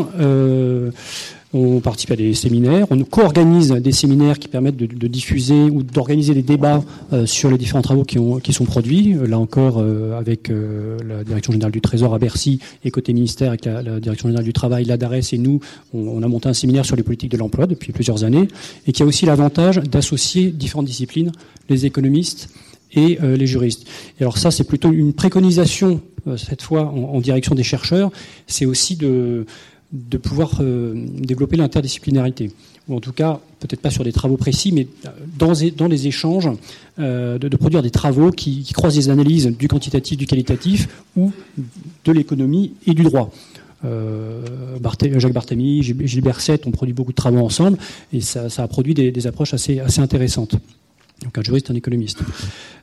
on participe à des séminaires, on co-organise des séminaires qui permettent de, diffuser ou d'organiser des débats euh, sur les différents travaux qui, ont, qui sont produits. Là encore, euh, avec euh, la Direction générale du Trésor à Bercy et côté ministère avec la, Direction générale du Travail, la DARES et nous, on, a monté un séminaire sur les politiques de l'emploi depuis plusieurs années et qui a aussi l'avantage d'associer différentes disciplines, les économistes et euh, les juristes. Et alors ça, c'est plutôt une préconisation cette fois en, en direction des chercheurs, c'est aussi de de pouvoir euh, développer l'interdisciplinarité, ou en tout cas, peut-être pas sur des travaux précis, mais dans, dans les échanges, euh, de, produire des travaux qui, croisent les analyses du quantitatif, du qualitatif, ou de l'économie et du droit. Euh, Jacques Barthélemy, Gilbert Sett ont produit beaucoup de travaux ensemble, et ça, a produit des, des approches assez intéressantes. Donc un juriste, un économiste.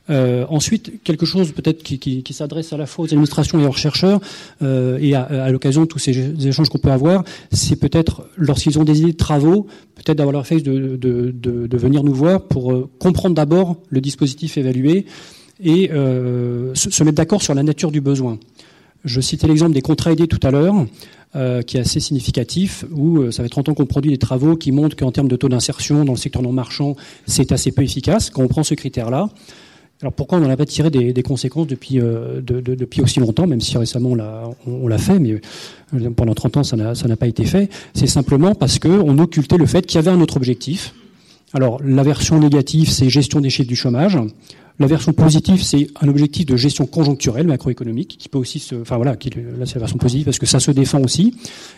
Euh, ensuite, quelque chose peut-être qui, qui, qui s'adresse à la fois aux administrations et aux chercheurs, euh, et à, à l'occasion de tous ces échanges qu'on peut avoir, c'est peut-être, lorsqu'ils ont des idées de travaux, peut-être d'avoir leur fait de, de, de, de, venir nous voir pour euh, comprendre d'abord le dispositif évalué et euh, se, se mettre d'accord sur la nature du besoin. Je citais l'exemple des contrats aidés tout à l'heure euh, qui est assez significatif, où euh, ça fait 30 ans qu'on produit des travaux qui montrent qu'en termes de taux d'insertion dans le secteur non marchand, c'est assez peu efficace. Quand on prend ce critère-là, alors pourquoi on n'en a pas tiré des, des conséquences depuis, euh, de, de, depuis aussi longtemps, même si récemment on l'a, fait, mais euh, pendant 30 ans ça n'a pas été fait C'est simplement parce qu'on occultait le fait qu'il y avait un autre objectif. Alors la version négative, c'est gestion des chiffres du chômage. La version positive, c'est un objectif de gestion conjoncturelle macroéconomique qui peut aussi se, enfin voilà, qui, là c'est la version positive parce que ça se défend aussi.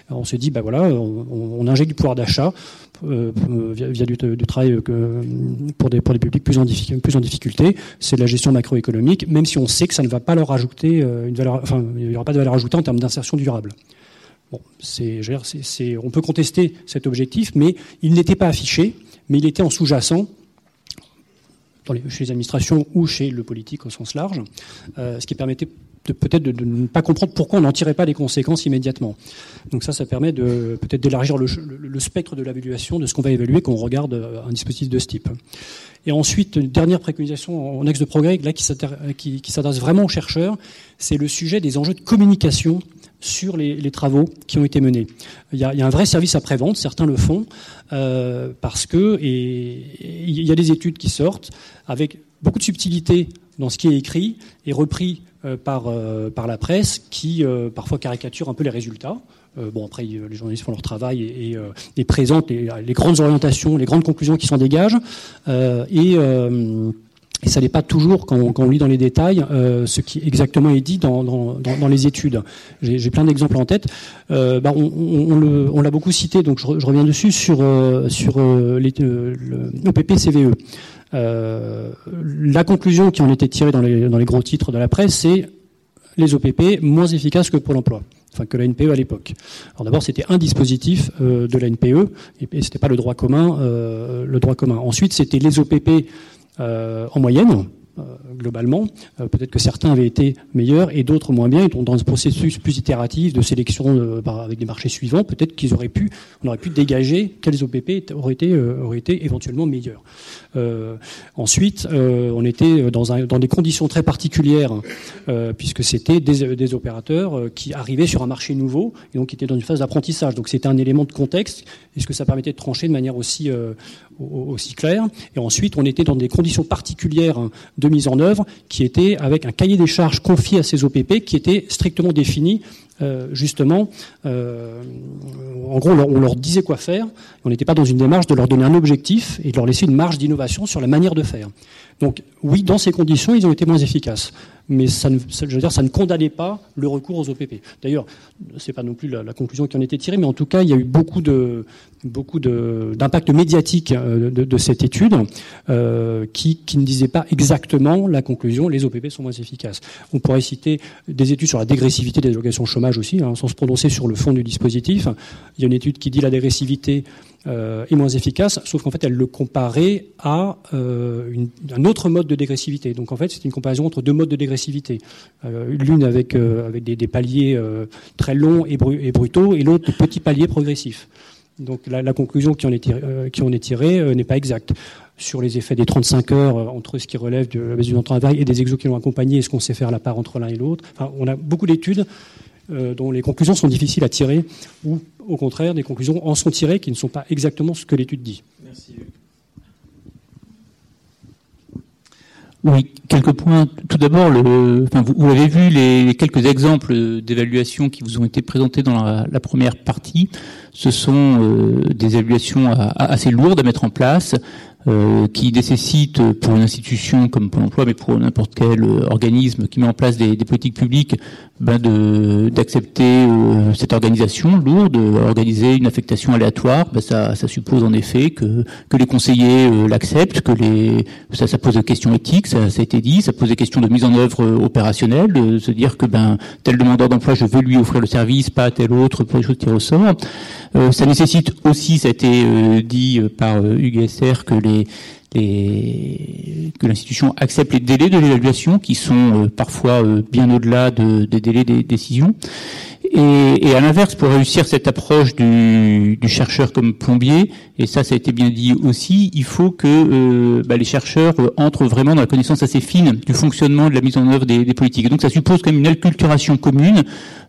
On se dit, ben voilà, on, on injecte du pouvoir d'achat euh, via, du, travail euh, pour des pour des publics plus en, difficulté. C'est la gestion macroéconomique, même si on sait que ça ne va pas leur ajouter euh, une valeur, enfin il n'y aura pas de valeur ajoutée en termes d'insertion durable. On peut contester cet objectif, mais il n'était pas affiché, mais il était en sous-jacent chez les administrations ou chez le politique au sens large, ce qui permettait peut-être de, ne pas comprendre pourquoi on n'en tirait pas les conséquences immédiatement. Donc ça, ça permet peut-être d'élargir le, spectre de l'évaluation de ce qu'on va évaluer quand on regarde euh, un dispositif de ce type. Et ensuite, une dernière préconisation en ex de progrès, là qui s'adresse vraiment aux chercheurs, c'est le sujet des enjeux de communication sur les, travaux qui ont été menés. Il y a, un vrai service après-vente, certains le font, euh, parce que il y a des études qui sortent avec beaucoup de subtilité dans ce qui est écrit et repris euh, par, euh, par la presse qui parfois caricature un peu les résultats. bon, après, les journalistes font leur travail et, et, présentent les, les, grandes orientations, les grandes conclusions qui s'en dégagent. et et ça n'est pas toujours, quand on, on, lit dans les détails, euh, ce qui exactement est dit dans, dans, dans, les études. J'ai plein d'exemples en tête. Euh, bah on, on, l'a beaucoup cité, donc je, reviens dessus sur, sur les, le OPP-CVE. Euh, la conclusion qui en était tirée dans les, dans les gros titres de la presse, c'est les OPP moins efficaces que Pôle emploi enfin que la NPE à l'époque. Alors d'abord, c'était un dispositif euh, de la NPE et, et c'était pas le droit commun. Euh, le droit commun. Ensuite, c'était les OPP euh, en moyenne. Euh, globalement. Euh, peut-être que certains avaient été meilleurs et d'autres moins bien. Ils dans un processus plus itératif de sélection euh, avec des marchés suivants. Peut-être qu'ils auraient pu, on aurait pu dégager quels OPP auraient été, éventuellement meilleurs. ensuite, on était dans, des conditions très particulières puisque c'était des, des, opérateurs qui arrivaient sur un marché nouveau et donc qui étaient dans une phase d'apprentissage. Donc c'était un élément de contexte. Est-ce que ça permettait de trancher de manière aussi aussi claire Et ensuite, on était dans des conditions particulières de mise en œuvre qui était avec un cahier des charges confié à ces OPP qui était strictement défini euh, justement, euh, en gros, on leur, disait quoi faire. On n'était pas dans une démarche de leur donner un objectif et de leur laisser une marge d'innovation sur la manière de faire. Donc, oui, dans ces conditions, ils ont été moins efficaces mais ça ne, condamnait pas le recours aux OPP. D'ailleurs, c'est pas non plus la, conclusion qui en était tirée, mais en tout cas, il y a eu beaucoup de beaucoup d'impact médiatique euh, de, cette étude euh, qui, qui, ne disait pas exactement la conclusion. Les OPP sont moins efficaces. On pourrait citer des études sur la dégressivité des allocations chômage aussi, hein, sans se prononcer sur le fond du dispositif. Il y a une étude qui dit la dégressivité euh, est moins efficace, sauf qu'en fait elle le comparait à euh, un autre mode de dégressivité. Donc en fait c'est une comparaison entre deux modes de dégressivité, euh, l'une avec, avec des, paliers très longs et, brutaux et l'autre de petits paliers progressifs. Donc la, conclusion qui en est tirée, qui en est tirée n'est pas exacte sur les effets des 35 heures entre ce qui relève de la temps de travail et des exos qui l'ont accompagné et ce qu'on sait faire la part entre l'un et l'autre. Enfin, on a beaucoup d'études dont les conclusions sont difficiles à tirer ou au contraire, des conclusions en sont tirées qui ne sont pas exactement ce que l'étude dit. Merci. Oui, quelques points. Tout d'abord, le, enfin, vous, avez vu les, quelques exemples d'évaluations qui vous ont été présentés dans la, première partie. Ce sont euh, des évaluations assez lourdes à mettre en place, euh, qui nécessite pour une institution comme Pôle Emploi, mais pour n'importe quel euh, organisme qui met en place des, des politiques publiques, ben d'accepter euh, cette organisation lourde, organiser une affectation aléatoire. Ben ça, ça suppose en effet que que les conseillers l'acceptent, que les ça, ça pose des questions éthiques, ça, ça, a été dit, ça pose des questions de mise en œuvre opérationnelle, de se dire que ben tel demandeur d'emploi, je veux lui offrir le service, pas tel autre pour les choses qui ressortent. Ça nécessite aussi, ça a été dit par UGSR, que les que l'institution accepte les délais de l'évaluation qui sont euh, parfois euh, bien au-delà des délais des décisions. Et, à l'inverse, pour réussir cette approche du, chercheur comme plombier, et ça, ça a été bien dit aussi, il faut que euh, bah, les chercheurs entrent vraiment dans la connaissance assez fine du fonctionnement de la mise en œuvre des, politiques. donc, ça suppose quand même une acculturation commune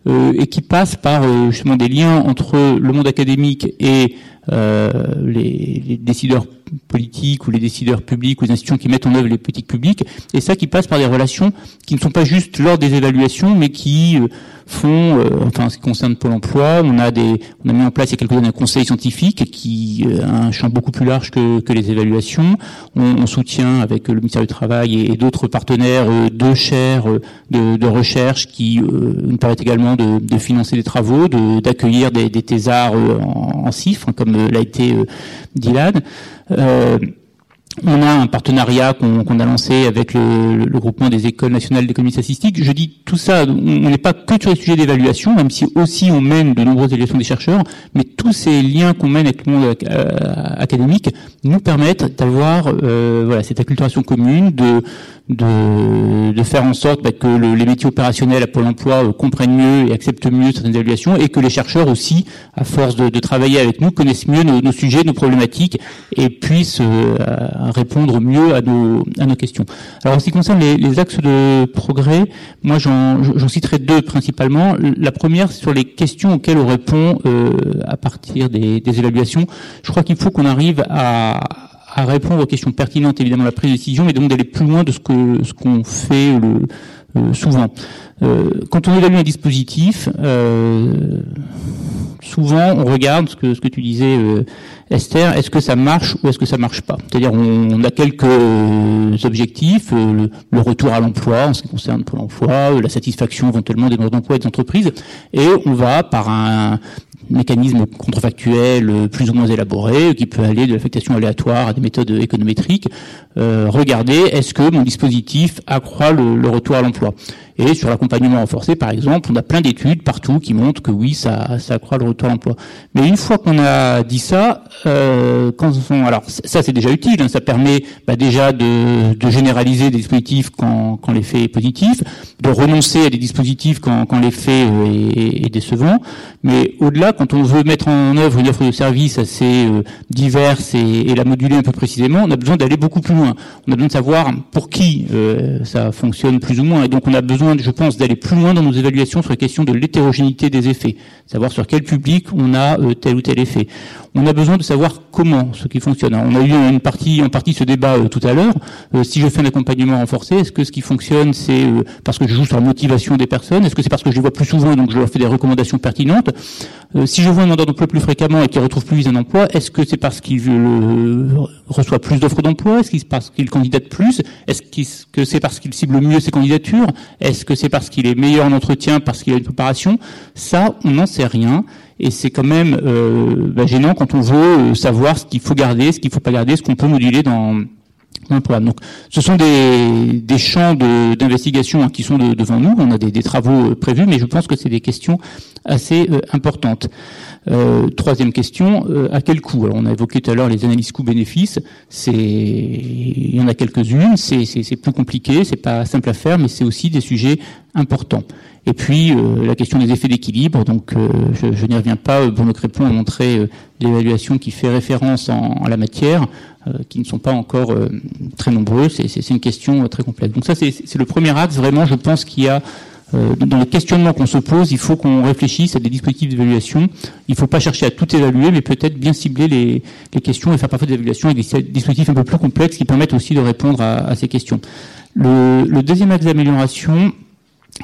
et qui passe par justement des liens entre le monde académique et les, les décideurs politiques ou les décideurs publics ou les institutions qui mettent en œuvre les politiques publiques, et ça qui passe par des relations qui ne sont pas juste lors des évaluations, mais qui euh, font, euh, enfin, en ce qui concerne Pôle Emploi, on a des, on a mis en place il y a quelques années un conseil scientifique qui euh, a un champ beaucoup plus large que, que les évaluations. On, on, soutient avec le ministère du Travail et, d'autres partenaires deux chaires de, de, recherche qui nous permettent également de, de financer des travaux, d'accueillir des, des thésards en, en CIFRE, comme l'a été Dylan. Euh, on a un partenariat qu'on a lancé avec le, le, groupement des écoles nationales d'économie statistique. Je dis tout ça, on n'est pas que sur les sujets d'évaluation, même si aussi on mène de nombreuses évaluations des chercheurs, mais tous ces liens qu'on mène avec le monde euh, académique nous permettent d'avoir euh, voilà, cette acculturation commune, de, de, de faire en sorte bah, que le, les métiers opérationnels à Pôle emploi euh, comprennent mieux et acceptent mieux certaines évaluations, et que les chercheurs aussi, à force de, de travailler avec nous, connaissent mieux nos, nos, sujets, nos problématiques, et puissent répondre mieux à nos, à nos questions. Alors en ce qui concerne les, les axes de progrès, moi j'en citerai deux principalement. La première sur les questions auxquelles on répond euh, à partir des, des évaluations. Je crois qu'il faut qu'on arrive à, à répondre aux questions pertinentes, évidemment, la prise de décision, mais donc d'aller plus loin de ce que ce qu'on fait le, euh, souvent. Euh, quand on évalue un dispositif, euh, souvent on regarde ce que ce que tu disais, euh, Esther, est-ce que ça marche ou est-ce que ça marche pas? C'est-à-dire on, a quelques objectifs, le, le, retour à l'emploi en ce qui concerne Pôle Emploi, la satisfaction éventuellement des demandeurs d'emploi et des entreprises, et on va par un mécanisme contrefactuel euh, plus ou moins élaboré, qui peut aller de l'affectation aléatoire à des méthodes économétriques, euh, regarder est-ce que mon dispositif accroît le, le retour à l'emploi? Et sur l'accompagnement renforcé, par exemple, on a plein d'études partout qui montrent que oui, ça, ça accroît le retour à l'emploi. Mais une fois qu'on a dit ça, euh, quand on, alors ça c'est déjà utile, hein, ça permet bah, déjà de, de, généraliser des dispositifs quand, quand l'effet est positif, de renoncer à des dispositifs quand, quand l'effet est, est, décevant. Mais au-delà, quand on veut mettre en œuvre une offre de service assez euh, diverse et, et, la moduler un peu précisément, on a besoin d'aller beaucoup plus loin. On a besoin de savoir pour qui euh, ça fonctionne plus ou moins. Et donc on a besoin je pense, d'aller plus loin dans nos évaluations sur la question de l'hétérogénéité des effets, savoir sur quel public on a euh, tel ou tel effet. On a besoin de savoir comment ce qui fonctionne. on a eu une partie, en partie ce débat euh, tout à l'heure. Euh, si je fais un accompagnement renforcé, est-ce que ce qui fonctionne, c'est parce que je joue sur la motivation des personnes Est-ce que c'est parce que je les vois plus souvent, donc je leur fais des recommandations pertinentes? Si je vois un demandeur d'emploi plus fréquemment et qu'il retrouve plus un emploi, est-ce que c'est parce qu'il reçoit plus d'offres d'emploi? Est-ce c'est parce qu'il candidate plus? Est-ce que c'est parce qu'il cible mieux ses candidatures? Est-ce que c'est parce qu'il est meilleur en entretien, parce qu'il a une préparation? Ça, on n'en sait rien. Et c'est quand même euh, bah, gênant quand on veut euh, savoir ce qu'il faut garder, ce qu'il faut pas garder, ce qu'on peut moduler dans, Donc, ce sont des, champs d'investigation hein, qui sont de, devant nous. On a des, travaux euh, prévus, mais je pense que c'est des questions assez euh, importantes. Euh, troisième question, à quel coût? On a évoqué tout à l'heure les analyses coûts-bénéfices. Il y en a quelques-unes. C'est plus compliqué, c'est pas simple à faire, mais c'est aussi des sujets importants. Et puis euh, la question des effets d'équilibre. Donc, euh, je, je n'y reviens pas. Bruno Crépon a montré l'évaluation qui fait référence en, en la matière, qui ne sont pas encore très nombreux. C'est une question très complexe. Donc ça, c'est le premier axe. Vraiment, je pense qu'il y a euh, dans les questionnements qu'on se pose, il faut qu'on réfléchisse à des dispositifs d'évaluation. Il ne faut pas chercher à tout évaluer, mais peut-être bien cibler les, les, questions et faire parfois des évaluations avec des dispositifs un peu plus complexes qui permettent aussi de répondre à, à ces questions. Le, le deuxième axe d'amélioration,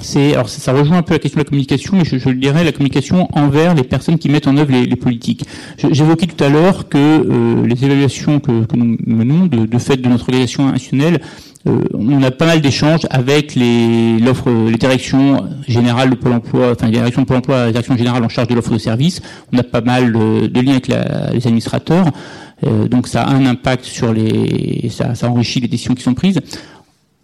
c'est alors ça, rejoint un peu la question de la communication, mais je, je, le dirais la communication envers les personnes qui mettent en œuvre les, les politiques. J'évoquais tout à l'heure que euh, les évaluations que, que, nous menons, de, de fait de notre organisation institutionnelle, euh, on a pas mal d'échanges avec les l'offre, les directions générales de Pôle Emploi, enfin les directions de Pôle Emploi, les directions générales en charge de l'offre de service. On a pas mal de, de liens avec la, les administrateurs, euh, donc ça a un impact sur les, ça, ça enrichit les décisions qui sont prises.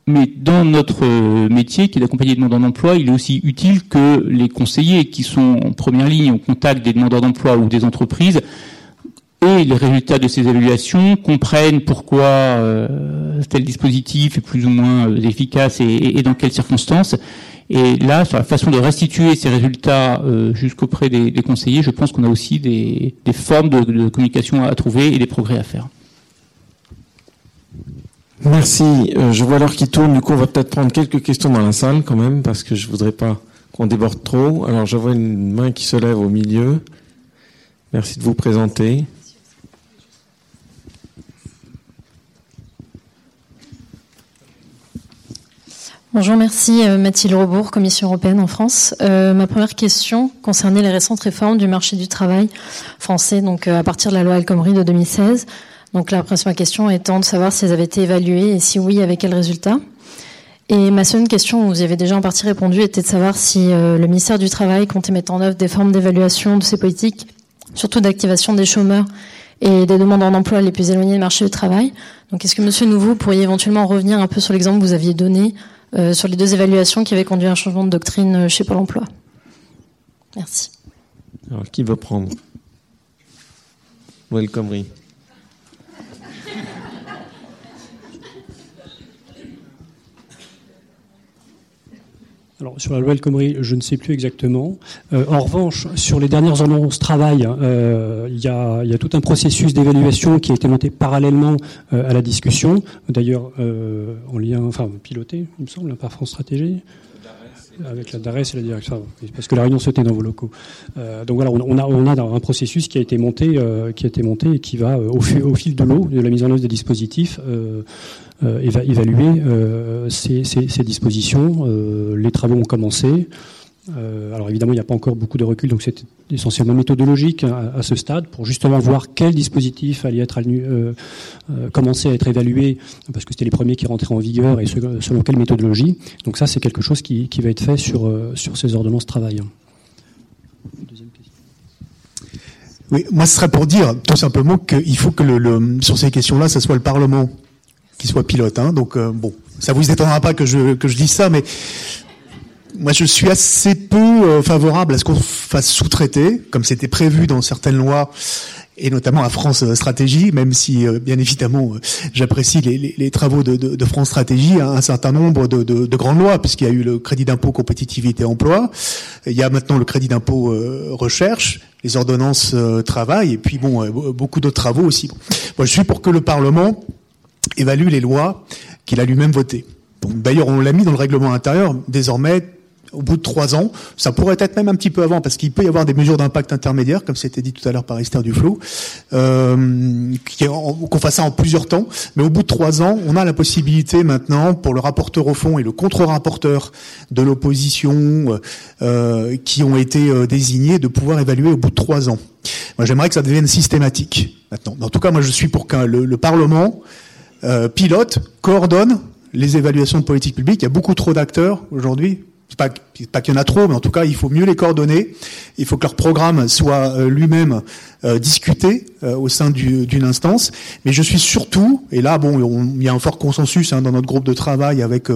Mais dans notre métier, qui est d'accompagner les demandeurs d'emploi, il est aussi utile que les conseillers qui sont en première ligne au contact des demandeurs d'emploi ou des entreprises et les résultats de ces évaluations comprennent pourquoi euh, tel dispositif est plus ou moins euh, efficace et, dans quelles circonstances. Et là, sur la façon de restituer ces résultats euh, jusqu'auprès des, conseillers, je pense qu'on a aussi des, formes de, communication à trouver et des progrès à faire. Merci. Euh, je vois l'heure qui tourne. Du coup, on va peut-être prendre quelques questions dans la salle quand même, parce que je voudrais pas qu'on déborde trop. Alors, je vois une main qui se lève au milieu. Merci de vous présenter. Bonjour, merci euh, Mathilde Rebourg, Commission européenne en France. Euh, ma première question concernait les récentes réformes du marché du travail français, donc à partir de la loi El Khomri de 2016. Donc la principale question étant de savoir si elles avaient été évaluées et si oui, avec quels résultats. Et ma seconde question, vous y avez déjà en partie répondu, était de savoir si euh, le ministère du Travail comptait mettre en œuvre des formes d'évaluation de ces politiques, surtout d'activation des chômeurs et des demandeurs d'emploi les plus éloignés du marché du travail. Donc, est-ce que, Monsieur Nouveau, pourriez éventuellement revenir un peu sur l'exemple que vous aviez donné euh, sur les deux évaluations qui avaient conduit à un changement de doctrine euh, chez Pôle Emploi? Merci. Alors, qui veut prendre? Welcome. Alors sur la loi El Khomri, je ne sais plus exactement. Euh, en revanche, sur les dernières annonces travail, euh, il, y a, il, y a, tout un processus d'évaluation qui a été monté parallèlement euh, à la discussion, d'ailleurs euh, en lien, enfin piloté, il me semble, hein, par France Stratégie avec la DARES et la direction, parce que la réunion se dans vos locaux. Euh, donc voilà, on, a, on a un processus qui a été monté, euh, qui a été monté et qui va, au, fil, au fil de l'eau, de la mise en œuvre des dispositifs, euh, évaluer euh, ces, dispositions. Euh, les travaux ont commencé. alors évidemment, il n'y a pas encore beaucoup de recul, donc c'est essentiellement méthodologique à, à, ce stade pour justement voir quel dispositif allait être commencer à être évalué, parce que c'était les premiers qui rentraient en vigueur et selon quelle méthodologie. Donc ça, c'est quelque chose qui, va être fait sur, ces ordonnances travail. Oui, moi, ce serait pour dire tout simplement qu'il faut que le, sur ces questions-là, ce soit le Parlement soit pilote. Hein. Donc euh, bon, ça vous étonnera pas que je que je dise ça, mais moi je suis assez peu euh, favorable à ce qu'on fasse sous-traiter, comme c'était prévu dans certaines lois et notamment à France Stratégie, même si euh, bien évidemment j'apprécie les, travaux de, France Stratégie, hein, un certain nombre de, de grandes lois, puisqu'il y a eu le crédit d'impôt compétitivité emploi, il y a maintenant le crédit d'impôt recherche, les ordonnances travail, et puis bon beaucoup d'autres travaux aussi. Moi je suis pour que le Parlement évalue les lois qu'il a lui-même votées. D'ailleurs, on l'a mis dans le règlement intérieur. Désormais, au bout de trois ans, ça pourrait être même un petit peu avant, parce qu'il peut y avoir des mesures d'impact intermédiaires, comme c'était dit tout à l'heure par Esther Duflo, euh, qu'on fasse ça en plusieurs temps. Mais au bout de trois ans, on a la possibilité maintenant, pour le rapporteur au fond et le contre-rapporteur de l'opposition euh, qui ont été euh, désignés, de pouvoir évaluer au bout de trois ans. Moi, j'aimerais que ça devienne systématique maintenant. en tout cas, moi, je suis pour que le, le Parlement pilote, coordonne les évaluations de politique publique. Il y a beaucoup trop d'acteurs aujourd'hui. Pas, pas qu'il y en a trop, mais en tout cas, il faut mieux les coordonner. Il faut que leur programme soit euh, lui-même euh, discuté euh, au sein d'une instance. Mais je suis surtout, et là, bon, on, il y a un fort consensus hein, dans notre groupe de travail avec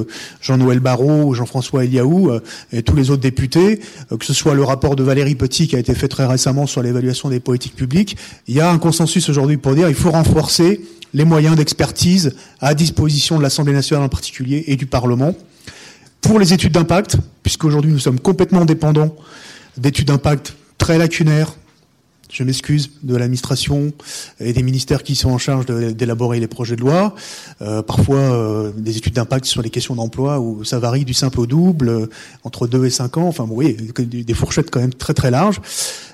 Jean-Noël Barrot, Jean-François Eliaou et tous les autres députés, que ce soit le rapport de Valérie Petit qui a été fait très récemment sur l'évaluation des politiques publiques. Il y a un consensus aujourd'hui pour dire il faut renforcer les moyens d'expertise à disposition de l'Assemblée nationale en particulier et du Parlement pour les études d'impact, puisqu'aujourd'hui nous sommes complètement dépendants d'études d'impact très lacunaires, je m'excuse de l'administration et des ministères qui sont en charge d'élaborer les projets de loi. Euh, parfois, euh, des études d'impact sur les questions d'emploi où ça varie du simple au double, euh, entre 2 et 5 ans. Enfin, vous voyez, des fourchettes quand même très très larges.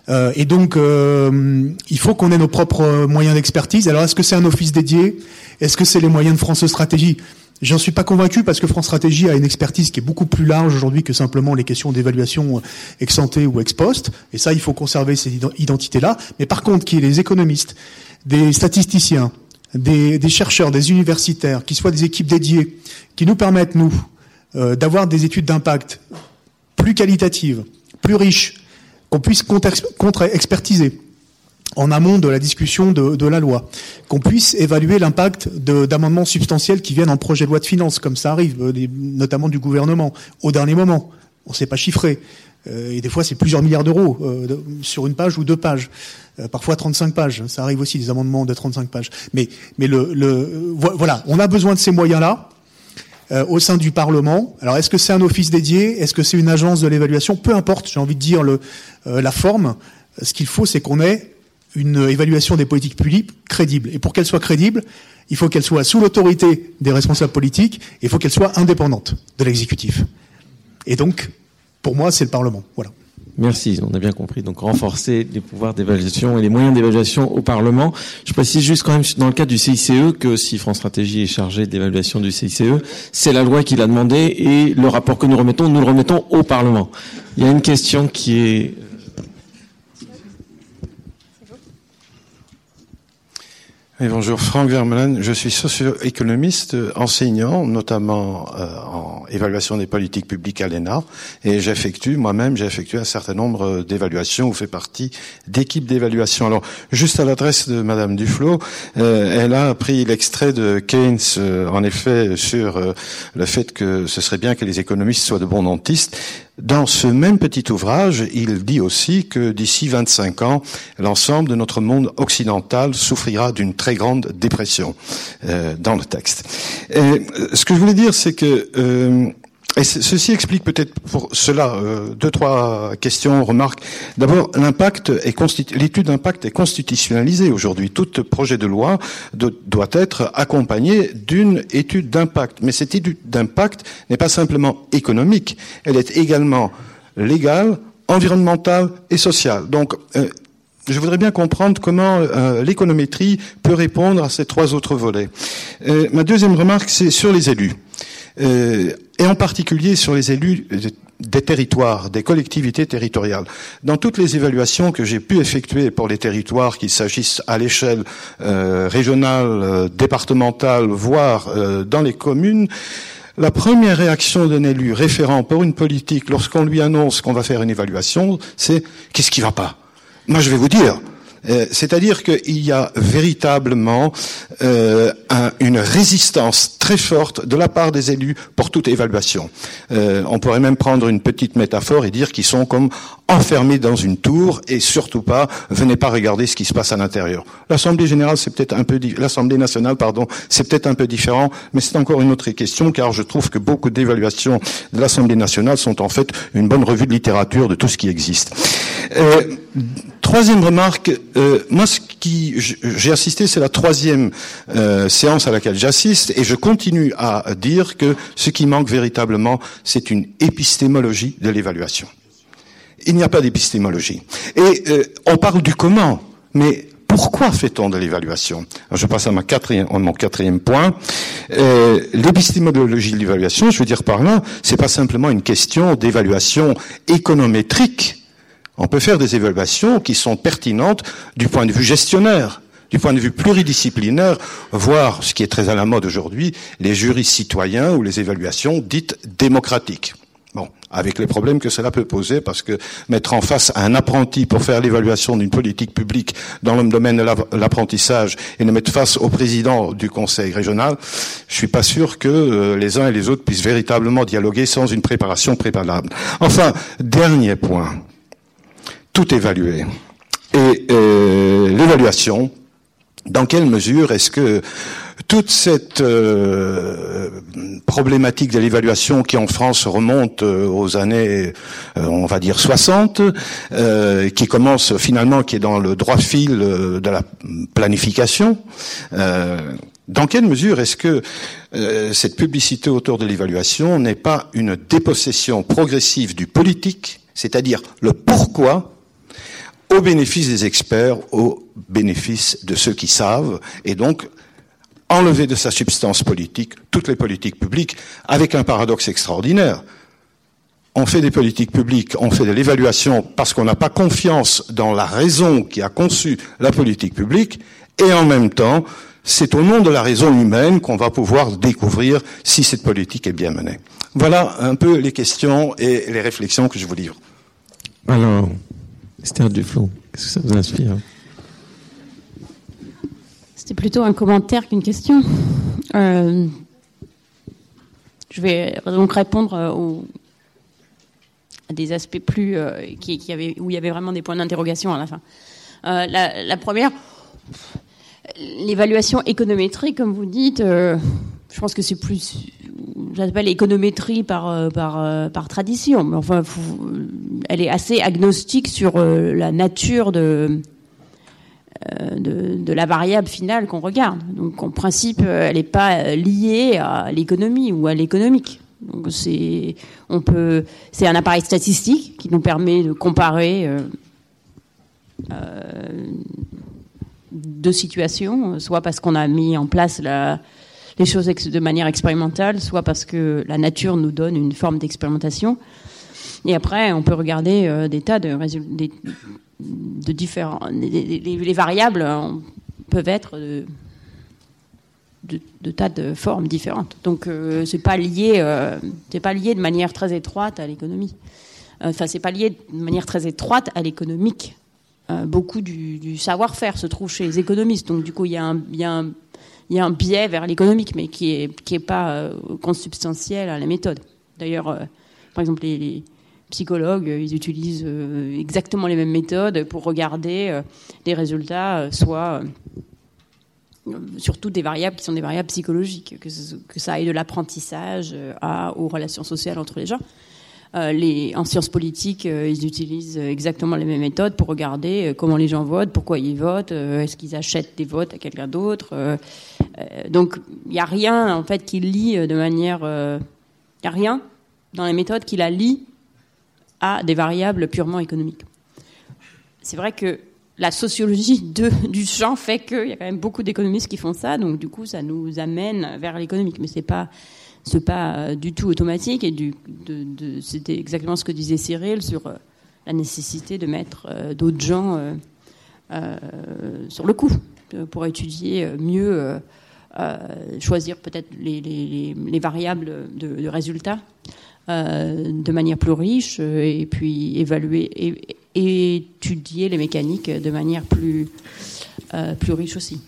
Euh, et donc, euh, il faut qu'on ait nos propres moyens d'expertise. Alors, est-ce que c'est un office dédié? Est-ce que c'est les moyens de France Stratégie? J'en suis pas convaincu parce que France Stratégie a une expertise qui est beaucoup plus large aujourd'hui que simplement les questions d'évaluation ex ante ou ex post. Et ça, il faut conserver ces identités-là. Mais par contre, qu'il y ait des économistes, des statisticiens, des, des, chercheurs, des universitaires, qui soient des équipes dédiées, qui nous permettent, nous, euh, d'avoir des études d'impact plus qualitatives, plus riches, qu'on puisse contre-expertiser en amont de la discussion de, de la loi, qu'on puisse évaluer l'impact d'amendements substantiels qui viennent en projet de loi de finances, comme ça arrive, euh, notamment du gouvernement, au dernier moment. On ne sait pas chiffrer. Euh, et des fois, c'est plusieurs milliards d'euros euh, sur une page ou deux pages. Euh, parfois 35 pages. Ça arrive aussi, des amendements de 35 pages. Mais, mais le, le voilà, on a besoin de ces moyens-là. Euh, au sein du Parlement. Alors, est-ce que c'est un office dédié? Est-ce que c'est une agence de l'évaluation? Peu importe, j'ai envie de dire le, euh, la forme. Ce qu'il faut, c'est qu'on ait une évaluation des politiques publiques crédible. Et pour qu'elle soit crédible, il faut qu'elle soit sous l'autorité des responsables politiques et il faut qu'elle soit indépendante de l'exécutif. Et donc, pour moi, c'est le Parlement. Voilà. Merci, on a bien compris. Donc renforcer les pouvoirs d'évaluation et les moyens d'évaluation au Parlement. Je précise juste quand même dans le cadre du CICE que si France Stratégie est chargée de l'évaluation du CICE, c'est la loi qui l'a demandé et le rapport que nous remettons, nous le remettons au Parlement. Il y a une question qui est bonjour, Franck Vermeulen. Je suis socio-économiste, enseignant, notamment euh, en évaluation des politiques publiques à l'ENA, et j'effectue moi-même, j'ai effectué un certain nombre d'évaluations ou fait partie d'équipes d'évaluation. Alors, juste à l'adresse de Madame Duflo, euh, elle a pris l'extrait de Keynes, euh, en effet, sur le fait que ce serait bien que les économistes soient de bons dentistes. Dans ce même petit ouvrage, il dit aussi que d'ici 25 ans, l'ensemble de notre monde occidental souffrira d'une très grande dépression euh, dans le texte. Et, euh, ce que je voulais dire, c'est que euh, et ceci explique peut-être pour cela euh, deux trois questions, remarques. D'abord, l'impact est l'étude d'impact est constitutionnalisée aujourd'hui. Tout projet de loi doit être accompagné d'une étude d'impact. Mais cette étude d'impact n'est pas simplement économique, elle est également légale, environnementale et sociale. Donc euh, je voudrais bien comprendre comment euh, l'économétrie peut répondre à ces trois autres volets. ma deuxième remarque, c'est sur les élus. Euh, et en particulier sur les élus des territoires, des collectivités territoriales. Dans toutes les évaluations que j'ai pu effectuer pour les territoires, qu'il s'agisse à l'échelle euh, régionale, euh, départementale, voire dans les communes, la première réaction d'un élu référent pour une politique lorsqu'on lui annonce qu'on va faire une évaluation, c'est qu'est-ce qui va pas? Moi, je vais vous dire, euh, c'est-à-dire qu'il y a véritablement euh, une résistance très forte de la part des élus pour toute évaluation. Euh, on pourrait même prendre une petite métaphore et dire qu'ils sont comme enfermés dans une tour et surtout pas venez pas regarder ce qui se passe à l'intérieur. L'Assemblée générale, c'est peut-être un peu l'Assemblée nationale, pardon, c'est peut-être un peu différent, mais c'est encore une autre question car je trouve que beaucoup d'évaluations de l'Assemblée nationale sont en fait une bonne revue de littérature de tout ce qui existe. troisième remarque, euh, moi, ce qui j'ai assisté, c'est la troisième euh, séance à laquelle j'assiste, et je continue à dire que ce qui manque véritablement, c'est une épistémologie de l'évaluation. Il n'y a pas d'épistémologie. Et euh, on parle du comment, mais pourquoi fait-on de l'évaluation Je passe à, mon quatrième point. Euh, L'épistémologie de l'évaluation, je veux dire par là, c'est pas simplement une question d'évaluation économétrique on peut faire des évaluations qui sont pertinentes du point de vue gestionnaire, du point de vue pluridisciplinaire, voire, ce qui est très à la mode aujourd'hui, les jurys citoyens ou les évaluations dites démocratiques. Bon, avec les problèmes que cela peut poser, parce que mettre en face un apprenti pour faire l'évaluation d'une politique publique dans le domaine de l'apprentissage et le mettre face au président du conseil régional, je suis pas sûr que euh, les uns et les autres puissent véritablement dialoguer sans une préparation préparable. Enfin, dernier point, tout évaluer. Et euh, l'évaluation, dans quelle mesure est-ce que toute cette euh, problématique de l'évaluation qui en France remonte euh, aux années, on va dire 60, qui commence finalement, qui est dans le droit fil de la planification, dans quelle mesure est-ce que cette publicité autour de l'évaluation n'est pas une dépossession progressive du politique, c'est-à-dire le pourquoi au bénéfice des experts, au bénéfice de ceux qui savent, et donc enlever de sa substance politique toutes les politiques publiques, avec un paradoxe extraordinaire. On fait des politiques publiques, on fait de l'évaluation parce qu'on n'a pas confiance dans la raison qui a conçu la politique publique, et en même temps, c'est au nom de la raison humaine qu'on va pouvoir découvrir si cette politique est bien menée. Voilà un peu les questions et les réflexions que je vous livre. Alors, Esther Duflo, qu'est-ce que ça vous inspire? C'était plutôt un commentaire qu'une question. Euh, je vais donc répondre euh, à des aspects plus euh, où il y avait vraiment des points d'interrogation à la fin. La, première, l'évaluation économétrique, comme vous dites, je pense que c'est plus j'appelle économétrie par par par tradition, mais enfin, elle est assez agnostique sur la nature de, de, de la variable finale qu'on regarde. Donc, en principe, elle n'est pas liée à l'économie ou à l'économique. Donc, c'est on peut c'est un appareil statistique qui nous permet de comparer deux situations, soit parce qu'on a mis en place la les choses de manière expérimentale, soit parce que la nature nous donne une forme d'expérimentation. Et après, on peut regarder euh, des tas de de différents. Les, variables euh, peuvent être de, tas de formes différentes. Donc euh, c'est pas lié, euh, c'est pas lié de manière très étroite à l'économie. Enfin, c'est pas lié de manière très étroite à l'économique. beaucoup du, savoir-faire se trouve chez les économistes. Donc du coup, il y a un, y a un, y a un biais vers l'économique, mais qui est qui est pas consubstantiel à la méthode. D'ailleurs, par exemple, les, psychologues, ils utilisent exactement les mêmes méthodes pour regarder des résultats, soit surtout des variables qui sont des variables psychologiques, que, ça aille de l'apprentissage euh, aux relations sociales entre les gens. Euh, les, en sciences politiques, euh, ils utilisent exactement les mêmes méthodes pour regarder comment les gens votent, pourquoi ils votent, est-ce qu'ils achètent des votes à quelqu'un d'autre. donc il n'y a rien en fait qui lie de manière, il n'y a rien dans les méthodes qui la lie des variables purement économiques. C'est vrai que la sociologie du champ fait qu'il y a quand même beaucoup d'économistes qui font ça, donc du coup ça nous amène vers l'économique, mais c'est pas pas euh, du tout automatique et c'était exactement ce que disait Cyril sur euh, la nécessité de mettre euh, d'autres gens sur le coup pour étudier mieux, choisir peut-être les, variables de, de résultats de manière plus riche et puis évaluer et, étudier les mécaniques de manière plus, euh, plus riche aussi.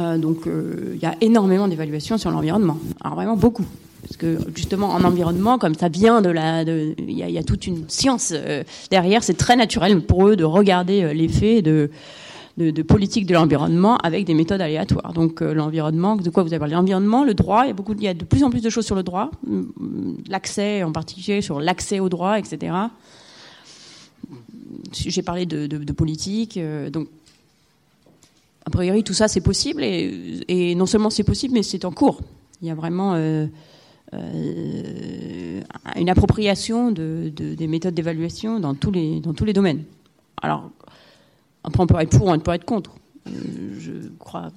Euh, donc euh, il y a énormément d'évaluations sur l'environnement, alors vraiment beaucoup. Parce que justement en environnement, comme ça vient de la, il y, y, a toute une science derrière, c'est très naturel pour eux de regarder l'effet de, de, politique de l'environnement avec des méthodes aléatoires. Donc l'environnement, de quoi vous avez parlé? L'environnement, le droit, il y, a de plus en plus de choses sur le droit, l'accès en particulier sur l'accès au droit, etc j'ai parlé de, politique, euh, donc a priori tout ça c'est possible et, non seulement c'est possible mais c'est en cours. Il y a vraiment euh, euh, une appropriation des méthodes d'évaluation dans tous les dans tous les domaines. Alors après on peut être pour, on peut être contre. je crois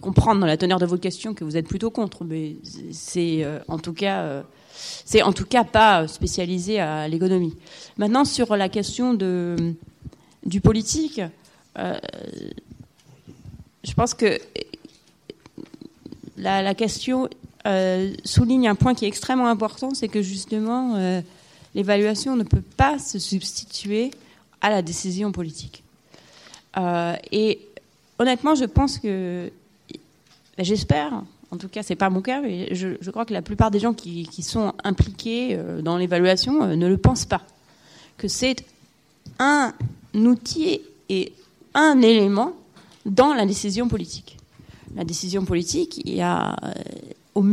comprendre dans la teneur de vos questions que vous êtes plutôt contre, mais c'est en tout cas c'est en tout cas pas spécialisé à l'économie. Maintenant, sur la question de, du politique, euh, je pense que la, question euh, souligne un point qui est extrêmement important, c'est que justement, euh, l'évaluation ne peut pas se substituer à la décision politique. Et honnêtement, je pense que, j'espère, en tout cas, c'est pas mon cas, mais je, crois que la plupart des gens qui, sont impliqués euh, dans l'évaluation euh, ne le pensent pas. Que c'est un outil et un élément dans la décision politique. La décision politique, euh, au,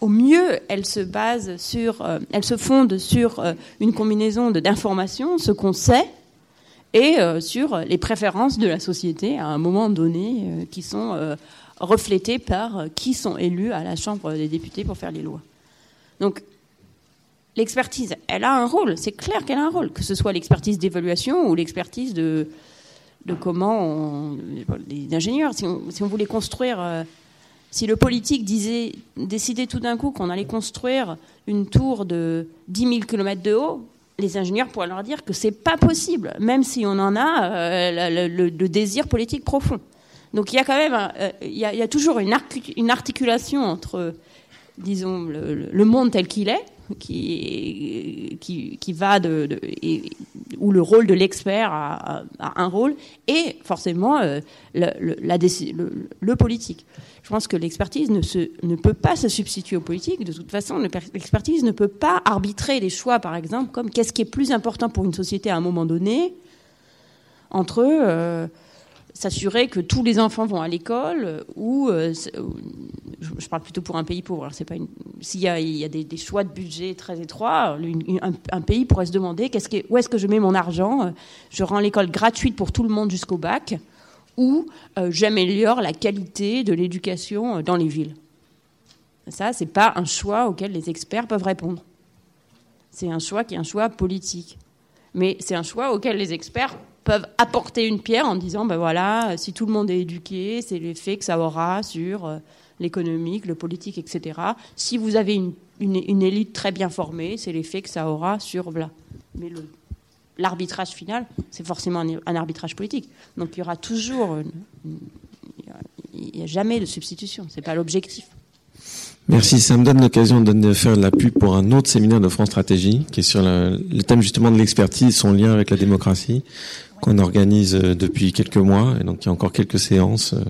au mieux, elle se base sur, elle se fonde sur une combinaison d'informations, ce qu'on sait, et euh, sur les préférences de la société à un moment donné euh, qui sont euh, reflétées par qui sont élus à la Chambre des députés pour faire les lois. Donc l'expertise, elle a un rôle, c'est clair qu'elle a un rôle, que ce soit l'expertise d'évaluation ou l'expertise de, comment on, les ingénieurs, si on, si on voulait construire, si le politique disait, décidait tout d'un coup qu'on allait construire une tour de 10 000 km de haut, les ingénieurs pourraient leur dire que c'est pas possible, même si on en a euh, le, désir politique profond. Donc il y a quand même, euh, il, y a, toujours une, articulation entre, disons, le, monde tel qu'il est, qui, qui, qui, va de, et, où le rôle de l'expert a, un rôle, et forcément euh, le, la, le, politique. Je pense que l'expertise ne, ne peut pas se substituer aux politiques. De toute façon, l'expertise ne peut pas arbitrer des choix, par exemple, comme qu'est-ce qui est plus important pour une société à un moment donné, entre euh, s'assurer que tous les enfants vont à l'école ou euh, je parle plutôt pour un pays pauvre. c'est pas s'il y a, il y a des, choix de budget très étroits, un, pays pourrait se demander où est-ce que je mets mon argent Je rends l'école gratuite pour tout le monde jusqu'au bac ou euh, j'améliore la qualité de l'éducation euh, dans les villes. Ça, c'est pas un choix auquel les experts peuvent répondre. C'est un choix qui est un choix politique. Mais c'est un choix auquel les experts peuvent apporter une pierre en disant, ben voilà, si tout le monde est éduqué, c'est l'effet que ça aura sur euh, l'économique, le politique, etc. Si vous avez une, élite très bien formée, c'est l'effet que ça aura sur... Voilà. Mais l'arbitrage final, c'est forcément un, arbitrage politique. Donc il y aura toujours, il n'y a jamais de substitution. C'est pas l'objectif. Merci. Ça me donne l'occasion de faire de la pour un autre séminaire de France Stratégie, qui est sur le, thème justement de l'expertise, son lien avec la démocratie, qu'on organise euh, depuis quelques mois, et donc il y a encore quelques séances. Euh,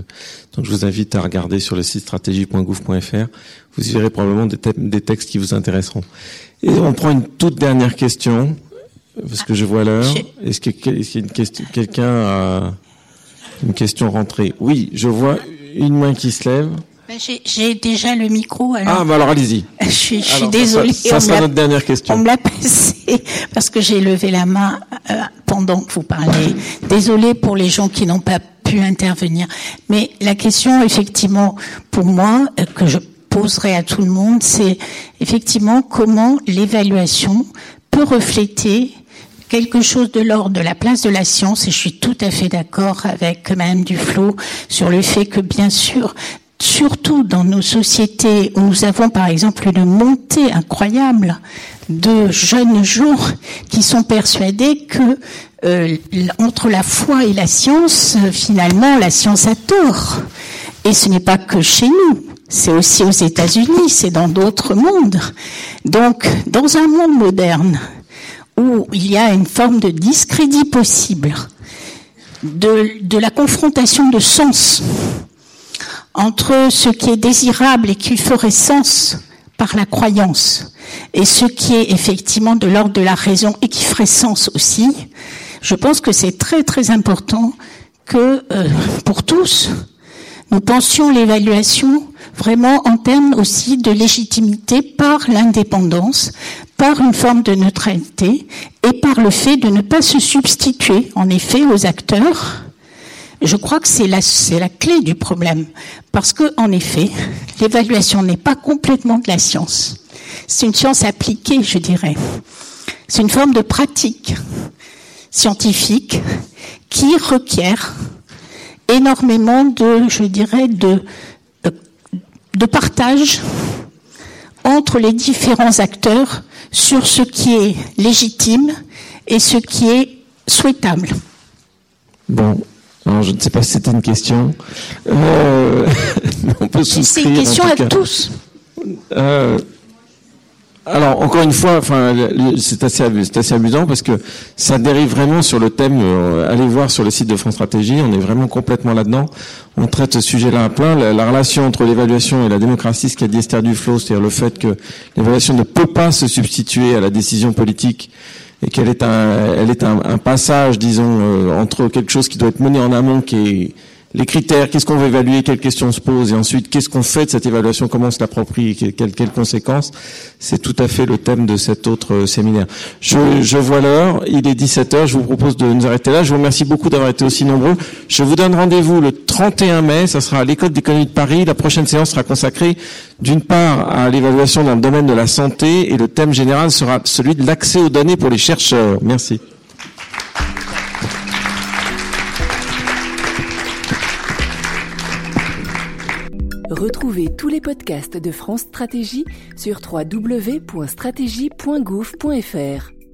donc je vous invite à regarder sur le site stratégie.gouv.fr. Vous y verrez probablement des, des textes qui vous intéresseront. Et on prend une toute dernière question, parce que je vois l'heure. Est-ce qu'il y a une question, quelqu'un a une question rentrée? Oui, je vois une main qui se lève. Ben, j'ai déjà le micro. Alors... Ah, bah alors allez-y. Je suis, je suis désolée. Ça, sera notre dernière question. On me l'a passé parce que j'ai levé la main euh, pendant que vous parlez. Désolée pour les gens qui n'ont pas pu intervenir. Mais la question, effectivement, pour moi, euh, que je poserai à tout le monde, c'est effectivement comment l'évaluation peut refléter quelque chose de l'ordre de la place de la science, et je suis tout à fait d'accord avec Madame Duflo sur le fait que, bien sûr, surtout dans nos sociétés où nous avons par exemple une montée incroyable de jeunes gens qui sont persuadés que euh, entre la foi et la science, finalement, la science a tort. Et ce n'est pas que chez nous, c'est aussi aux États-Unis, c'est dans d'autres mondes. Donc, dans un monde moderne où il y a une forme de discrédit possible, de, de la confrontation de sens, entre ce qui est désirable et qui ferait sens par la croyance et ce qui est effectivement de l'ordre de la raison et qui ferait sens aussi, je pense que c'est très très important que euh, pour tous, nous pensions l'évaluation vraiment en termes aussi de légitimité par l'indépendance, par une forme de neutralité et par le fait de ne pas se substituer en effet aux acteurs je crois que c'est la, clé du problème. Parce que, en effet, l'évaluation n'est pas complètement de la science. C'est une science appliquée, je dirais. C'est une forme de pratique scientifique qui requiert énormément de, je dirais, de, de partage entre les différents acteurs sur ce qui est légitime et ce qui est souhaitable. Bon, alors, je ne sais pas si c'était une question. Euh, on peut souscrire. C'est une question à tous. Euh, alors encore une fois, enfin, c'est assez, assez amusant parce que ça dérive vraiment sur le thème. Euh, allez voir sur le site de France Stratégie, on est vraiment complètement là-dedans. On traite ce sujet-là à plein. La, la, relation entre l'évaluation et la démocratie, ce qu'a dit Esther Duflo, c'est-à-dire le fait que l'évaluation ne peut pas se substituer à la décision politique et qu'elle est un, elle est un, passage, disons, euh, entre quelque chose qui doit être mené en amont, qui est les critères, qu'est-ce qu'on veut évaluer, quelles questions on se pose, et ensuite qu'est-ce qu'on fait de cette évaluation, comment on se l'approprie, quelles, quelles conséquences, c'est tout à fait le thème de cet autre euh, séminaire. Je, vois l'heure, il est 17h, je vous propose de nous arrêter là. Je vous remercie beaucoup d'avoir été aussi nombreux. Je vous donne rendez-vous le 31 mai, ça sera à l'école d'économie de Paris. La prochaine séance sera consacrée d'une part à l'évaluation dans le domaine de la santé, et le thème général sera celui de l'accès aux données pour les chercheurs. Merci. Retrouvez tous les podcasts de France Stratégie sur www.stratégie.gouv.fr.